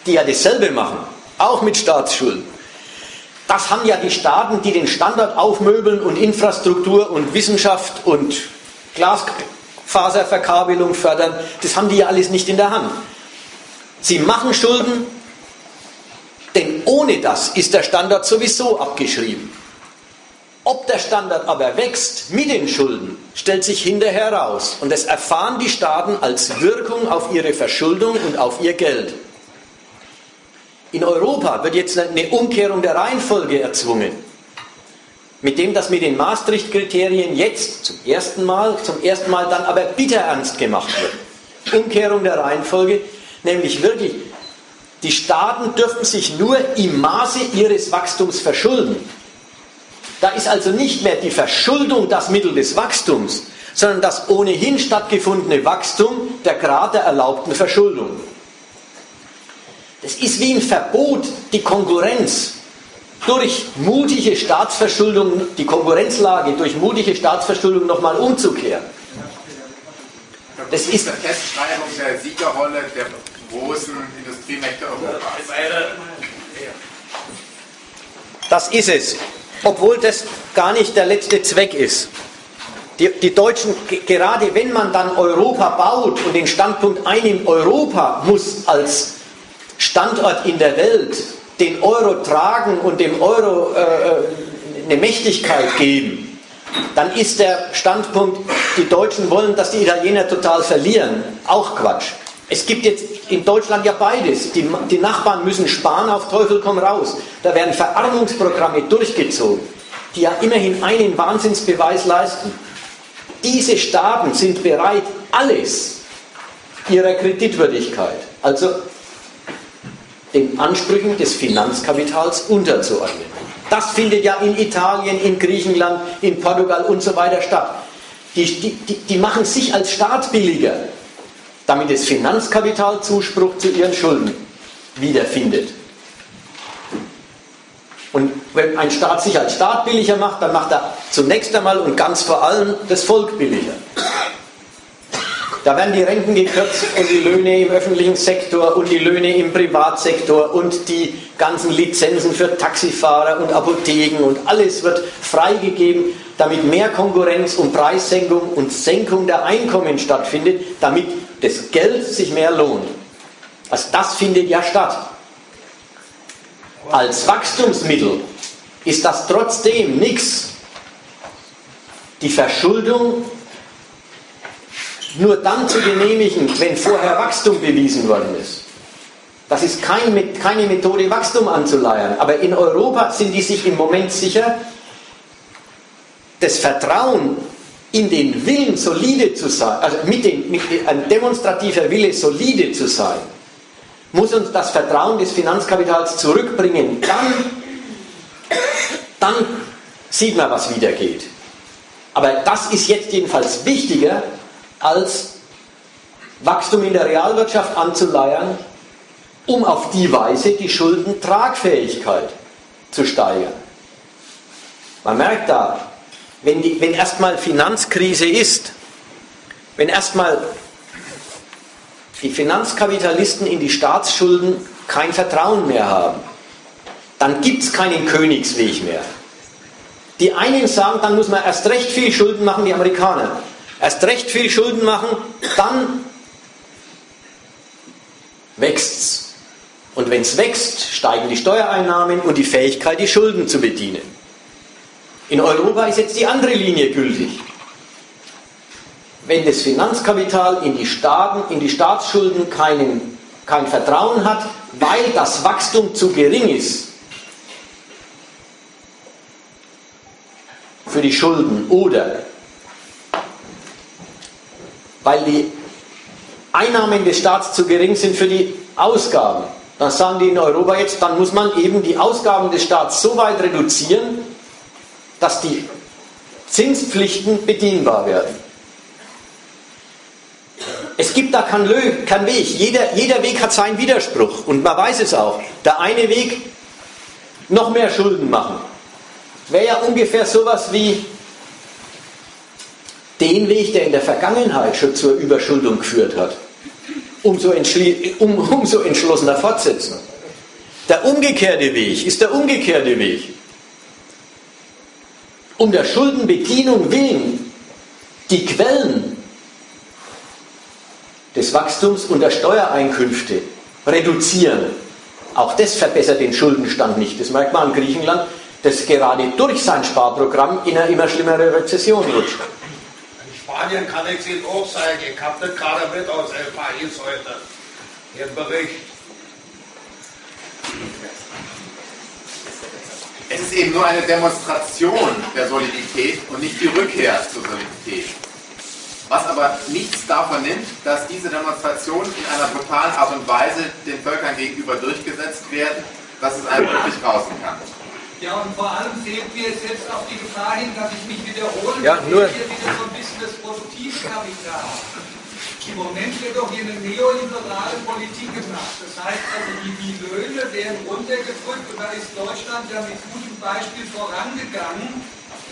die ja dasselbe machen, auch mit Staatsschulden. Das haben ja die Staaten, die den Standard aufmöbeln und Infrastruktur und Wissenschaft und Glasfaserverkabelung fördern, das haben die ja alles nicht in der Hand. Sie machen Schulden, denn ohne das ist der Standard sowieso abgeschrieben. Ob der Standard aber wächst mit den Schulden, stellt sich hinterher raus. Und das erfahren die Staaten als Wirkung auf ihre Verschuldung und auf ihr Geld. In Europa wird jetzt eine Umkehrung der Reihenfolge erzwungen. Mit dem, dass mit den Maastricht-Kriterien jetzt zum ersten Mal, zum ersten Mal dann aber bitter ernst gemacht wird. Umkehrung der Reihenfolge, nämlich wirklich die Staaten dürfen sich nur im Maße ihres Wachstums verschulden. Da ist also nicht mehr die Verschuldung das Mittel des Wachstums, sondern das ohnehin stattgefundene Wachstum der Grad der erlaubten Verschuldung. Das ist wie ein Verbot, die Konkurrenz durch mutige Staatsverschuldung, die Konkurrenzlage durch mutige Staatsverschuldung nochmal umzukehren. Das ist eine Festschreibung der Siegerrolle der großen Industriemächte Europas. Das ist es, obwohl das gar nicht der letzte Zweck ist. Die, die, Deutschen, gerade wenn man dann Europa baut und den Standpunkt einnimmt, Europa muss als Standort in der Welt den Euro tragen und dem Euro äh, äh eine Mächtigkeit geben, dann ist der Standpunkt, die Deutschen wollen, dass die Italiener total verlieren, auch Quatsch. Es gibt jetzt in Deutschland ja beides. Die, die, Nachbarn müssen sparen, auf Teufel komm raus. Da werden Verarmungsprogramme durchgezogen, die ja immerhin einen Wahnsinnsbeweis leisten. Diese Staaten sind bereit, alles ihrer Kreditwürdigkeit, also den Ansprüchen des Finanzkapitals unterzuordnen. Das findet ja in Italien, in Griechenland, in Portugal und so weiter statt. Die, die, die machen sich als Staat billiger damit das Finanzkapital Zuspruch zu ihren Schulden wiederfindet. Und wenn ein Staat sich als Staat billiger macht, dann macht er zunächst einmal und ganz vor allem das Volk billiger. Da werden die Renten gekürzt und die Löhne im öffentlichen Sektor und die Löhne im Privatsektor und die ganzen Lizenzen für Taxifahrer und Apotheken und alles wird freigegeben, damit mehr Konkurrenz und Preissenkung und Senkung der Einkommen stattfindet, damit das Geld sich mehr lohnt. Also das findet ja statt. Als Wachstumsmittel ist das trotzdem nichts. Die Verschuldung nur dann zu genehmigen, wenn vorher Wachstum bewiesen worden ist. Das ist kein, keine Methode, Wachstum anzuleiern. Aber in Europa sind die sich im Moment sicher, das Vertrauen in den Willen solide zu sein, also mit, den, mit ein demonstrativer Wille solide zu sein, muss uns das Vertrauen des Finanzkapitals zurückbringen. Dann, dann sieht man, was wieder geht. Aber das ist jetzt jedenfalls wichtiger, als Wachstum in der Realwirtschaft anzuleiern, um auf die Weise die Schuldentragfähigkeit zu steigern. Man merkt da, wenn, die, wenn erstmal Finanzkrise ist, wenn erstmal die Finanzkapitalisten in die Staatsschulden kein Vertrauen mehr haben, dann gibt es keinen Königsweg mehr. Die einen sagen, dann muss man erst recht viel Schulden machen, die Amerikaner. Erst recht viel Schulden machen, dann wächst's. Und wenn es wächst, steigen die Steuereinnahmen und die Fähigkeit, die Schulden zu bedienen. In Europa ist jetzt die andere Linie gültig. Wenn das Finanzkapital in die Staaten, in die Staatsschulden keinen kein Vertrauen hat, weil das Wachstum zu gering ist für die Schulden oder weil die Einnahmen des Staats zu gering sind für die Ausgaben. Dann sagen die in Europa jetzt, dann muss man eben die Ausgaben des Staats so weit reduzieren, dass die Zinspflichten bedienbar werden. Es gibt da keinen, Weg. Jeder, jeder Weg hat seinen Widerspruch. Und man weiß es auch. Der eine Weg, noch mehr Schulden machen. Wäre ja ungefähr sowas wie den Weg, der in der Vergangenheit schon zur Überschuldung geführt hat, umso, um, umso entschlossener fortsetzen. Der umgekehrte Weg ist der umgekehrte Weg. Um der Schuldenbedienung willen die Quellen des Wachstums und der Steuereinkünfte reduzieren. Auch das verbessert den Schuldenstand nicht. Das merkt man an Griechenland, das gerade durch sein Sparprogramm in eine immer schlimmere Rezession rutscht. Spanien kann ich Ihnen auch sagen, ich habe das gerade mit aus El País heute, Ihren Bericht. Es ist eben nur eine Demonstration der Solidität und nicht die Rückkehr zur Solidität. Was aber nichts davon nimmt, dass diese Demonstrationen in einer brutalen Art und Weise den Völkern gegenüber durchgesetzt werden, dass es einem wirklich rausen kann. Ja, und vor allem sehen wir jetzt auf die Gefahr hin, dass ich mich wiederhole. Ja, nur. Hier wieder so ein bisschen das produktive Kapital. Im Moment wird doch hier eine neoliberale Politik gemacht. Das heißt also, die, die Löhne werden runtergedrückt und da ist Deutschland ja mit gutem Beispiel vorangegangen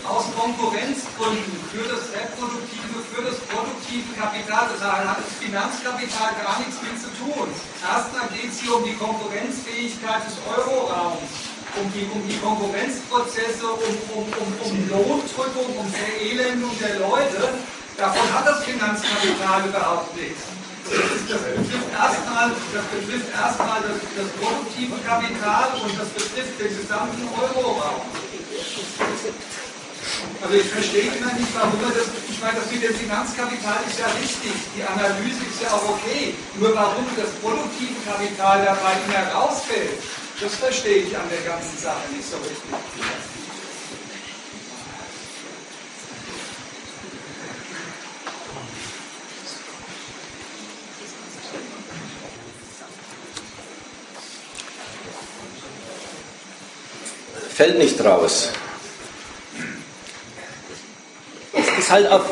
aus Konkurrenzgründen für das reproduktive, für das produktive Kapital. Das hat das Finanzkapital gar nichts mit zu tun. Erstmal geht es hier um die Konkurrenzfähigkeit des Euroraums um die, um die Konkurrenzprozesse, um, um, um, um Lohndrückung, um Verelendung der Leute. Davon hat das Finanzkapital überhaupt nichts. Das, betrifft erstmal das, betrifft das, das produktive Kapital und das betrifft den gesamten Euroraum. Also ich verstehe immer nicht, warum das, ich meine, das mit dem Finanzkapital ist ja richtig, die Analyse ist ja auch okay, nur warum das produktive Kapital dabei immer rausfällt, das verstehe ich an der ganzen Sache nicht so richtig. Fällt nicht raus. Es ist halt auf,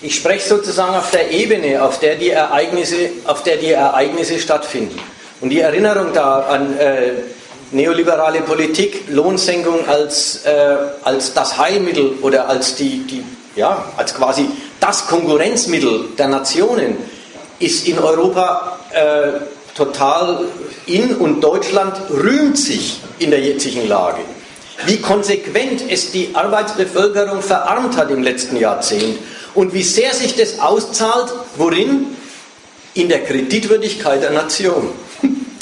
ich spreche sozusagen auf der Ebene, auf der die Ereignisse, auf der die Ereignisse stattfinden. Und die Erinnerung da an äh, neoliberale Politik, Lohnsenkung als, äh, als das Heilmittel oder als, die, die, ja, als quasi das Konkurrenzmittel der Nationen, ist in Europa äh, total in und Deutschland rühmt sich in der jetzigen Lage. Wie konsequent es die Arbeitsbevölkerung verarmt hat im letzten Jahrzehnt und wie sehr sich das auszahlt, worin? In der Kreditwürdigkeit der Nation.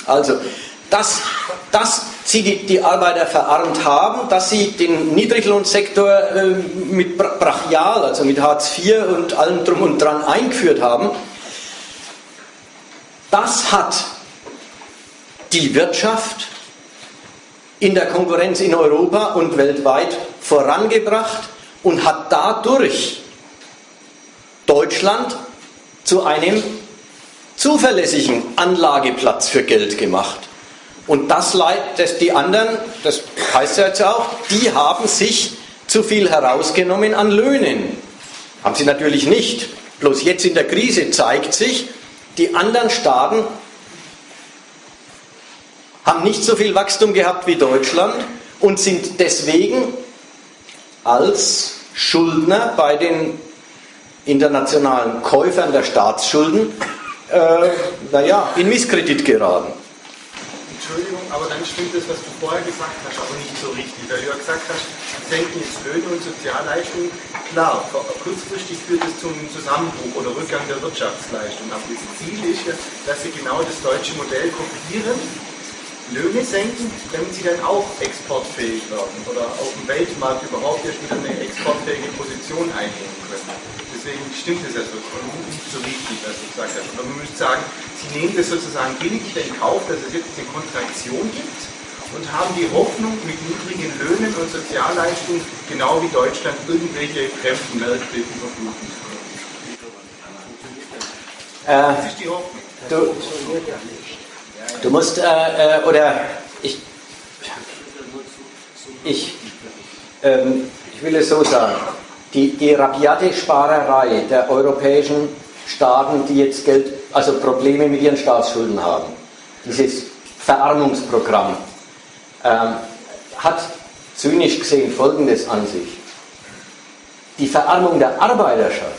Also, dass, dass sie die, die, Arbeiter verarmt haben, dass sie den Niedriglohnsektor äh, mit Brachial, also mit Hartz IV und allem drum und dran eingeführt haben, das hat die Wirtschaft in der Konkurrenz in Europa und weltweit vorangebracht und hat dadurch Deutschland zu einem zuverlässigen Anlageplatz für Geld gemacht. Und das das die anderen, das heißt ja jetzt auch, die haben sich zu viel herausgenommen an Löhnen. Haben sie natürlich nicht. Bloß jetzt in der Krise zeigt sich, die anderen Staaten haben nicht so viel Wachstum gehabt wie Deutschland und sind deswegen als Schuldner bei den internationalen Käufern der Staatsschulden äh, naja, in Misskredit geraten. Entschuldigung, aber dann stimmt das, was du vorher gesagt hast, aber nicht so richtig. Weil du ja gesagt hast, senken jetzt Löhne und Sozialleistungen. Klar, kurzfristig führt es zum Zusammenbruch oder Rückgang der Wirtschaftsleistung. Aber das Ziel ist ja, dass sie genau das deutsche Modell kopieren, Löhne senken, damit sie dann auch exportfähig werden oder auf dem Weltmarkt überhaupt erst wieder eine exportfähige Position einnehmen können. Deswegen stimmt es ja so nicht so richtig, was du gesagt hast. Aber man müsste sagen, sie nehmen das sozusagen billig in Kauf, dass es jetzt eine Kontraktion gibt und haben die Hoffnung, mit niedrigen Löhnen und Sozialleistungen, genau wie Deutschland, irgendwelche fremden Märkte überfluten zu können. Äh, Das ist die Hoffnung. du, du musst, äh, äh, oder ich, ich, ähm, ich will es so sagen, die, die rabiate Sparerei der europäischen Staaten, die jetzt Geld, also Probleme mit ihren Staatsschulden haben, dieses Verarmungsprogramm, ähm, hat zynisch gesehen Folgendes an sich. Die Verarmung der Arbeiterschaft,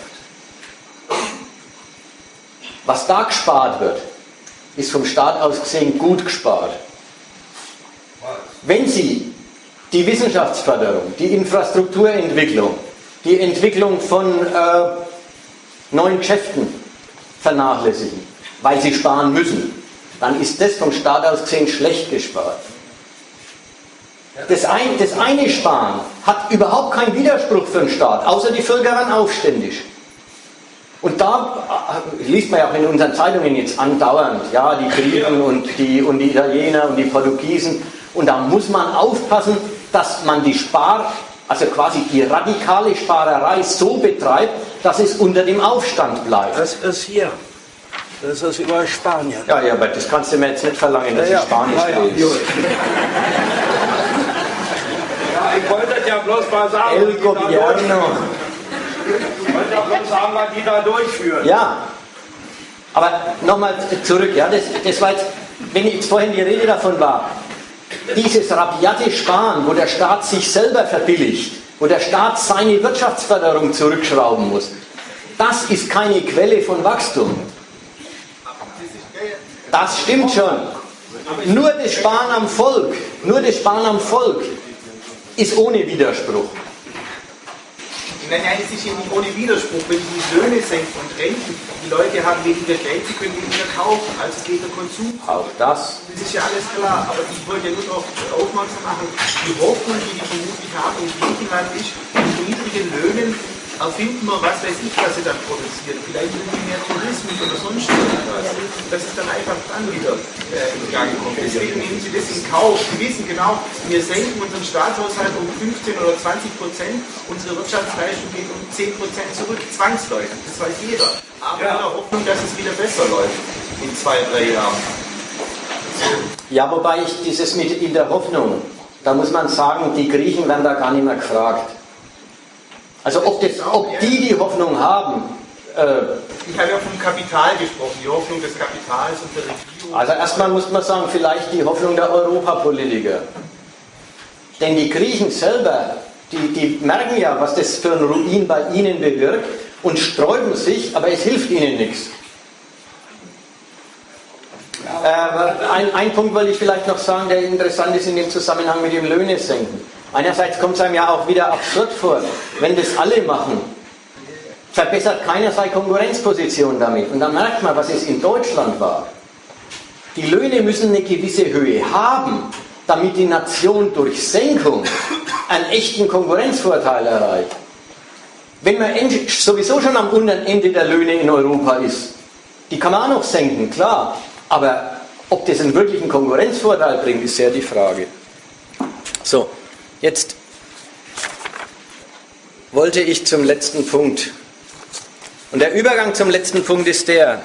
was da gespart wird, ist vom Staat aus gesehen gut gespart. Wenn Sie die Wissenschaftsförderung, die Infrastrukturentwicklung, die Entwicklung von äh, neuen Geschäften vernachlässigen, weil Sie sparen müssen, dann ist das vom Staat aus gesehen schlecht gespart. Das, ein, das eine Sparen hat überhaupt keinen Widerspruch für den Staat, außer die Völker waren aufständig. Und da äh, liest man ja auch in unseren Zeitungen jetzt andauernd, ja, die Briten und die, und die Italiener und die Portugiesen. Und da muss man aufpassen, dass man die Spar, also quasi die radikale Sparerei so betreibt, dass es unter dem Aufstand bleibt. Das ist hier. Das ist über Spanien. Ja, ja, aber das kannst du mir jetzt nicht verlangen, dass Ja, ich Spanisch ja, ja. Ja, ich wollte ja bloß mal sagen, El Gobierno. Wollte ja bloß sagen, was die da durchführen. Ja, aber nochmal zurück, ja, das, das war jetzt, wenn jetzt vorhin die Rede davon war, dieses rabiate Sparen, wo der Staat sich selber verbilligt, wo der Staat seine Wirtschaftsförderung zurückschrauben muss, das ist keine Quelle von Wachstum. Das stimmt schon. Nur das Sparen am Volk, nur das Sparen am Volk ist ohne Widerspruch. Nein, nein, es ist nicht ohne Widerspruch, wenn die Löhne senken und Renten, die Leute haben weniger Geld, sie können weniger kaufen, also geht der Konsum. Auch das. Das ist ja alles klar, aber ich wollte ja nur darauf aufmerksam machen, die Hoffnung, die die vermutlich haben in Griechenland ist, mit niedrigen Löhnen erfinden wir was weiß ich, was sie dann produzieren. Vielleicht irgendwie mehr Tourismus oder sonst irgendwas. Das ist dann einfach dann wieder äh, in Gang kommt. Deswegen nehmen sie das in Kauf. Sie wissen genau, wir senken unseren Staatshaushalt um 15 oder 20 Prozent, unsere Wirtschaftsleistung geht um 10 Prozent zurück, zwangsläufig. Das weiß jeder. Aber in der Hoffnung, dass es wieder besser läuft in zwei, drei Jahren. Ja, wobei ich dieses mit in der Hoffnung, da muss man sagen, die Griechen werden da gar nicht mehr gefragt. Also ob, das, ob die die Hoffnung haben, äh, Ich habe ja vom Kapital gesprochen, die Hoffnung des Kapitals und der Regierung. also erstmal muss man sagen, vielleicht die Hoffnung der Europapolitiker. Denn die Griechen selber, die, die merken ja, was das für ein Ruin bei ihnen bewirkt und sträuben sich, aber es hilft ihnen nichts. Äh, ein, ein Punkt wollte ich vielleicht noch sagen, der interessant ist in dem Zusammenhang mit dem Löhne senken. Einerseits kommt es einem ja auch wieder absurd vor, wenn das alle machen, verbessert keiner seine Konkurrenzposition damit. Und dann merkt man, was es in Deutschland war. Die Löhne müssen eine gewisse Höhe haben, damit die Nation durch Senkung einen echten Konkurrenzvorteil erreicht. Wenn man sowieso schon am unteren Ende der Löhne in Europa ist, die kann man auch noch senken, klar. Aber ob das einen wirklichen Konkurrenzvorteil bringt, ist sehr die Frage. So, jetzt wollte ich zum letzten Punkt. Und der Übergang zum letzten Punkt ist der,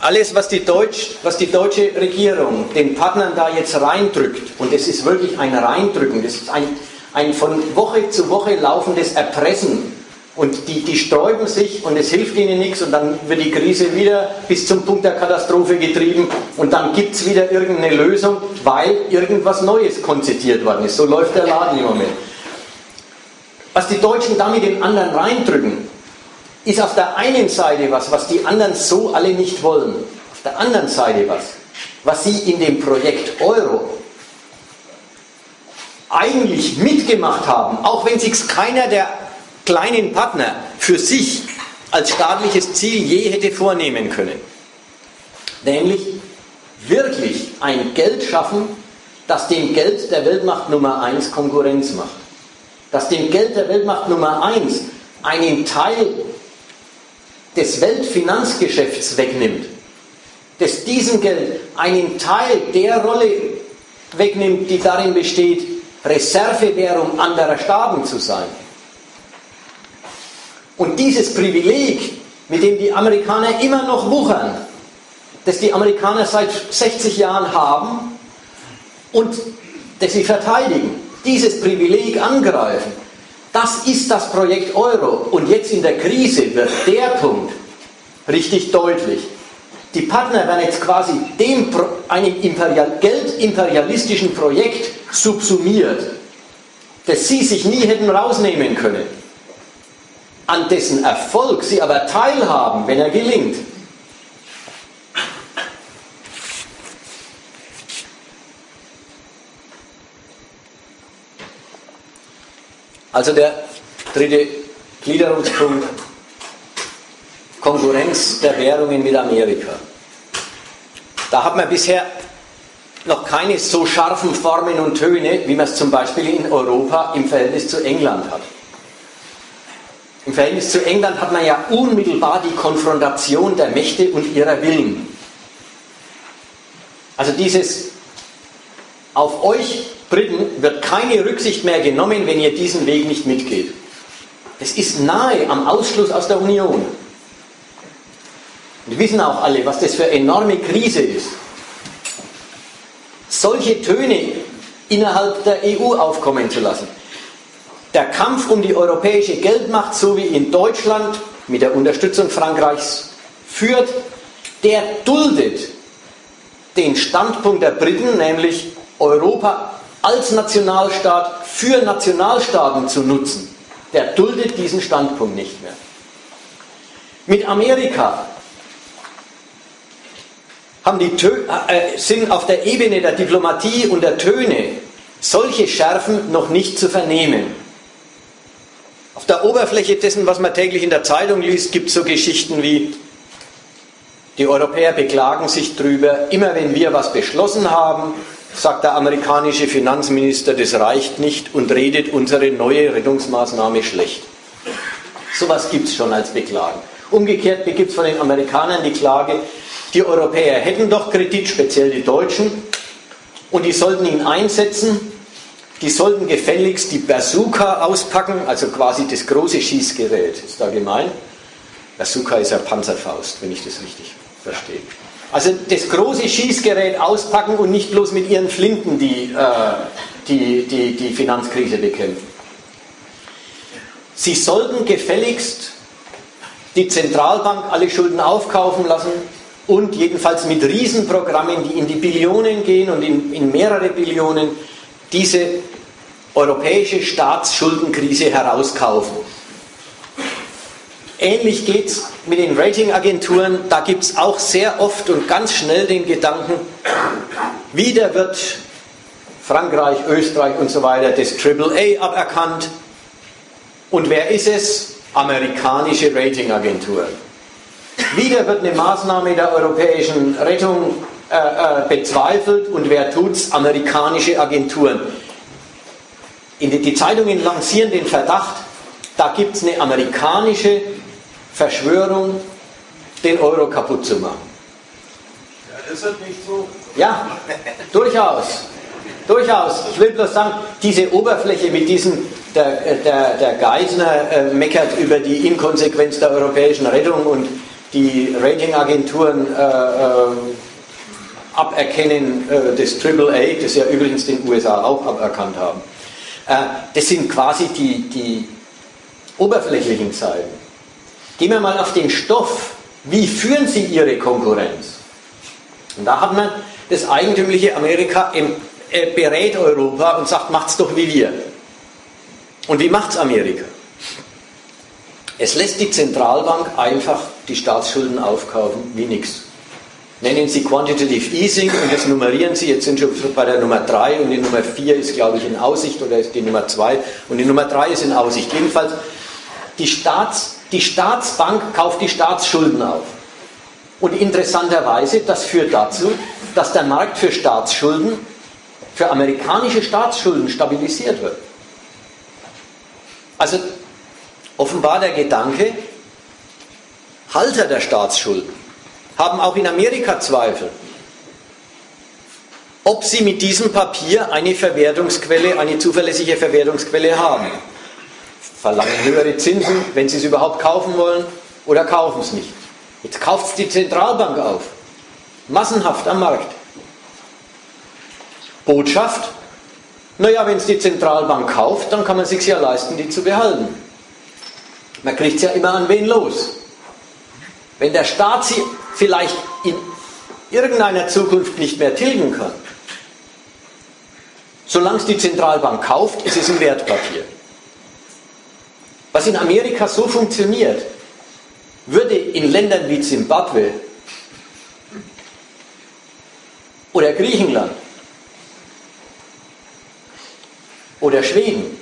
alles, was die, Deutsch, was die deutsche Regierung den Partnern da jetzt reindrückt, und es ist wirklich ein Reindrücken, das ist ein, ein von Woche zu Woche laufendes Erpressen, und die, die sträuben sich und es hilft ihnen nichts und dann wird die Krise wieder bis zum Punkt der Katastrophe getrieben und dann gibt es wieder irgendeine Lösung, weil irgendwas Neues konzipiert worden ist. So läuft der Laden im Moment. Was die Deutschen damit den anderen reindrücken, ist auf der einen Seite was, was die anderen so alle nicht wollen. Auf der anderen Seite was, was sie in dem Projekt Euro eigentlich mitgemacht haben, auch wenn sich keiner der kleinen Partner für sich als staatliches Ziel je hätte vornehmen können. Nämlich wirklich ein Geld schaffen, das dem Geld der Weltmacht Nummer 1 Konkurrenz macht. Das dem Geld der Weltmacht Nummer 1 einen Teil des Weltfinanzgeschäfts wegnimmt, dass diesem Geld einen Teil der Rolle wegnimmt, die darin besteht, Reservewährung anderer Staaten zu sein. Und dieses Privileg, mit dem die Amerikaner immer noch wuchern, das die Amerikaner seit 60 Jahren haben und das sie verteidigen, dieses Privileg angreifen, das ist das Projekt Euro. Und jetzt in der Krise wird der Punkt richtig deutlich. Die Partner werden jetzt quasi dem, einem Imperial, geldimperialistischen Projekt subsumiert, das sie sich nie hätten rausnehmen können, an dessen Erfolg sie aber teilhaben, wenn er gelingt. Also der dritte Gliederungspunkt, Konkurrenz der Währungen mit Amerika. Da hat man bisher noch keine so scharfen Formen und Töne, wie man es zum Beispiel in Europa im Verhältnis zu England hat. Im Verhältnis zu England hat man ja unmittelbar die Konfrontation der Mächte und ihrer Willen. Also dieses auf euch Briten wird keine Rücksicht mehr genommen, wenn ihr diesen Weg nicht mitgeht. Es ist nahe am Ausschluss aus der Union. Und wir wissen auch alle, was das für eine enorme Krise ist. Solche Töne innerhalb der EU aufkommen zu lassen. Der Kampf um die europäische Geldmacht, so wie in Deutschland mit der Unterstützung Frankreichs führt, der duldet den Standpunkt der Briten, nämlich Europa als Nationalstaat für Nationalstaaten zu nutzen, der duldet diesen Standpunkt nicht mehr. Mit Amerika die äh, sind auf der Ebene der Diplomatie und der Töne solche Schärfen noch nicht zu vernehmen. Auf der Oberfläche dessen, was man täglich in der Zeitung liest, gibt es so Geschichten wie, die Europäer beklagen sich drüber, immer wenn wir was beschlossen haben, sagt der amerikanische Finanzminister, das reicht nicht und redet unsere neue Rettungsmaßnahme schlecht. Sowas gibt es schon als Beklagen. Umgekehrt gibt es von den Amerikanern die Klage, die Europäer hätten doch Kredit, speziell die Deutschen, und die sollten ihn einsetzen, die sollten gefälligst die Bazooka auspacken, also quasi das große Schießgerät, ist da gemeint. Bazooka ist ja Panzerfaust, wenn ich das richtig verstehe. Also das große Schießgerät auspacken und nicht bloß mit ihren Flinten die, äh, die, die, die Finanzkrise bekämpfen. Sie sollten gefälligst die Zentralbank alle Schulden aufkaufen lassen und jedenfalls mit Riesenprogrammen, die in die Billionen gehen und in, in mehrere Billionen, diese europäische Staatsschuldenkrise herauskaufen. Ähnlich geht es mit den Ratingagenturen. Da gibt es auch sehr oft und ganz schnell den Gedanken, wieder wird Frankreich, Österreich und so weiter das AAA aberkannt. Und wer ist es? Amerikanische Ratingagenturen. Wieder wird eine Maßnahme der europäischen Rettung äh, äh, bezweifelt und wer tut's? Amerikanische Agenturen. Die, die Zeitungen lancieren den Verdacht, da gibt es eine amerikanische Verschwörung, den Euro kaputt zu machen. Ja, ist das nicht so? Ja, durchaus. Durchaus. Ich will bloß sagen, diese Oberfläche mit diesem, der, der, der Geisner äh, meckert über die Inkonsequenz der europäischen Rettung und die Ratingagenturen äh, äh, aberkennen äh, des AAA, das ja übrigens den USA auch aberkannt haben. Äh, das sind quasi die, die oberflächlichen Seiten. Gehen wir mal auf den Stoff. Wie führen Sie Ihre Konkurrenz? Und da hat man das eigentümliche Amerika im, äh, berät Europa und sagt, macht's doch wie wir. Und wie macht's Amerika? Es lässt die Zentralbank einfach die Staatsschulden aufkaufen wie nichts. Nennen Sie Quantitative Easing und das nummerieren Sie. Jetzt sind schon bei der Nummer 3 und die Nummer 4 ist, glaube ich, in Aussicht oder ist die Nummer 2 und die Nummer 3 ist in Aussicht. Jedenfalls, die Staats die Staatsbank kauft die Staatsschulden auf. Und interessanterweise, das führt dazu, dass der Markt für Staatsschulden für amerikanische Staatsschulden stabilisiert wird. Also offenbar der Gedanke, Halter der Staatsschulden haben auch in Amerika Zweifel, ob sie mit diesem Papier eine Verwertungsquelle, eine zuverlässige Verwertungsquelle haben. Verlangen höhere Zinsen, wenn sie es überhaupt kaufen wollen, oder kaufen es nicht. Jetzt kauft es die Zentralbank auf. Massenhaft am Markt. Botschaft, naja, wenn es die Zentralbank kauft, dann kann man sich ja leisten, die zu behalten. Man kriegt es ja immer an wen los. Wenn der Staat sie vielleicht in irgendeiner Zukunft nicht mehr tilgen kann, solange es die Zentralbank kauft, ist es ein Wertpapier. Was in Amerika so funktioniert, würde in Ländern wie Zimbabwe oder Griechenland oder Schweden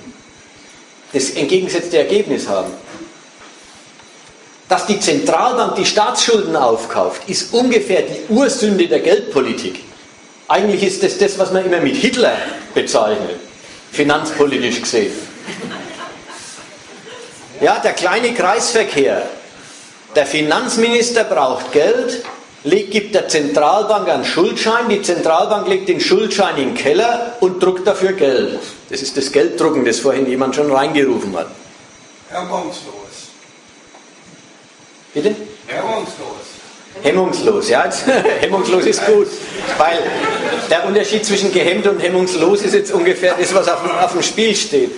das entgegengesetzte Ergebnis haben. Dass die Zentralbank die Staatsschulden aufkauft, ist ungefähr die Ursünde der Geldpolitik. Eigentlich ist das das, was man immer mit Hitler bezeichnet, finanzpolitisch gesehen. Ja, der kleine Kreisverkehr. Der Finanzminister braucht Geld, gibt der Zentralbank einen Schuldschein, die Zentralbank legt den Schuldschein in den Keller und druckt dafür Geld. Das ist das Gelddrucken, das vorhin jemand schon reingerufen hat. Hemmungslos. Bitte? Hemmungslos. Hemmungslos, ja, hemmungslos ist gut, weil der Unterschied zwischen gehemmt und hemmungslos ist jetzt ungefähr das, was auf, auf dem Spiel steht.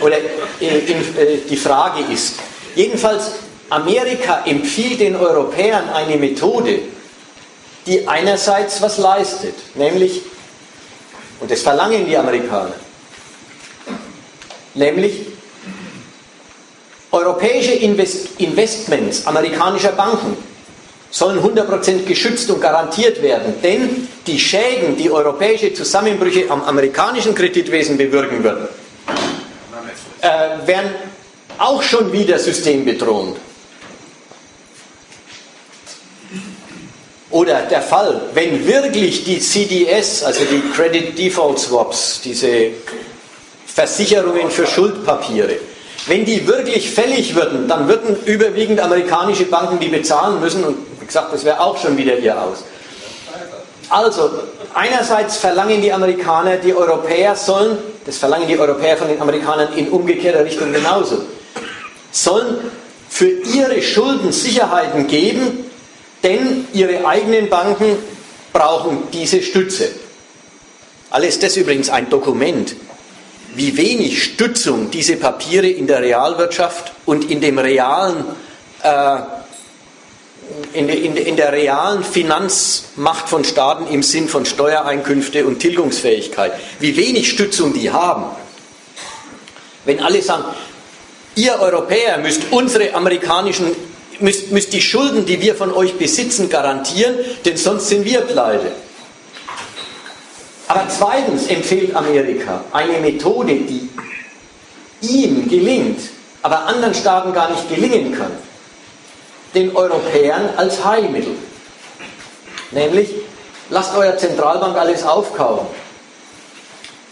Oder in, in, äh, die Frage ist, jedenfalls Amerika empfiehlt den Europäern eine Methode, die einerseits was leistet, nämlich, und das verlangen die Amerikaner, nämlich Europäische Invest Investments amerikanischer Banken sollen 100% geschützt und garantiert werden, denn die Schäden, die europäische Zusammenbrüche am amerikanischen Kreditwesen bewirken würden, äh, wären auch schon wieder systembedrohend. Oder der Fall, wenn wirklich die CDS, also die Credit Default Swaps, diese Versicherungen für Schuldpapiere, wenn die wirklich fällig würden, dann würden überwiegend amerikanische Banken die bezahlen müssen und wie gesagt, das wäre auch schon wieder ihr Aus. Also, einerseits verlangen die Amerikaner, die Europäer sollen, das verlangen die Europäer von den Amerikanern in umgekehrter Richtung genauso, sollen für ihre Schulden Sicherheiten geben, denn ihre eigenen Banken brauchen diese Stütze. Alles das übrigens ein Dokument, wie wenig Stützung diese Papiere in der Realwirtschaft und in dem realen, äh, in, in, in der realen Finanzmacht von Staaten im Sinn von Steuereinkünfte und Tilgungsfähigkeit, wie wenig Stützung die haben. Wenn alle sagen, ihr Europäer müsst unsere amerikanischen, müsst, müsst die Schulden, die wir von euch besitzen, garantieren, denn sonst sind wir pleite. Aber zweitens empfiehlt Amerika eine Methode, die ihm gelingt, aber anderen Staaten gar nicht gelingen kann, den Europäern als Heilmittel. Nämlich, lasst euer Zentralbank alles aufkaufen.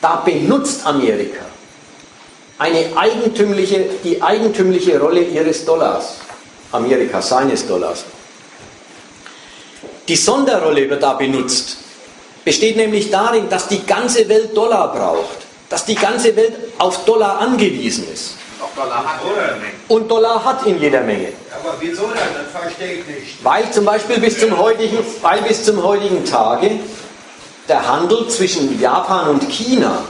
Da benutzt Amerika eine eigentümliche, die eigentümliche Rolle ihres Dollars, Amerika, seines Dollars. Die Sonderrolle wird da benutzt besteht nämlich darin, dass die ganze Welt Dollar braucht, dass die ganze Welt auf Dollar angewiesen ist. Dollar hat. Und Dollar hat in jeder Menge. Aber wieso denn? Das verstehe ich nicht. Weil zum Beispiel bis zum heutigen, weil bis zum heutigen Tage der Handel zwischen Japan und China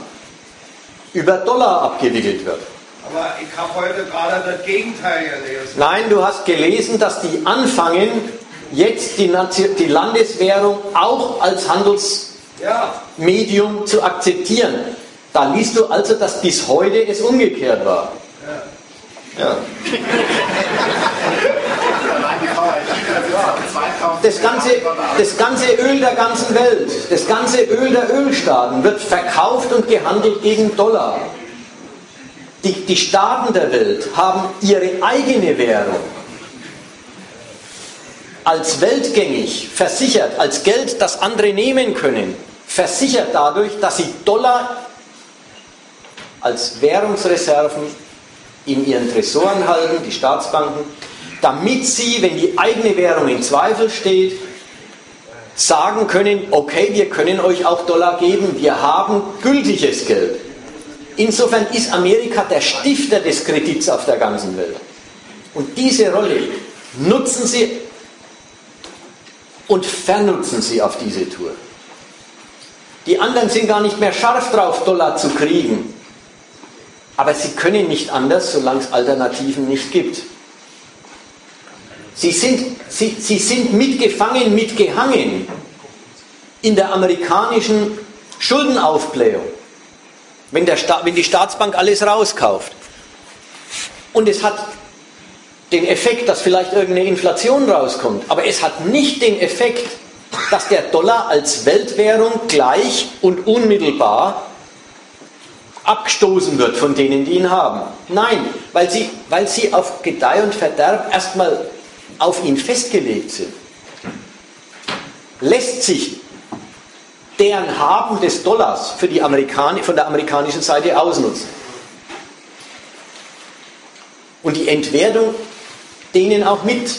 über Dollar abgewickelt wird. Aber ich habe heute gerade das Gegenteil gelesen. Nein, du hast gelesen, dass die anfangen, jetzt die, die Landeswährung auch als Handelsmedium ja. zu akzeptieren. Da liest du also, dass bis heute es umgekehrt war. Ja. ja. Das ganze, das ganze Öl der ganzen Welt, das ganze Öl der Ölstaaten wird verkauft und gehandelt gegen Dollar. Die, die Staaten der Welt haben ihre eigene Währung als weltgängig versichert, als Geld, das andere nehmen können, versichert dadurch, dass sie Dollar als Währungsreserven in ihren Tresoren halten, die Staatsbanken, damit sie, wenn die eigene Währung in Zweifel steht, sagen können, okay, wir können euch auch Dollar geben, wir haben gültiges Geld. Insofern ist Amerika der Stifter des Kredits auf der ganzen Welt. Und diese Rolle nutzen sie und vernutzen sie auf diese Tour. Die anderen sind gar nicht mehr scharf drauf, Dollar zu kriegen. Aber sie können nicht anders, solange es Alternativen nicht gibt. Sie sind, sie, sie sind mitgefangen, mitgehangen in der amerikanischen Schuldenaufblähung, wenn, der wenn die Staatsbank alles rauskauft. Und es hat den Effekt, dass vielleicht irgendeine Inflation rauskommt, aber es hat nicht den Effekt, dass der Dollar als Weltwährung gleich und unmittelbar abgestoßen wird von denen, die ihn haben. Nein, weil sie, weil sie auf Gedeih und Verderb erstmal auf ihn festgelegt sind. Lässt sich deren Haben des Dollars für die Amerikan von der amerikanischen Seite ausnutzen. Und die Entwertung denen auch mit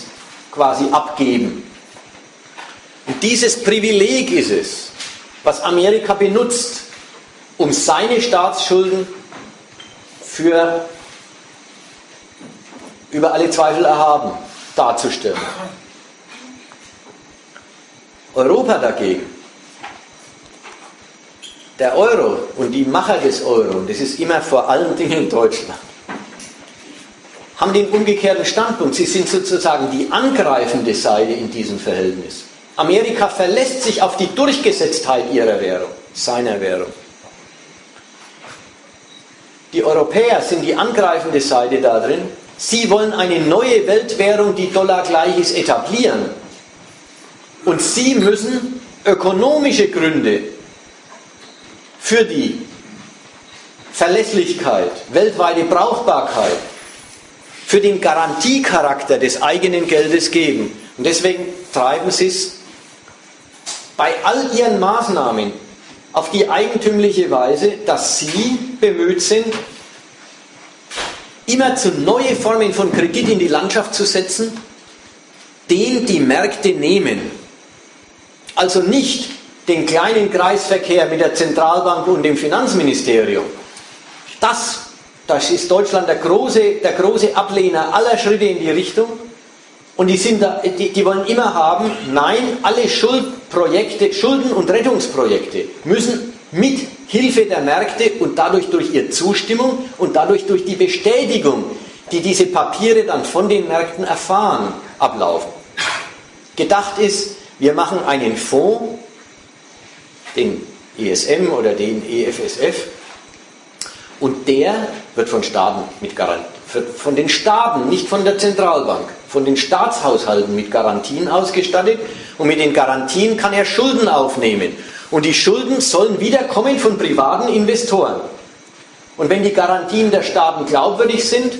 quasi abgeben. Und dieses Privileg ist es, was Amerika benutzt, um seine Staatsschulden für über alle Zweifel erhaben darzustellen. Europa dagegen, der Euro und die Macher des Euro, und das ist immer vor allen Dingen Deutschland, haben den umgekehrten Standpunkt. Sie sind sozusagen die angreifende Seite in diesem Verhältnis. Amerika verlässt sich auf die Durchgesetztheit ihrer Währung, seiner Währung. Die Europäer sind die angreifende Seite darin. Sie wollen eine neue Weltwährung, die dollargleich ist, etablieren. Und sie müssen ökonomische Gründe für die Verlässlichkeit, weltweite Brauchbarkeit, für den Garantiecharakter des eigenen Geldes geben. Und deswegen treiben sie es bei all ihren Maßnahmen auf die eigentümliche Weise, dass sie bemüht sind, immer zu neue Formen von Kredit in die Landschaft zu setzen, den die Märkte nehmen. Also nicht den kleinen Kreisverkehr mit der Zentralbank und dem Finanzministerium. Das, das ist Deutschland der große, der große Ablehner aller Schritte in die Richtung. Und die, sind da, die, die wollen immer haben, nein, alle Schuldprojekte, Schulden- und Rettungsprojekte müssen mit Hilfe der Märkte und dadurch durch ihre Zustimmung und dadurch durch die Bestätigung, die diese Papiere dann von den Märkten erfahren, ablaufen. Gedacht ist, wir machen einen Fonds, den ESM oder den EFSF, und der wird von Staaten mit Garantie, von den Staaten, nicht von der Zentralbank, von den Staatshaushalten mit Garantien ausgestattet und mit den Garantien kann er Schulden aufnehmen. Und die Schulden sollen wiederkommen von privaten Investoren. Und wenn die Garantien der Staaten glaubwürdig sind,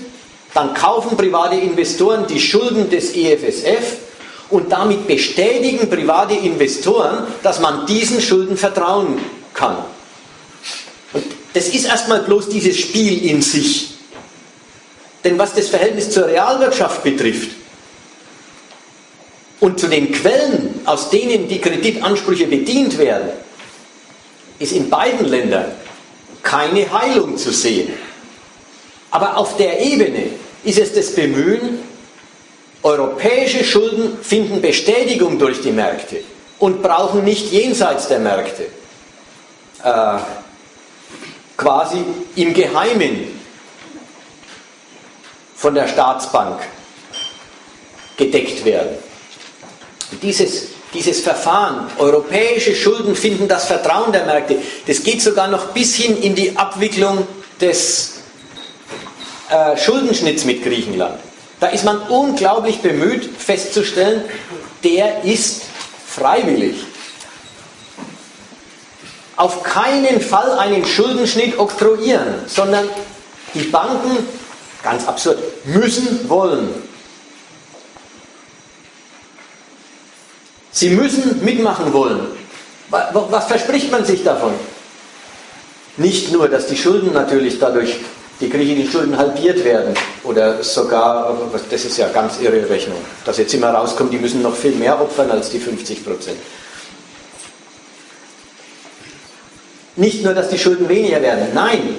dann kaufen private Investoren die Schulden des EFSF und damit bestätigen private Investoren, dass man diesen Schulden vertrauen kann. Das ist erstmal bloß dieses Spiel in sich. Denn was das Verhältnis zur Realwirtschaft betrifft und zu den Quellen, aus denen die Kreditansprüche bedient werden, ist in beiden Ländern keine Heilung zu sehen. Aber auf der Ebene ist es das Bemühen, europäische Schulden finden Bestätigung durch die Märkte und brauchen nicht jenseits der Märkte äh, quasi im Geheimen von der Staatsbank gedeckt werden. Dieses, dieses Verfahren, europäische Schulden finden das Vertrauen der Märkte, das geht sogar noch bis hin in die Abwicklung des äh, Schuldenschnitts mit Griechenland. Da ist man unglaublich bemüht festzustellen, der ist freiwillig. Auf keinen Fall einen Schuldenschnitt oktroyieren, sondern die Banken Ganz absurd. Müssen wollen. Sie müssen mitmachen wollen. Was verspricht man sich davon? Nicht nur, dass die Schulden natürlich dadurch, die griechischen Schulden halbiert werden oder sogar, das ist ja ganz irre Rechnung, dass jetzt immer rauskommt, die müssen noch viel mehr opfern als die 50 Prozent. Nicht nur, dass die Schulden weniger werden, nein.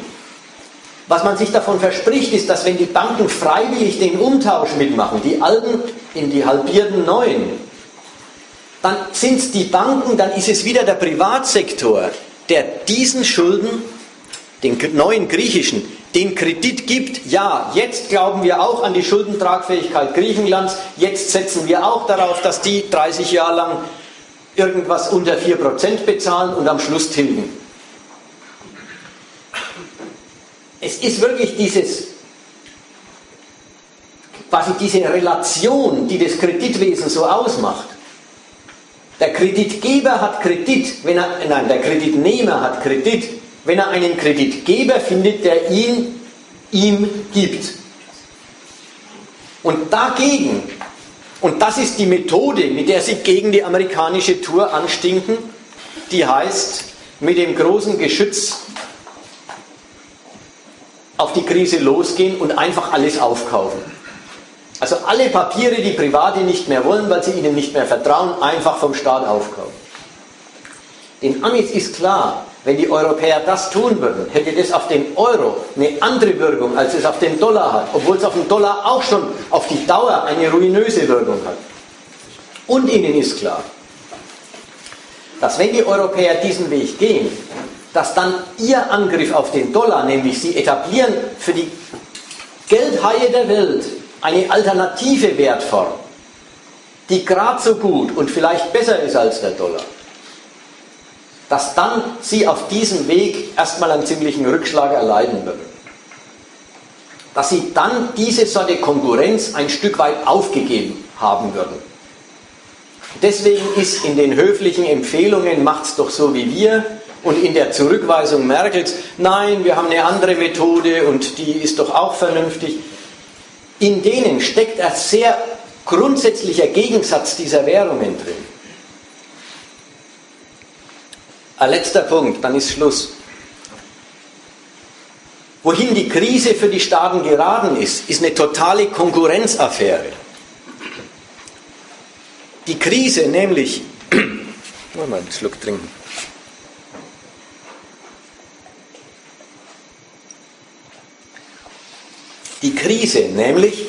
Was man sich davon verspricht, ist, dass wenn die Banken freiwillig den Umtausch mitmachen, die alten in die halbierten neuen, dann sind es die Banken, dann ist es wieder der Privatsektor, der diesen Schulden, den neuen griechischen, den Kredit gibt. Ja, jetzt glauben wir auch an die Schuldentragfähigkeit Griechenlands, jetzt setzen wir auch darauf, dass die 30 Jahre lang irgendwas unter 4% bezahlen und am Schluss tilgen. Es ist wirklich dieses, quasi diese Relation, die das Kreditwesen so ausmacht. Der Kreditgeber hat Kredit, wenn er, nein, der Kreditnehmer hat Kredit, wenn er einen Kreditgeber findet, der ihn ihm gibt. Und dagegen, und das ist die Methode, mit der sie gegen die amerikanische Tour anstinken, die heißt, mit dem großen Geschütz auf die Krise losgehen und einfach alles aufkaufen. Also alle Papiere, die Private nicht mehr wollen, weil sie ihnen nicht mehr vertrauen, einfach vom Staat aufkaufen. Den Amis ist klar, wenn die Europäer das tun würden, hätte das auf den Euro eine andere Wirkung, als es auf den Dollar hat, obwohl es auf den Dollar auch schon auf die Dauer eine ruinöse Wirkung hat. Und ihnen ist klar, dass wenn die Europäer diesen Weg gehen, dass dann ihr Angriff auf den Dollar, nämlich sie etablieren für die Geldhaie der Welt eine alternative Wertform, die gerade so gut und vielleicht besser ist als der Dollar, dass dann sie auf diesem Weg erstmal einen ziemlichen Rückschlag erleiden würden. Dass sie dann diese Sorte Konkurrenz ein Stück weit aufgegeben haben würden. Deswegen ist in den höflichen Empfehlungen, macht's doch so wie wir, und in der Zurückweisung Merkels, nein, wir haben eine andere Methode und die ist doch auch vernünftig, in denen steckt ein sehr grundsätzlicher Gegensatz dieser Währungen drin. Ein letzter Punkt, dann ist Schluss. Wohin die Krise für die Staaten geraten ist, ist eine totale Konkurrenzaffäre. Die Krise nämlich, mal einen Schluck trinken. Die Krise, nämlich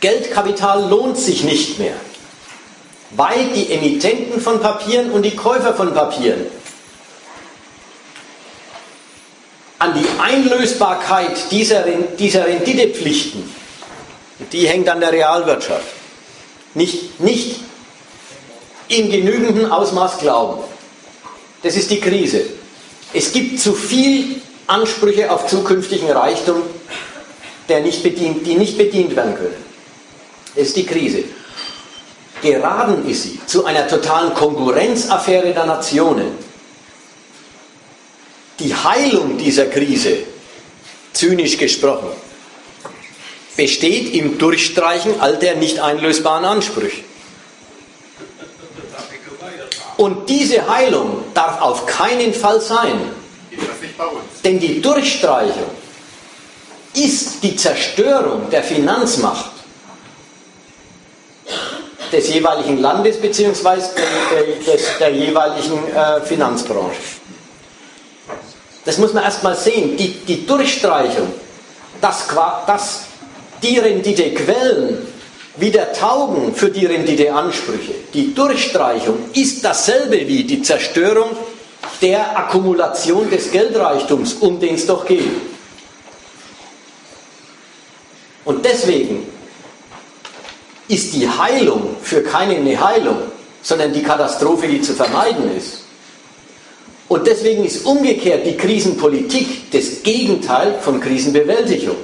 Geldkapital lohnt sich nicht mehr, weil die Emittenten von Papieren und die Käufer von Papieren an die Einlösbarkeit dieser, dieser Renditepflichten, die hängt an der Realwirtschaft, nicht, nicht in genügendem Ausmaß glauben. Das ist die Krise. Es gibt zu viel Ansprüche auf zukünftigen Reichtum der nicht bedient, die nicht bedient werden können. Das ist die Krise. Geraden ist sie zu einer totalen Konkurrenzaffäre der Nationen. Die Heilung dieser Krise, zynisch gesprochen, besteht im Durchstreichen all der nicht einlösbaren Ansprüche. Und diese Heilung darf auf keinen Fall sein. Denn die Durchstreichung ist die Zerstörung der Finanzmacht des jeweiligen Landes bzw. Der, der, jeweiligen äh, Finanzbranche. Das muss man erstmal sehen. Die, die Durchstreichung, dass, dass die Renditequellen wieder taugen für die Renditeansprüche. Die Durchstreichung ist dasselbe wie die Zerstörung der Akkumulation des Geldreichtums, um den es doch geht. Und deswegen ist die Heilung für keine eine Heilung, sondern die Katastrophe, die zu vermeiden ist. Und deswegen ist umgekehrt die Krisenpolitik das Gegenteil von Krisenbewältigung.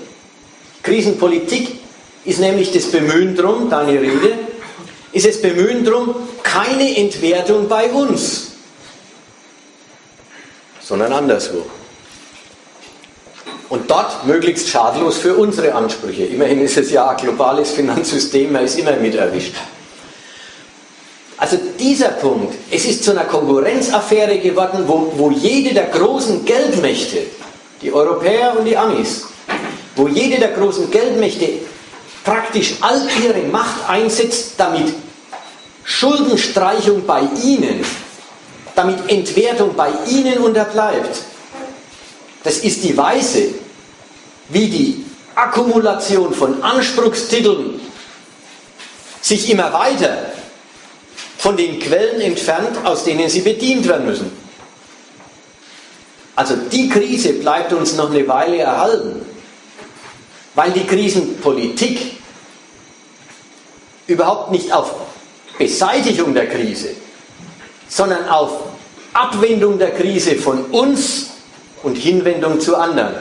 Krisenpolitik ist nämlich das Bemühen drum, deine Rede, ist das Bemühen drum, keine Entwertung bei uns, sondern anderswo. Und dort möglichst schadlos für unsere Ansprüche. Immerhin ist es ja ein globales Finanzsystem, man ist immer mit erwischt. Also dieser Punkt, es ist zu einer Konkurrenzaffäre geworden, wo, wo jede der großen Geldmächte, die Europäer und die Amis, wo jede der großen Geldmächte praktisch all ihre Macht einsetzt, damit Schuldenstreichung bei ihnen, damit Entwertung bei ihnen unterbleibt. Das ist die Weise, wie die Akkumulation von Anspruchstiteln sich immer weiter von den Quellen entfernt, aus denen sie bedient werden müssen. Also die Krise bleibt uns noch eine Weile erhalten, weil die Krisenpolitik überhaupt nicht auf Beseitigung der Krise, sondern auf Abwendung der Krise von uns und Hinwendung zu anderen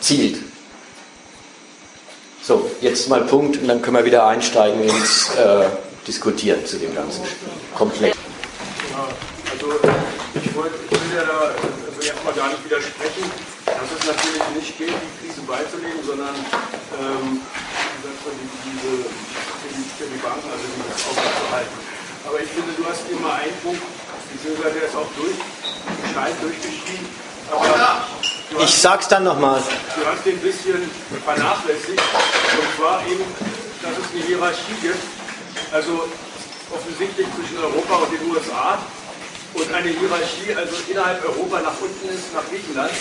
zielt. So, jetzt mal Punkt und dann können wir wieder einsteigen ins äh, Diskutieren zu dem ganzen Komplex. Ja, also ich, wollt, ich will ja da also erstmal gar nicht widersprechen, dass es natürlich nicht geht, die Krise beizulegen, sondern ähm, diese für die Banken, also das aufrechtzuerhalten. Aber ich finde, du hast immer einen Punkt, beziehungsweise der ist auch durch, durchgeschrieben. Ich sag's dann nochmal. Du hast den ein bisschen vernachlässigt. Und zwar eben, dass es eine Hierarchie gibt. Also offensichtlich zwischen Europa und den USA. Und eine Hierarchie, also innerhalb Europa nach unten ist, nach Griechenland.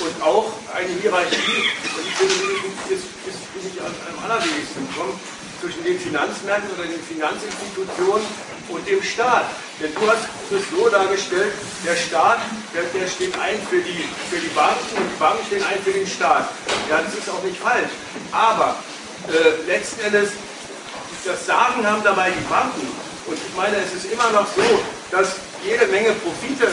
Und auch eine Hierarchie, und ich finde, ist, ist, bin ich am allerwenigsten kommt, zwischen den Finanzmärkten oder den Finanzinstitutionen und dem Staat. Denn du hast es so dargestellt, der Staat, der, der steht ein für die, für die Banken und die Banken stehen ein für den Staat. Ja, das ist auch nicht falsch. Aber äh, letzten Endes, das Sagen haben dabei die Banken. Und ich meine, es ist immer noch so, dass jede Menge Profite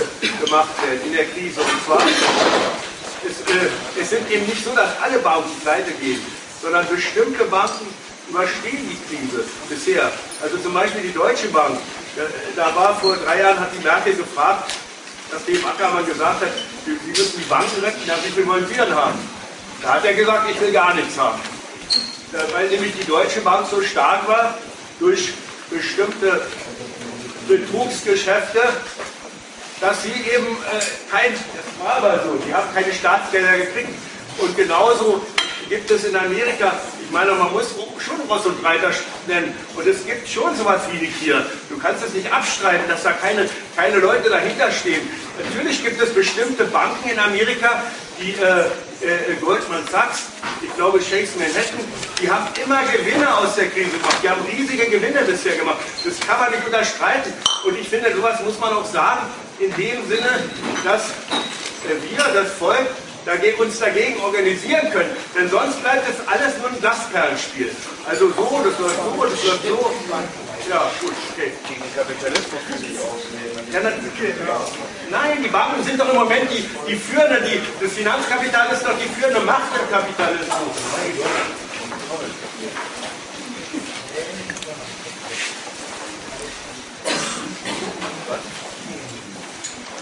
gemacht werden in der Krise. Und zwar, es, äh, es sind eben nicht so, dass alle Banken pleite gehen, sondern bestimmte Banken überstehen die Krise bisher. Also zum Beispiel die Deutsche Bank. Da war vor drei Jahren, hat die Merkel gefragt, nachdem Ackermann gesagt hat, Sie müssen die Banken retten, ja, wie viel wollen Sie denn haben? Da hat er gesagt, ich will gar nichts haben. Weil nämlich die Deutsche Bank so stark war, durch bestimmte Betrugsgeschäfte, dass sie eben äh, kein, das war aber so, die haben keine Staatsgelder gekriegt. Und genauso gibt es in Amerika ich meine, man muss schon Ross und Reiter nennen. Und es gibt schon sowas wie die hier. Du kannst es nicht abstreiten, dass da keine, keine Leute dahinter stehen. Natürlich gibt es bestimmte Banken in Amerika, die äh, äh, Goldman Sachs, ich glaube Shakes Manhattan, die haben immer Gewinne aus der Krise gemacht. Die haben riesige Gewinne bisher gemacht. Das kann man nicht unterstreiten. Und ich finde, sowas muss man auch sagen, in dem Sinne, dass äh, wir, das Volk, uns dagegen organisieren können. Denn sonst bleibt das alles nur ein Glasperlenspiel. Also so, das läuft so, das läuft so. Ja, gut, okay. Gegen Kapitalismus muss ich ausnehmen. Ja, nein, die Banken sind doch im Moment die, die führende, die, das Finanzkapital ist doch die führende Macht im Kapitalismus.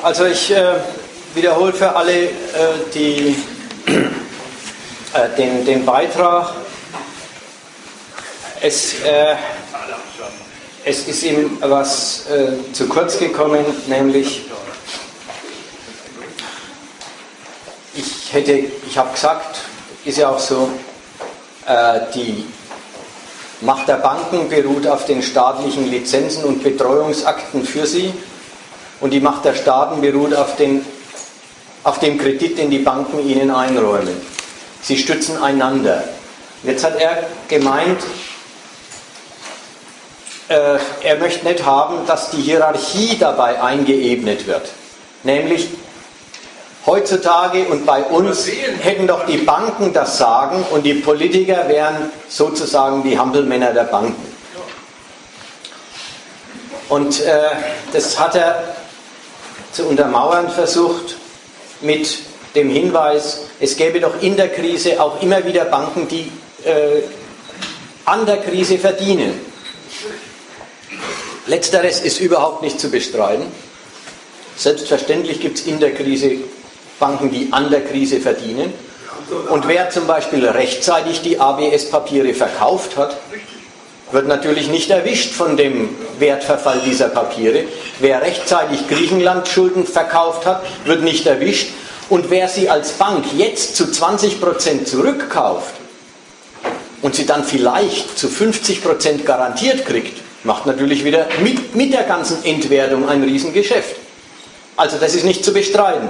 Also ich äh, wiederhole für alle äh, die, äh, den, den Beitrag. Es, äh, es ist ihm was äh, zu kurz gekommen, nämlich ich hätte, ich habe gesagt, ist ja auch so, äh, die Macht der Banken beruht auf den staatlichen Lizenzen und Betreuungsakten für sie und die Macht der Staaten beruht auf den auf dem Kredit, den die Banken ihnen einräumen. Sie stützen einander. Jetzt hat er gemeint, äh, er möchte nicht haben, dass die Hierarchie dabei eingeebnet wird. Nämlich heutzutage und bei uns hätten doch die Banken das Sagen und die Politiker wären sozusagen die Hampelmänner der Banken. Und äh, das hat er zu untermauern versucht mit dem Hinweis, es gäbe doch in der Krise auch immer wieder Banken, die äh, an der Krise verdienen. Letzteres ist überhaupt nicht zu bestreiten. Selbstverständlich gibt es in der Krise Banken, die an der Krise verdienen. Und wer zum Beispiel rechtzeitig die ABS-Papiere verkauft hat, wird natürlich nicht erwischt von dem Wertverfall dieser Papiere. Wer rechtzeitig Griechenland Schulden verkauft hat, wird nicht erwischt. Und wer sie als Bank jetzt zu 20% zurückkauft und sie dann vielleicht zu 50% garantiert kriegt, macht natürlich wieder mit, mit der ganzen Entwertung ein Riesengeschäft. Also das ist nicht zu bestreiten.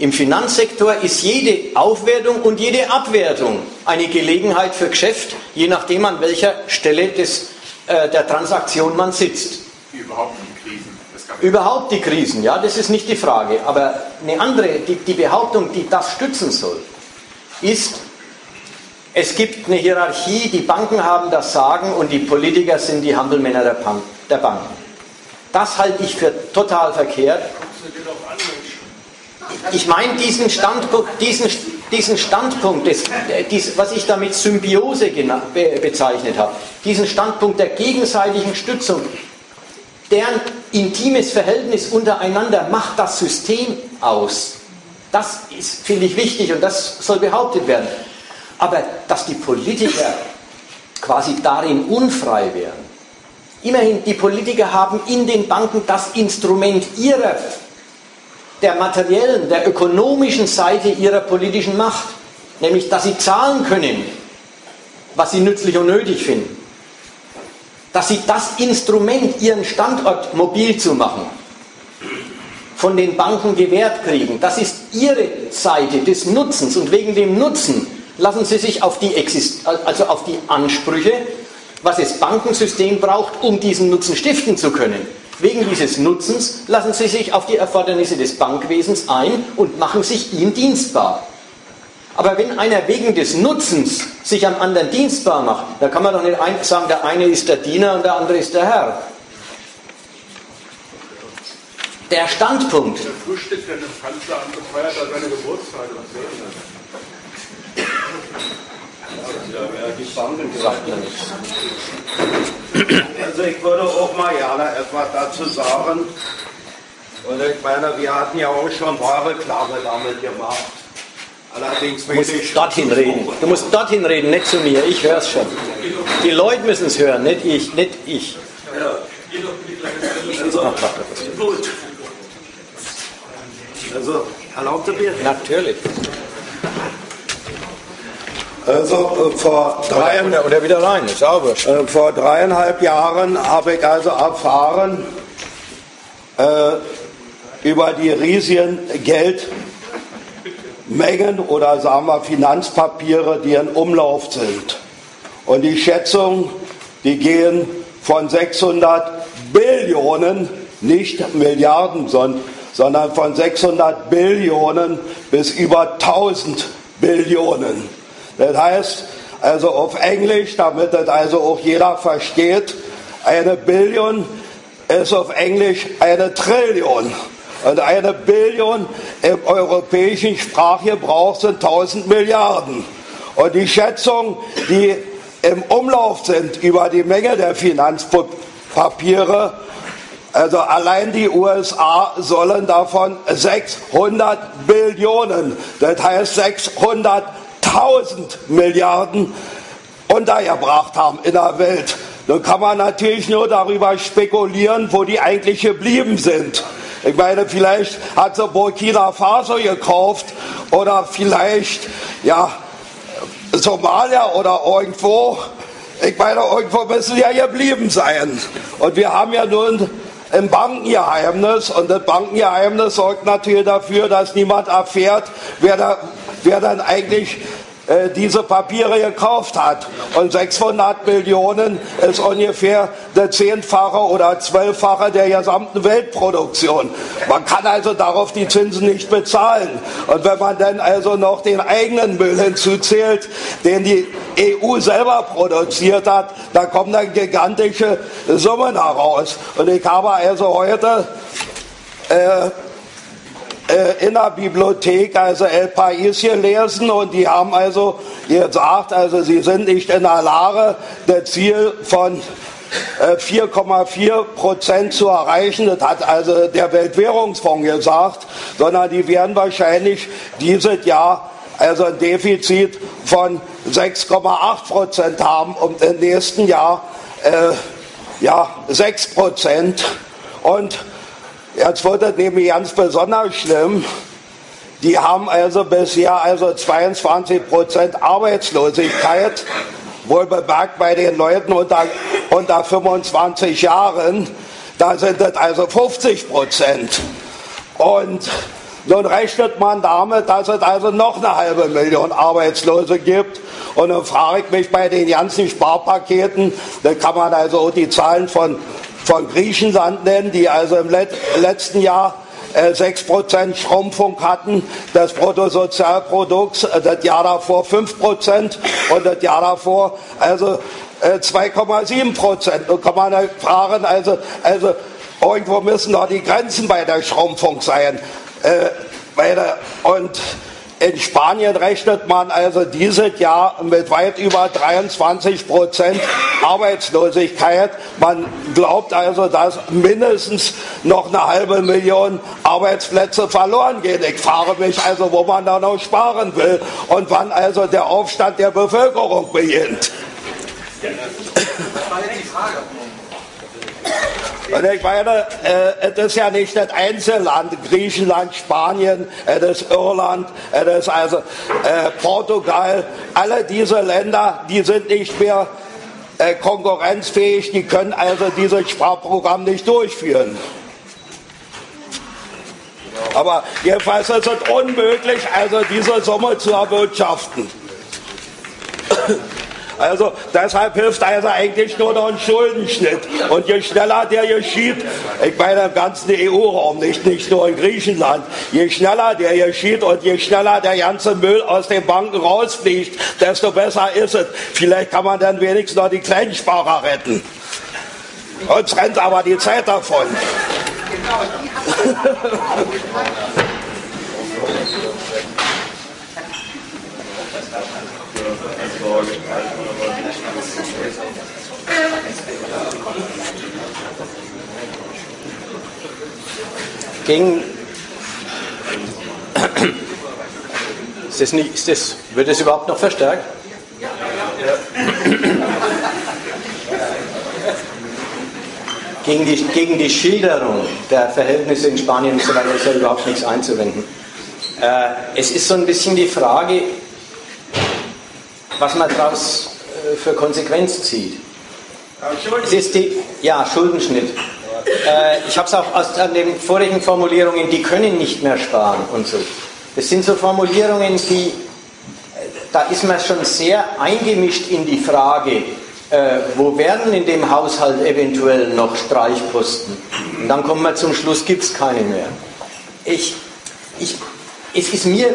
Im Finanzsektor ist jede Aufwertung und jede Abwertung eine Gelegenheit für Geschäft, je nachdem an welcher Stelle des, äh, der Transaktion man sitzt. Überhaupt die Krisen. Überhaupt die Krisen, ja, das ist nicht die Frage. Aber eine andere, die, die Behauptung, die das stützen soll, ist, es gibt eine Hierarchie, die Banken haben das Sagen und die Politiker sind die Hampelmänner der, der Banken. Das halte ich für total verkehrt. Ich meine diesen Standpunkt, diesen, diesen Standpunkt des, dies, was ich damit Symbiose be, bezeichnet habe, diesen Standpunkt der gegenseitigen Stützung, deren intimes Verhältnis untereinander macht das System aus. Das finde ich, wichtig und das soll behauptet werden. Aber dass die Politiker quasi darin unfrei wären, immerhin, die Politiker haben in den Banken das Instrument ihrer der materiellen, der ökonomischen Seite ihrer politischen Macht, nämlich dass sie zahlen können, was sie nützlich und nötig finden, dass sie das Instrument, ihren Standort mobil zu machen, von den Banken gewährt kriegen. Das ist ihre Seite des Nutzens. Und wegen dem Nutzen lassen sie sich auf die, Exist also auf die Ansprüche, was das Bankensystem braucht, um diesen Nutzen stiften zu können, Wegen dieses Nutzens lassen sie sich auf die Erfordernisse des Bankwesens ein und machen sich ihm dienstbar. Aber wenn einer wegen des Nutzens sich am anderen dienstbar macht, dann kann man doch nicht sagen, der eine ist der Diener und der andere ist der Herr. Der Standpunkt. Der sagt man nichts. Also ich würde auch mal gerne etwas dazu sagen. Und ich meine, wir hatten ja auch schon wahre Klage damit gemacht. Allerdings du musst dorthin reden. Du musst dorthin reden, nicht zu mir. Ich höre es schon. Die Leute müssen es hören, nicht ich. Nicht ich. Also, gut. Also, erlaubt ihr mir? Natürlich. Also äh, vor, dreieinhalb, oder wieder rein, ist auch äh, vor dreieinhalb Jahren habe ich also erfahren äh, über die riesigen Geldmengen oder sagen wir Finanzpapiere, die in Umlauf sind. Und die Schätzungen, die gehen von 600 Billionen, nicht Milliarden, sondern von 600 Billionen bis über 1000 Billionen. Das heißt, also auf Englisch, damit das also auch jeder versteht, eine Billion ist auf Englisch eine Trillion. Und eine Billion im europäischen Sprachgebrauch sind 1000 Milliarden. Und die Schätzungen, die im Umlauf sind über die Menge der Finanzpapiere, also allein die USA sollen davon 600 Billionen, das heißt 600 1000 Milliarden untergebracht haben in der Welt. Nun kann man natürlich nur darüber spekulieren, wo die eigentlich geblieben sind. Ich meine, vielleicht hat sie Burkina Faso gekauft oder vielleicht, ja, Somalia oder irgendwo. Ich meine, irgendwo müssen sie ja geblieben sein. Und wir haben ja nun ein Bankengeheimnis und das Bankengeheimnis sorgt natürlich dafür, dass niemand erfährt, wer, da, wer dann eigentlich äh, diese Papiere gekauft hat. Und 600 Millionen ist ungefähr der zehnfache oder zwölffache der gesamten Weltproduktion. Man kann also darauf die Zinsen nicht bezahlen. Und wenn man dann also noch den eigenen Müll hinzuzählt, den die EU selber produziert hat, da kommen dann gigantische Summen heraus. Und ich habe also heute äh, in der Bibliothek, also El País gelesen und die haben also gesagt, also sie sind nicht in der Lage, das Ziel von 4,4 äh, Prozent zu erreichen. Das hat also der Weltwährungsfonds gesagt, sondern die werden wahrscheinlich dieses Jahr also ein Defizit von 6,8 Prozent haben und im nächsten Jahr äh, ja, 6 Prozent. Und jetzt wird es nämlich ganz besonders schlimm. Die haben also bisher also 22 Prozent Arbeitslosigkeit, wohl bemerkt bei den Leuten unter, unter 25 Jahren. Da sind es also 50 Prozent. Und nun rechnet man damit, dass es also noch eine halbe Million Arbeitslose gibt. Und dann frage ich mich bei den ganzen Sparpaketen, da kann man also auch die Zahlen von, von Griechenland nennen, die also im Let letzten Jahr 6% äh, Schrumpfung hatten des Bruttosozialprodukts, äh, das Jahr davor 5% und das Jahr davor also 2,7 äh, Prozent. Nun kann man fragen, also, also irgendwo müssen doch die Grenzen bei der Schrumpfung sein. Äh, der, und in Spanien rechnet man also dieses Jahr mit weit über 23 Prozent Arbeitslosigkeit. Man glaubt also, dass mindestens noch eine halbe Million Arbeitsplätze verloren gehen. Ich frage mich also, wo man da noch sparen will und wann also der Aufstand der Bevölkerung beginnt. Das war jetzt die Frage. Und ich meine, äh, es ist ja nicht das Einzelland, Griechenland, Spanien, es ist Irland, es ist also äh, Portugal. Alle diese Länder, die sind nicht mehr äh, konkurrenzfähig, die können also dieses Sparprogramm nicht durchführen. Aber jedenfalls ist es unmöglich, also diese Summe zu erwirtschaften. Also deshalb hilft also eigentlich nur noch ein Schuldenschnitt. Und je schneller der geschieht, ich meine im ganzen EU-Raum, nicht, nicht nur in Griechenland, je schneller der geschieht und je schneller der ganze Müll aus den Banken rausfliegt, desto besser ist es. Vielleicht kann man dann wenigstens noch die Kleinsparer retten. Uns rennt aber die Zeit davon. Gegen ist das nicht, ist das, wird das überhaupt noch verstärkt? Gegen die, gegen die Schilderung der Verhältnisse in Spanien und so weiter ist ja überhaupt nichts einzuwenden. Äh, es ist so ein bisschen die Frage, was man daraus äh, für Konsequenz zieht. Es ist die, ja, Schuldenschnitt. Äh, ich habe es auch aus den vorigen Formulierungen, die können nicht mehr sparen und so. Das sind so Formulierungen, die, äh, da ist man schon sehr eingemischt in die Frage, äh, wo werden in dem Haushalt eventuell noch Streichposten? Und dann kommen wir zum Schluss, gibt es keine mehr. Ich, ich, es ist mir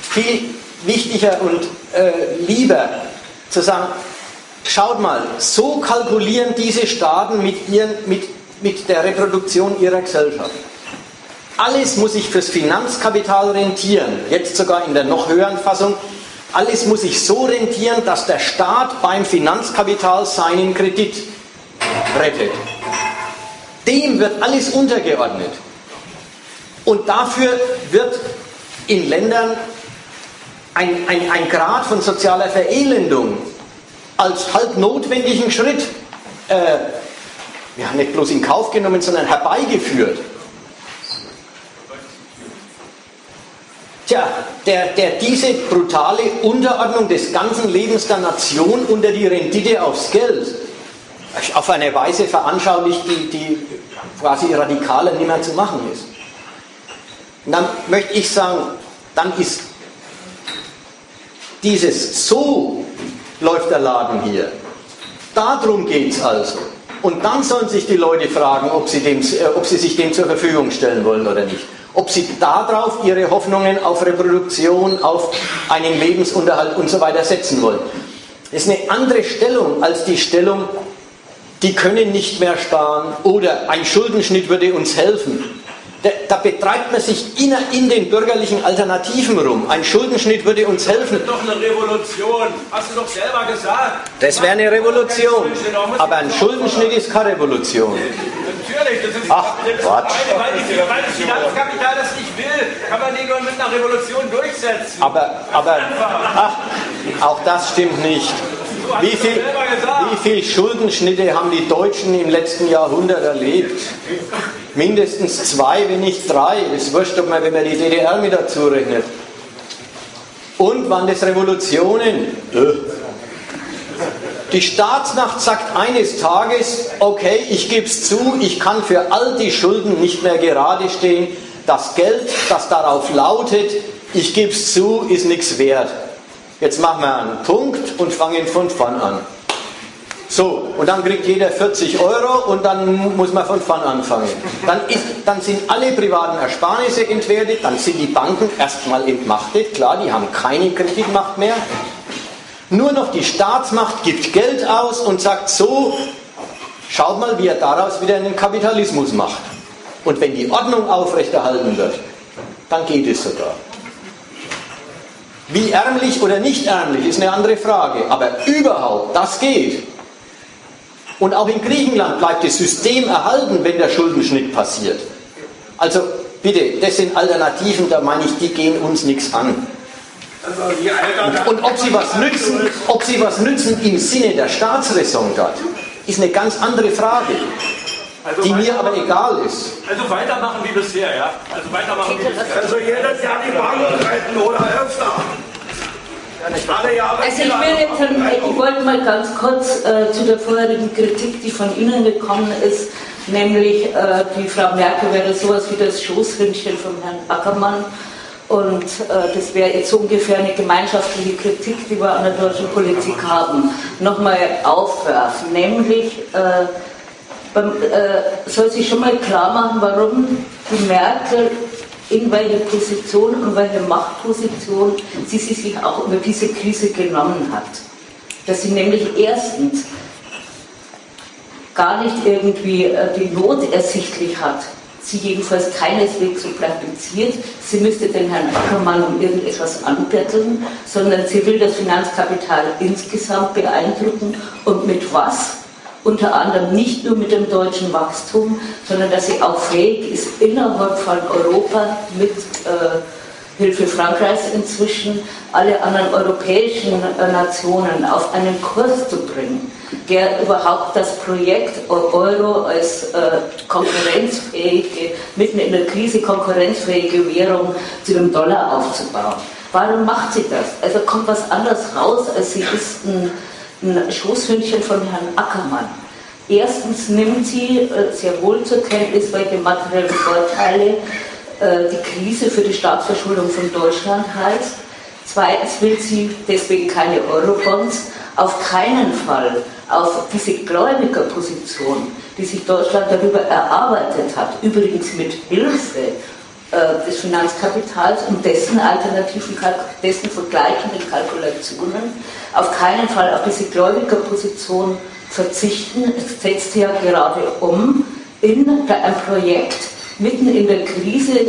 viel wichtiger und äh, lieber zu sagen, schaut mal, so kalkulieren diese Staaten mit, ihren, mit, mit der Reproduktion ihrer Gesellschaft. Alles muss sich fürs Finanzkapital rentieren, jetzt sogar in der noch höheren Fassung. Alles muss sich so rentieren, dass der Staat beim Finanzkapital seinen Kredit rettet. Dem wird alles untergeordnet. Und dafür wird in Ländern ein, ein, ein Grad von sozialer Verelendung als halb notwendigen Schritt äh, ja, nicht bloß in Kauf genommen, sondern herbeigeführt. Tja, der, der diese brutale Unterordnung des ganzen Lebens der Nation unter die Rendite aufs Geld auf eine Weise veranschaulicht, die, die quasi radikaler nicht mehr zu machen ist. Und dann möchte ich sagen, dann ist dieses so läuft der Laden hier. Darum geht es also. Und dann sollen sich die Leute fragen, ob sie, dem, äh, ob sie sich dem zur Verfügung stellen wollen oder nicht. Ob sie darauf ihre Hoffnungen auf Reproduktion, auf einen Lebensunterhalt und so weiter setzen wollen. Das ist eine andere Stellung als die Stellung, die können nicht mehr sparen oder ein Schuldenschnitt würde uns helfen. Da, betreibt man sich in, in, den bürgerlichen Alternativen rum. Ein Schuldenschnitt würde uns helfen. Das ist doch eine Revolution. Hast du doch selber gesagt. Das wäre eine Revolution. Aber ein Schuldenschnitt ist keine Revolution. Natürlich, das ist, Ach, Quatsch. Weil, weil das Finanzkapital das nicht will, kann man nicht nur mit einer Revolution durchsetzen. Aber, aber ach, auch das stimmt nicht. Wie viel, wie viel Schuldenschnitte haben die Deutschen im letzten Jahrhundert erlebt? Mindestens zwei, wenn nicht drei. Ist wurscht, ob man, wenn man die DDR mit dazu rechnet. Und waren das Revolutionen? Die Staatsmacht sagt eines Tages, okay, ich gebe es zu, ich kann für all die Schulden nicht mehr gerade stehen. Das Geld, das darauf lautet, ich gebe es zu, ist nichts wert. Jetzt machen wir einen Punkt und fangen von vorn an. So, und dann kriegt jeder 40 Euro und dann muss man von vorn anfangen. Dann, ist, dann sind alle privaten Ersparnisse entwertet, dann sind die Banken erstmal entmachtet, klar, die haben keine Kreditmacht mehr. Nur noch die Staatsmacht gibt Geld aus und sagt so, schaut mal, wie er daraus wieder einen Kapitalismus macht. Und wenn die Ordnung aufrechterhalten wird, dann geht es sogar. Wie ärmlich oder nicht ärmlich ist eine andere Frage, aber überhaupt, das geht. Und auch in Griechenland bleibt das System erhalten, wenn der Schuldenschnitt passiert. Also bitte, das sind Alternativen, da meine ich, die gehen uns nichts an. Und, und ob sie was nützen, ob sie was nützen im Sinne der Staatsräson dort, ist eine ganz andere Frage. Also die mir aber egal ist. Also weitermachen wie bisher, ja? Also weitermachen wie bisher. Also jedes Jahr die Banken retten oder öfter. Also ich will jetzt, ich wollte mal ganz kurz äh, zu der vorherigen Kritik, die von Ihnen gekommen ist, nämlich äh, die Frau Merkel wäre sowas wie das Schoßhündchen von Herrn Ackermann. Und äh, das wäre jetzt so ungefähr eine gemeinschaftliche Kritik, die wir an der deutschen Politik haben, nochmal aufwerfen. Nämlich beim, äh, soll sich schon mal klar machen, warum die Merkel in welche Position und welche Machtposition sie sich auch über diese Krise genommen hat. Dass sie nämlich erstens gar nicht irgendwie äh, die Not ersichtlich hat, sie jedenfalls keineswegs so praktiziert, sie müsste den Herrn Ackermann um irgendetwas anbetteln, sondern sie will das Finanzkapital insgesamt beeindrucken und mit was? Unter anderem nicht nur mit dem deutschen Wachstum, sondern dass sie auch fähig ist, innerhalb von Europa mit äh, Hilfe Frankreichs inzwischen alle anderen europäischen äh, Nationen auf einen Kurs zu bringen, der überhaupt das Projekt Euro als äh, konkurrenzfähige, mitten in der Krise konkurrenzfähige Währung zu dem Dollar aufzubauen. Warum macht sie das? Also kommt was anderes raus, als sie ist ein ein Schoßhündchen von Herrn Ackermann. Erstens nimmt sie äh, sehr wohl zur Kenntnis, welche materiellen Vorteile äh, die Krise für die Staatsverschuldung von Deutschland heißt. Zweitens will sie deswegen keine Eurobonds, auf keinen Fall auf diese Gläubigerposition, die sich Deutschland darüber erarbeitet hat, übrigens mit Hilfe des Finanzkapitals und dessen alternativen, dessen vergleichenden Kalkulationen auf keinen Fall auf diese Gläubigerposition verzichten. Es setzt ja gerade um in ein Projekt mitten in der Krise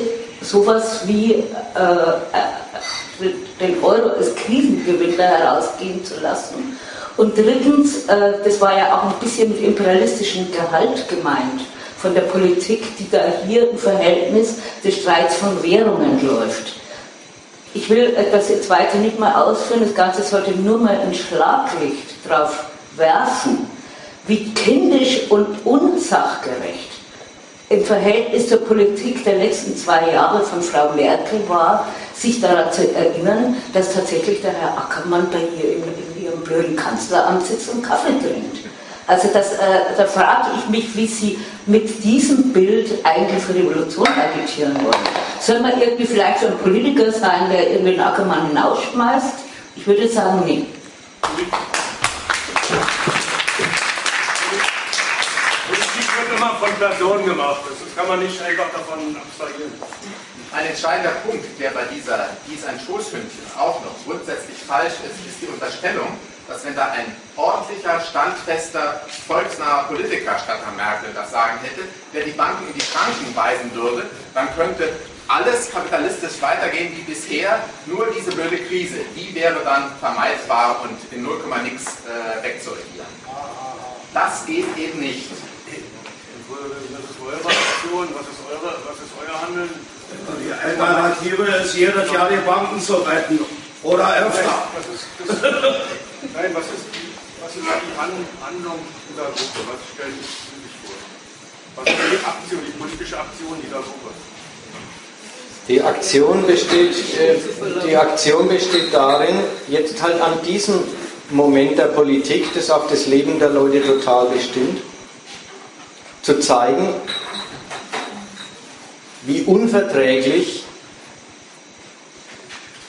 sowas wie äh, äh, den Euro als Krisengewinner herausgehen zu lassen. Und drittens, äh, das war ja auch ein bisschen mit imperialistischem Gehalt gemeint von der Politik, die da hier im Verhältnis des Streits von Währungen läuft. Ich will das jetzt weiter nicht mal ausführen, das Ganze sollte nur mal ein Schlaglicht darauf werfen, wie kindisch und unsachgerecht im Verhältnis zur Politik der letzten zwei Jahre von Frau Merkel war, sich daran zu erinnern, dass tatsächlich der Herr Ackermann bei ihr in, in ihrem blöden Kanzleramt sitzt und Kaffee trinkt. Also das, äh, da frage ich mich, wie Sie mit diesem Bild eigentlich für Revolution agitieren wollen. Soll man irgendwie vielleicht so ein Politiker sein, der irgendwie den Ackermann hinausschmeißt? Ich würde sagen, nee. Politik wird immer von Personen gemacht. Das kann man nicht einfach davon abstrahieren. Ein entscheidender Punkt, der bei dieser, dies ein Schoßhündchen auch noch grundsätzlich falsch ist, ist die Unterstellung, dass wenn da ein ordentlicher, standfester, volksnaher Politiker statt Herrn Merkel das Sagen hätte, der die Banken in die Schranken weisen würde, dann könnte alles kapitalistisch weitergehen wie bisher, nur diese blöde Krise, die wäre dann vermeidbar und in 0, nix äh, wegzuregieren. Das geht eben nicht. Was ist eure Aktion? Was ist, eure, was ist euer Handeln? Die Alternative ist jedes Jahr die Banken zu retten. Oder öfter. Was ist, das, nein, was ist, was ist die Handlung dieser Gruppe? Was stellen Sie sich vor? Was ist die Aktion, die politische Aktion dieser Gruppe? Die Aktion besteht, äh, die Aktion besteht darin, jetzt halt an diesem Moment der Politik, das auch das Leben der Leute total bestimmt, zu zeigen, wie unverträglich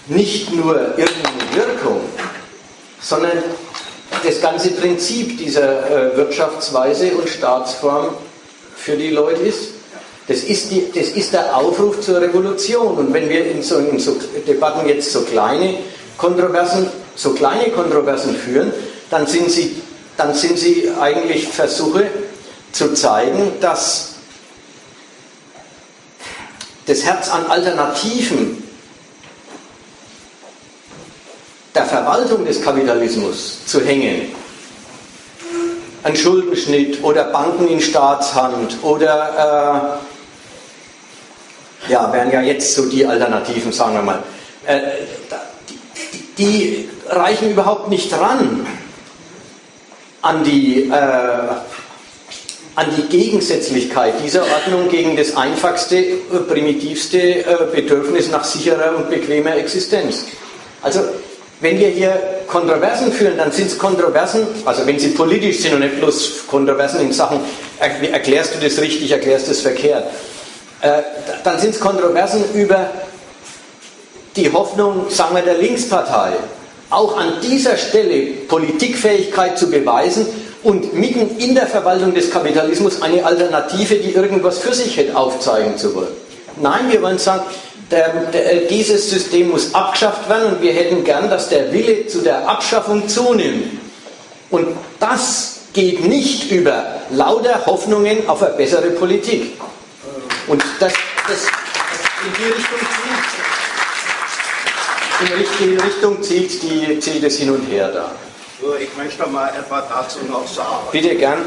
nicht nur irgendeine Wirkung, sondern das ganze Prinzip dieser äh, Wirtschaftsweise und Staatsform für die Leute ist. Das ist, die, das ist der Aufruf zur Revolution. Und wenn wir in so, in so Debatten jetzt so kleine Kontroversen, so kleine Kontroversen führen, dann sind sie, dann sind sie eigentlich Versuche zu zeigen, dass das Herz an Alternativen der Verwaltung des Kapitalismus zu hängen, ein Schuldenschnitt oder Banken in Staatshand oder äh, ja, wären ja jetzt so die Alternativen, sagen wir mal. Äh, die, die, reichen überhaupt nicht ran an die, äh, an die Gegensätzlichkeit dieser Ordnung gegen das einfachste, primitivste äh, Bedürfnis nach sicherer und bequemer Existenz. Also wenn wir hier Kontroversen führen, dann sind es Kontroversen, also wenn sie politisch sind und nicht bloß Kontroversen in Sachen, erklärst du das richtig, erklärst du das verkehrt, äh, dann sind es Kontroversen über die Hoffnung, sagen wir, der Linkspartei, auch an dieser Stelle Politikfähigkeit zu beweisen und mitten in der Verwaltung des Kapitalismus eine Alternative, die irgendwas für sich hätte, aufzeigen zu wollen. Nein, wir wollen sagen, der, der, dieses System muss abgeschafft werden und wir hätten gern, dass der Wille zu der Abschaffung zunimmt. Und das geht nicht über lauter Hoffnungen auf eine bessere Politik. Und das, das in die Richtung zieht, in die Richtung zieht, die, zieht es hin und her da. Ich möchte mal etwas dazu noch sagen. Bitte gern.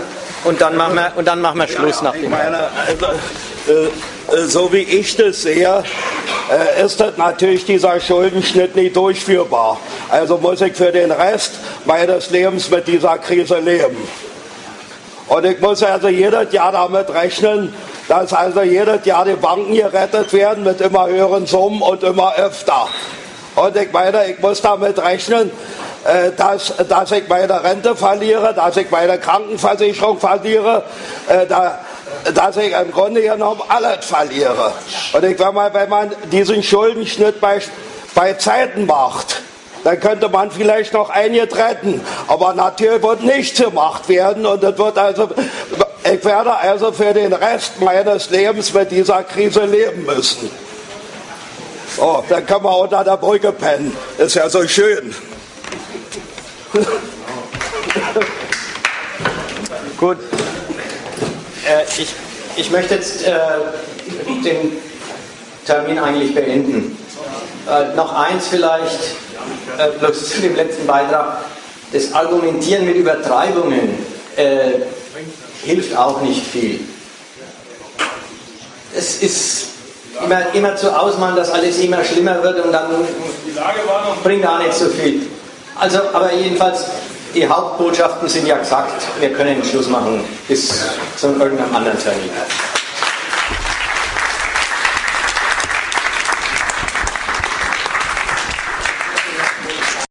Und dann machen wir, und dann machen wir Schluss ja, nach dem. Meine, also, äh, äh, so wie ich das sehe, äh, ist das natürlich dieser Schuldenschnitt nicht durchführbar. Also muss ich für den Rest meines Lebens mit dieser Krise leben. Und ich muss also jedes Jahr damit rechnen, dass also jedes Jahr die Banken gerettet werden mit immer höheren Summen und immer öfter. Und ich meine, ich muss damit rechnen, dass, dass ich meine Rente verliere, dass ich meine Krankenversicherung verliere, dass ich im Grunde genommen alles verliere. Und ich sage mal, wenn man diesen Schuldenschnitt bei, bei Zeiten macht, dann könnte man vielleicht noch einige retten. Aber natürlich wird nichts gemacht werden und das wird also, ich werde also für den Rest meines Lebens mit dieser Krise leben müssen. Oh, dann können wir unter der Brücke pennen. Ist ja so schön. Gut. Äh, ich, ich möchte jetzt äh, den Termin eigentlich beenden. Äh, noch eins vielleicht, äh, bloß zu dem letzten Beitrag. Das Argumentieren mit Übertreibungen äh, hilft auch nicht viel. Es ist immer, immer zu ausmalen, dass alles immer schlimmer wird und dann bringt auch nicht so viel. Also, aber jedenfalls, die Hauptbotschaften sind ja gesagt, wir können Schluss machen bis zu irgendeinem anderen Termin.